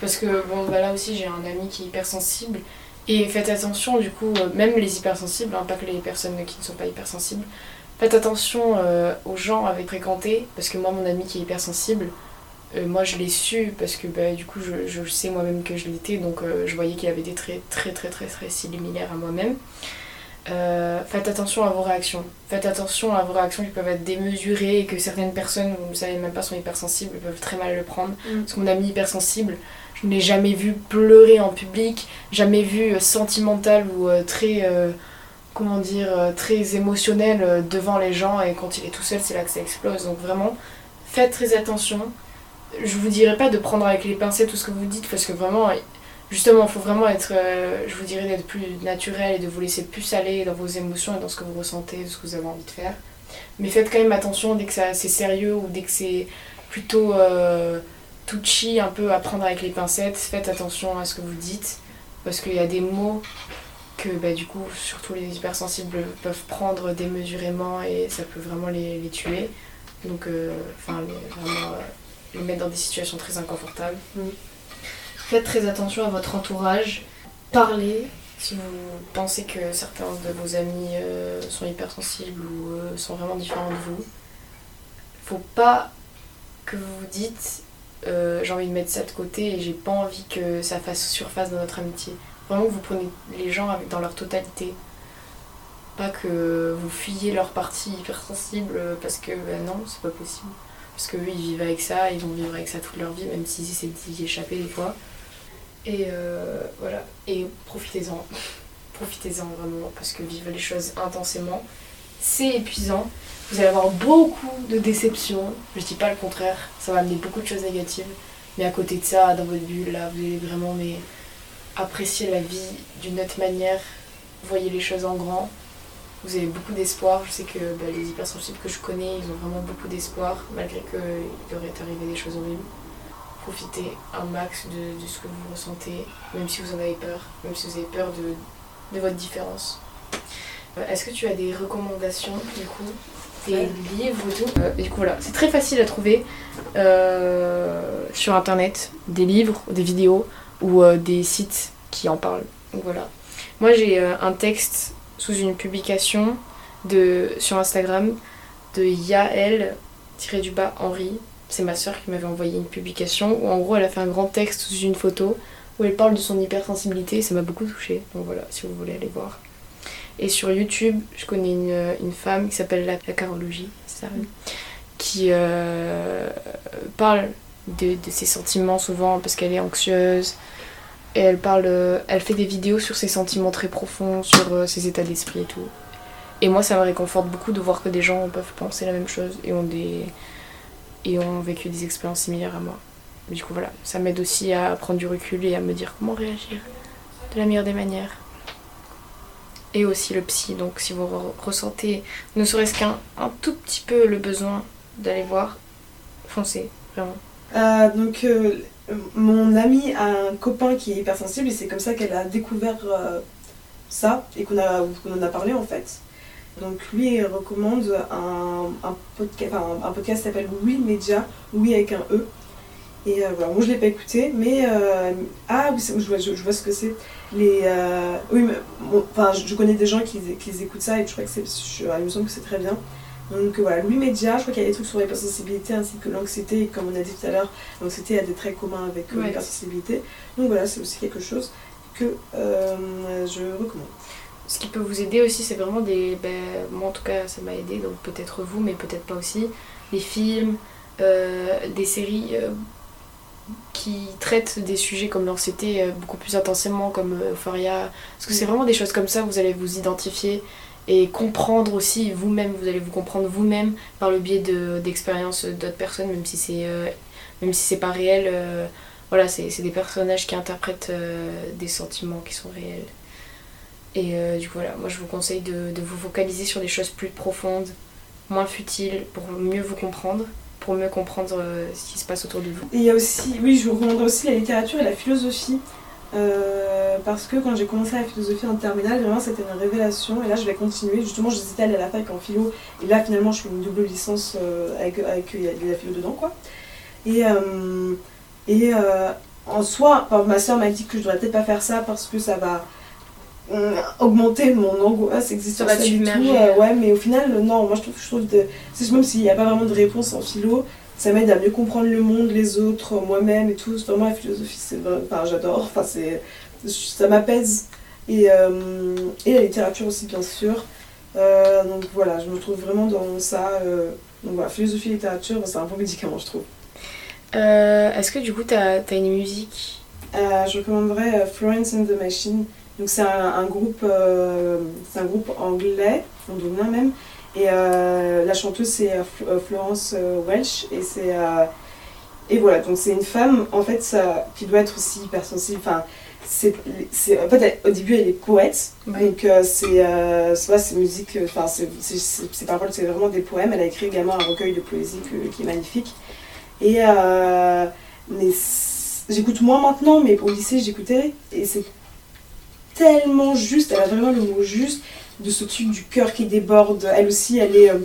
Parce que bon bah là aussi j'ai un ami qui est hypersensible et faites attention du coup, euh, même les hypersensibles, hein, pas que les personnes qui ne sont pas hypersensibles, faites attention aux gens avec fréquenter parce que moi mon ami qui est hypersensible, moi je l'ai su parce que bah, du coup je, sais moi-même que je l'étais donc je voyais qu'il avait des traits très très très très similaires à moi-même. Euh, faites attention à vos réactions. Faites attention à vos réactions qui peuvent être démesurées et que certaines personnes, vous ne savez même pas, sont hypersensibles, peuvent très mal le prendre. Mm. Parce que mon ami hypersensible, je ne l'ai jamais vu pleurer en public, jamais vu euh, sentimental ou euh, très, euh, comment dire, très émotionnel devant les gens et quand il est tout seul, c'est là que ça explose. Donc vraiment, faites très attention. Je vous dirais pas de prendre avec les pincettes tout ce que vous dites parce que vraiment, justement, il faut vraiment être, euh, je vous dirais d'être plus naturel et de vous laisser plus aller dans vos émotions et dans ce que vous ressentez, ce que vous avez envie de faire. Mais faites quand même attention dès que c'est sérieux ou dès que c'est plutôt euh, touchy, un peu à prendre avec les pincettes. Faites attention à ce que vous dites parce qu'il y a des mots que bah, du coup, surtout les hypersensibles peuvent prendre démesurément et ça peut vraiment les, tuer. Donc, euh, enfin, vraiment les mettre dans des situations très inconfortables. Mm. Faites très attention à votre entourage. Parlez si vous pensez que certains de vos amis euh, sont hypersensibles ou euh, sont vraiment différents de vous. Faut pas que vous vous dites euh, j'ai envie de mettre ça de côté et j'ai pas envie que ça fasse surface dans notre amitié. Vraiment que vous prenez les gens dans leur totalité. Pas que vous fuyiez leur partie hypersensible parce que bah non, c'est pas possible. Parce qu'eux, ils vivent avec ça, ils vont vivre avec ça toute leur vie, même s'ils essaient d'y échapper des fois. Et euh, voilà. Et profitez-en. Profitez-en vraiment, parce que vivre les choses intensément, c'est épuisant. Vous allez avoir beaucoup de déceptions. Je dis pas le contraire, ça va amener beaucoup de choses négatives. Mais à côté de ça, dans votre bulle, là, vous allez vraiment mais, apprécier la vie d'une autre manière. Voyez les choses en grand. Vous avez beaucoup d'espoir. Je sais que bah, les hypersensibles que je connais, ils ont vraiment beaucoup d'espoir, malgré qu'il aurait arrivé des choses horribles. Profitez un max de, de ce que vous ressentez, même si vous en avez peur, même si vous avez peur de, de votre différence. Euh, Est-ce que tu as des recommandations, du coup des Ouais. livres et tout Euh, Du coup, voilà, c'est très facile à trouver euh, sur internet, des livres, des vidéos ou euh, des sites qui en parlent. Donc voilà. Moi, j'ai un texte sous une publication de, sur Instagram de Yael-du-bas Henri. C'est ma soeur qui m'avait envoyé une publication où en gros elle a fait un grand texte sous une photo où elle parle de son hypersensibilité et ça m'a beaucoup touchée. Donc voilà, si vous voulez aller voir. Et sur YouTube, je connais une, une femme qui s'appelle la, la Carologie, ça, oui, qui euh, parle de, de ses sentiments souvent parce qu'elle est anxieuse. Et elle parle, euh, elle fait des vidéos sur ses sentiments très profonds, sur euh, ses états d'esprit et tout. Et moi, ça me réconforte beaucoup de voir que des gens peuvent penser la même chose et ont des et ont vécu des expériences similaires à moi. Du coup, voilà, ça m'aide aussi à prendre du recul et à me dire comment réagir de la meilleure des manières. Et aussi le psy, donc si vous re- ressentez ne serait-ce qu'un un tout petit peu le besoin d'aller voir, foncez, vraiment. Euh, donc, euh, mon amie a un copain qui est hypersensible et c'est comme ça qu'elle a découvert euh, ça et qu'on qu'on en a parlé en fait. Donc, lui, il recommande un, un, podca- enfin, un, un podcast qui s'appelle Oui Media, Oui avec un E. Et euh, voilà, moi je l'ai pas écouté, mais. euh, ah oui, je vois, je, je vois ce que c'est. Les, euh, oui, mais bon, enfin, je, je connais des gens qui, qui écoutent ça et je crois que c'est. je- il me semble que c'est très bien. Donc voilà, Louis Média, je crois qu'il y a des trucs sur l'hypersensibilité ainsi que l'anxiété, et comme on a dit tout à l'heure, l'anxiété a des traits communs avec Ouais. l'hypersensibilité. Donc voilà, c'est aussi quelque chose que je recommande. Ce qui peut vous aider aussi, c'est vraiment des. ben, moi en tout cas, ça m'a aidé, donc peut-être vous, mais peut-être pas aussi. Des films, euh, des séries euh, qui traitent des sujets comme l'anxiété euh, beaucoup plus intensément, comme Euphoria. Parce que c'est vraiment des choses comme ça, vous allez vous identifier et comprendre aussi vous-même, vous allez vous comprendre vous-même par le biais de- d'expériences d'autres personnes, même si c'est même si c'est pas réel. voilà, c'est c'est des personnages qui interprètent des sentiments qui sont réels. Et euh, du coup, voilà, moi je vous conseille de, de vous focaliser sur des choses plus profondes, moins futiles, pour mieux vous comprendre, pour mieux comprendre euh, ce qui se passe autour de vous. Et il y a aussi, oui, je vous recommanderais aussi la littérature et la philosophie. euh, parce que quand j'ai commencé la philosophie en terminale, vraiment c'était une révélation. Et là, je vais continuer. Justement, j'hésitais à aller à la fac en philo. Et là, finalement, je fais une double licence avec, avec la philo dedans, quoi. Et, et en soi, ma soeur m'a dit que je devrais peut-être pas faire ça parce que ça va augmenter mon angoisse existentielle te du tout. submerger. euh, ouais, mais au final, euh, non, moi je trouve, je trouve de, même s'il n'y a pas vraiment de réponse en philo, ça m'aide à mieux comprendre le monde, les autres, moi-même et tout. Vraiment, la philosophie, c'est enfin, j'adore. Enfin, c'est, ça m'apaise. Et, euh, et la littérature aussi, bien sûr. Euh, donc voilà, je me trouve vraiment dans ça. euh, donc voilà, philosophie et littérature, c'est un bon médicament, je trouve. Euh, Est-ce que du coup, t'as as une musique? Euh, je recommanderais euh, Florence and the Machine. Donc c'est un, un groupe, euh, c'est un groupe anglais, londonien même. Et euh, la chanteuse c'est euh, euh, Florence Welch et c'est euh, et voilà donc c'est une femme en fait ça, qui doit être aussi hypersensible. Enfin c'est c'est en fait elle- au début elle est poète Ouais. donc c'est euh, c'est euh, enfin c'est ses paroles c'est vraiment des poèmes. Elle a écrit également un recueil de poésie que- qui est magnifique. Et mais j'écoute moins maintenant, mais au lycée j'écoutais et c'est tellement juste, elle a vraiment le mot juste de ce truc du cœur qui déborde. Elle aussi, elle est. Euh,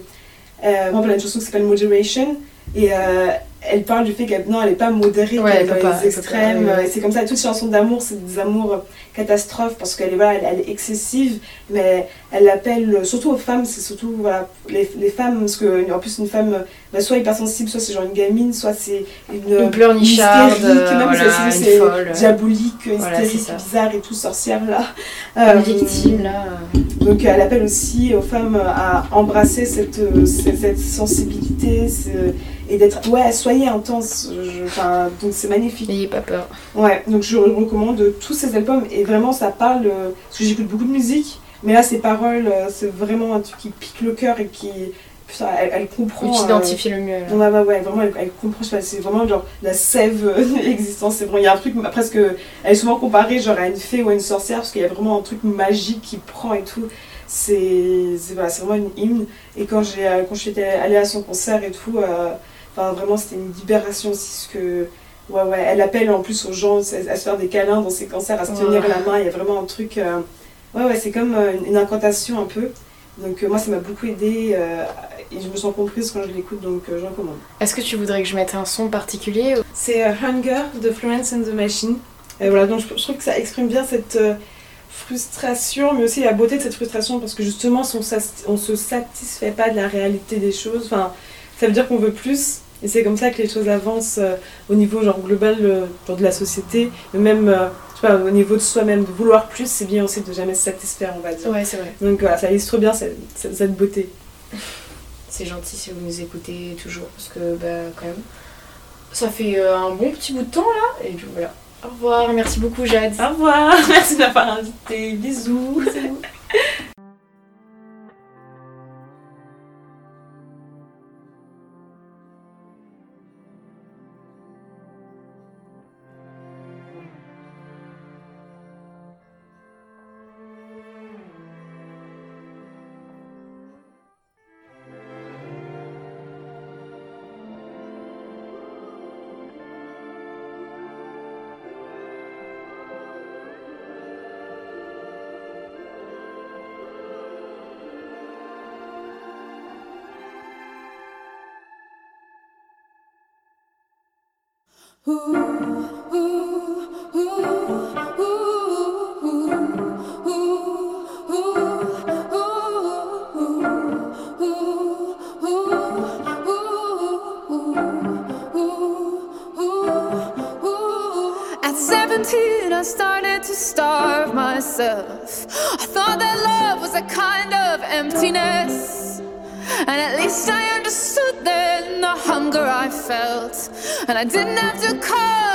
euh, une chanson qui s'appelle Moderation et euh, elle parle du fait qu'elle non, elle est pas modérée, Ouais, elle est dans les extrêmes. ouais, ouais. C'est comme ça, toutes les chansons d'amour, c'est des amours euh, catastrophes parce qu'elle est, voilà, elle, elle est excessive, mais elle l'appelle, surtout aux femmes, c'est surtout voilà, les, les femmes, parce que en plus, une femme, euh, bah, soit hypersensible, soit c'est genre une gamine, soit c'est une, Une pleurnicharde, hystérique, euh, même voilà, c'est- diabolique, Voilà, hystérique, bizarre et tout, sorcière là. Euh, victime là euh, donc elle appelle aussi aux femmes à embrasser cette, euh, cette, cette sensibilité ce- et d'être ouais soyez intense je- enfin donc c'est magnifique N'ayez pas peur. ouais donc je recommande tous ces albums et vraiment ça parle euh, parce que j'écoute beaucoup de musique mais là ces paroles euh, c'est vraiment un truc qui pique le cœur et qui putain elle, elle comprend tu euh, t'identifies le mieux. là. Ouais, ouais, ouais, vraiment, elle, elle comprend, c'est vraiment genre la sève euh, de l'existence. C'est vraiment, il y a un truc presque. Elle est souvent comparée genre à une fée ou à une sorcière parce qu'il y a vraiment un truc magique qui prend et tout. C'est voilà, vraiment une hymne. Et quand j'ai euh, quand j'étais allée à son concert et tout, euh, enfin vraiment c'était une libération aussi. Parce que ouais, ouais, elle appelle en plus aux gens à, à se faire des câlins dans ses concerts, à se tenir Ouais. la main. Il y a vraiment un truc. euh, ouais, ouais, c'est comme euh, une, incantation un peu. Donc euh, moi ça m'a beaucoup aidé euh, et je me sens comprise quand je l'écoute donc euh, j'en recommande. Est-ce que tu voudrais que je mette un son particulier ou- C'est euh, Hunger de Florence and the Machine. Et voilà, donc je, je trouve que ça exprime bien cette euh, frustration, mais aussi la beauté de cette frustration, parce que justement, si on, on se satisfait pas de la réalité des choses, enfin, ça veut dire qu'on veut plus. Et c'est comme ça que les choses avancent euh, au niveau genre global euh, genre de la société, même euh, je sais pas, au niveau de soi-même, de vouloir plus, c'est bien aussi de jamais se satisfaire, on va dire. Ouais, c'est vrai. Donc voilà, ça illustre bien cette, beauté. C'est gentil si vous nous écoutez toujours parce que bah quand même ça fait euh, un bon petit bout de temps là et puis voilà. Au revoir, merci beaucoup Jade. Au revoir, merci de m'avoir invité, bisous. Ooh. Felt. And I didn't have to call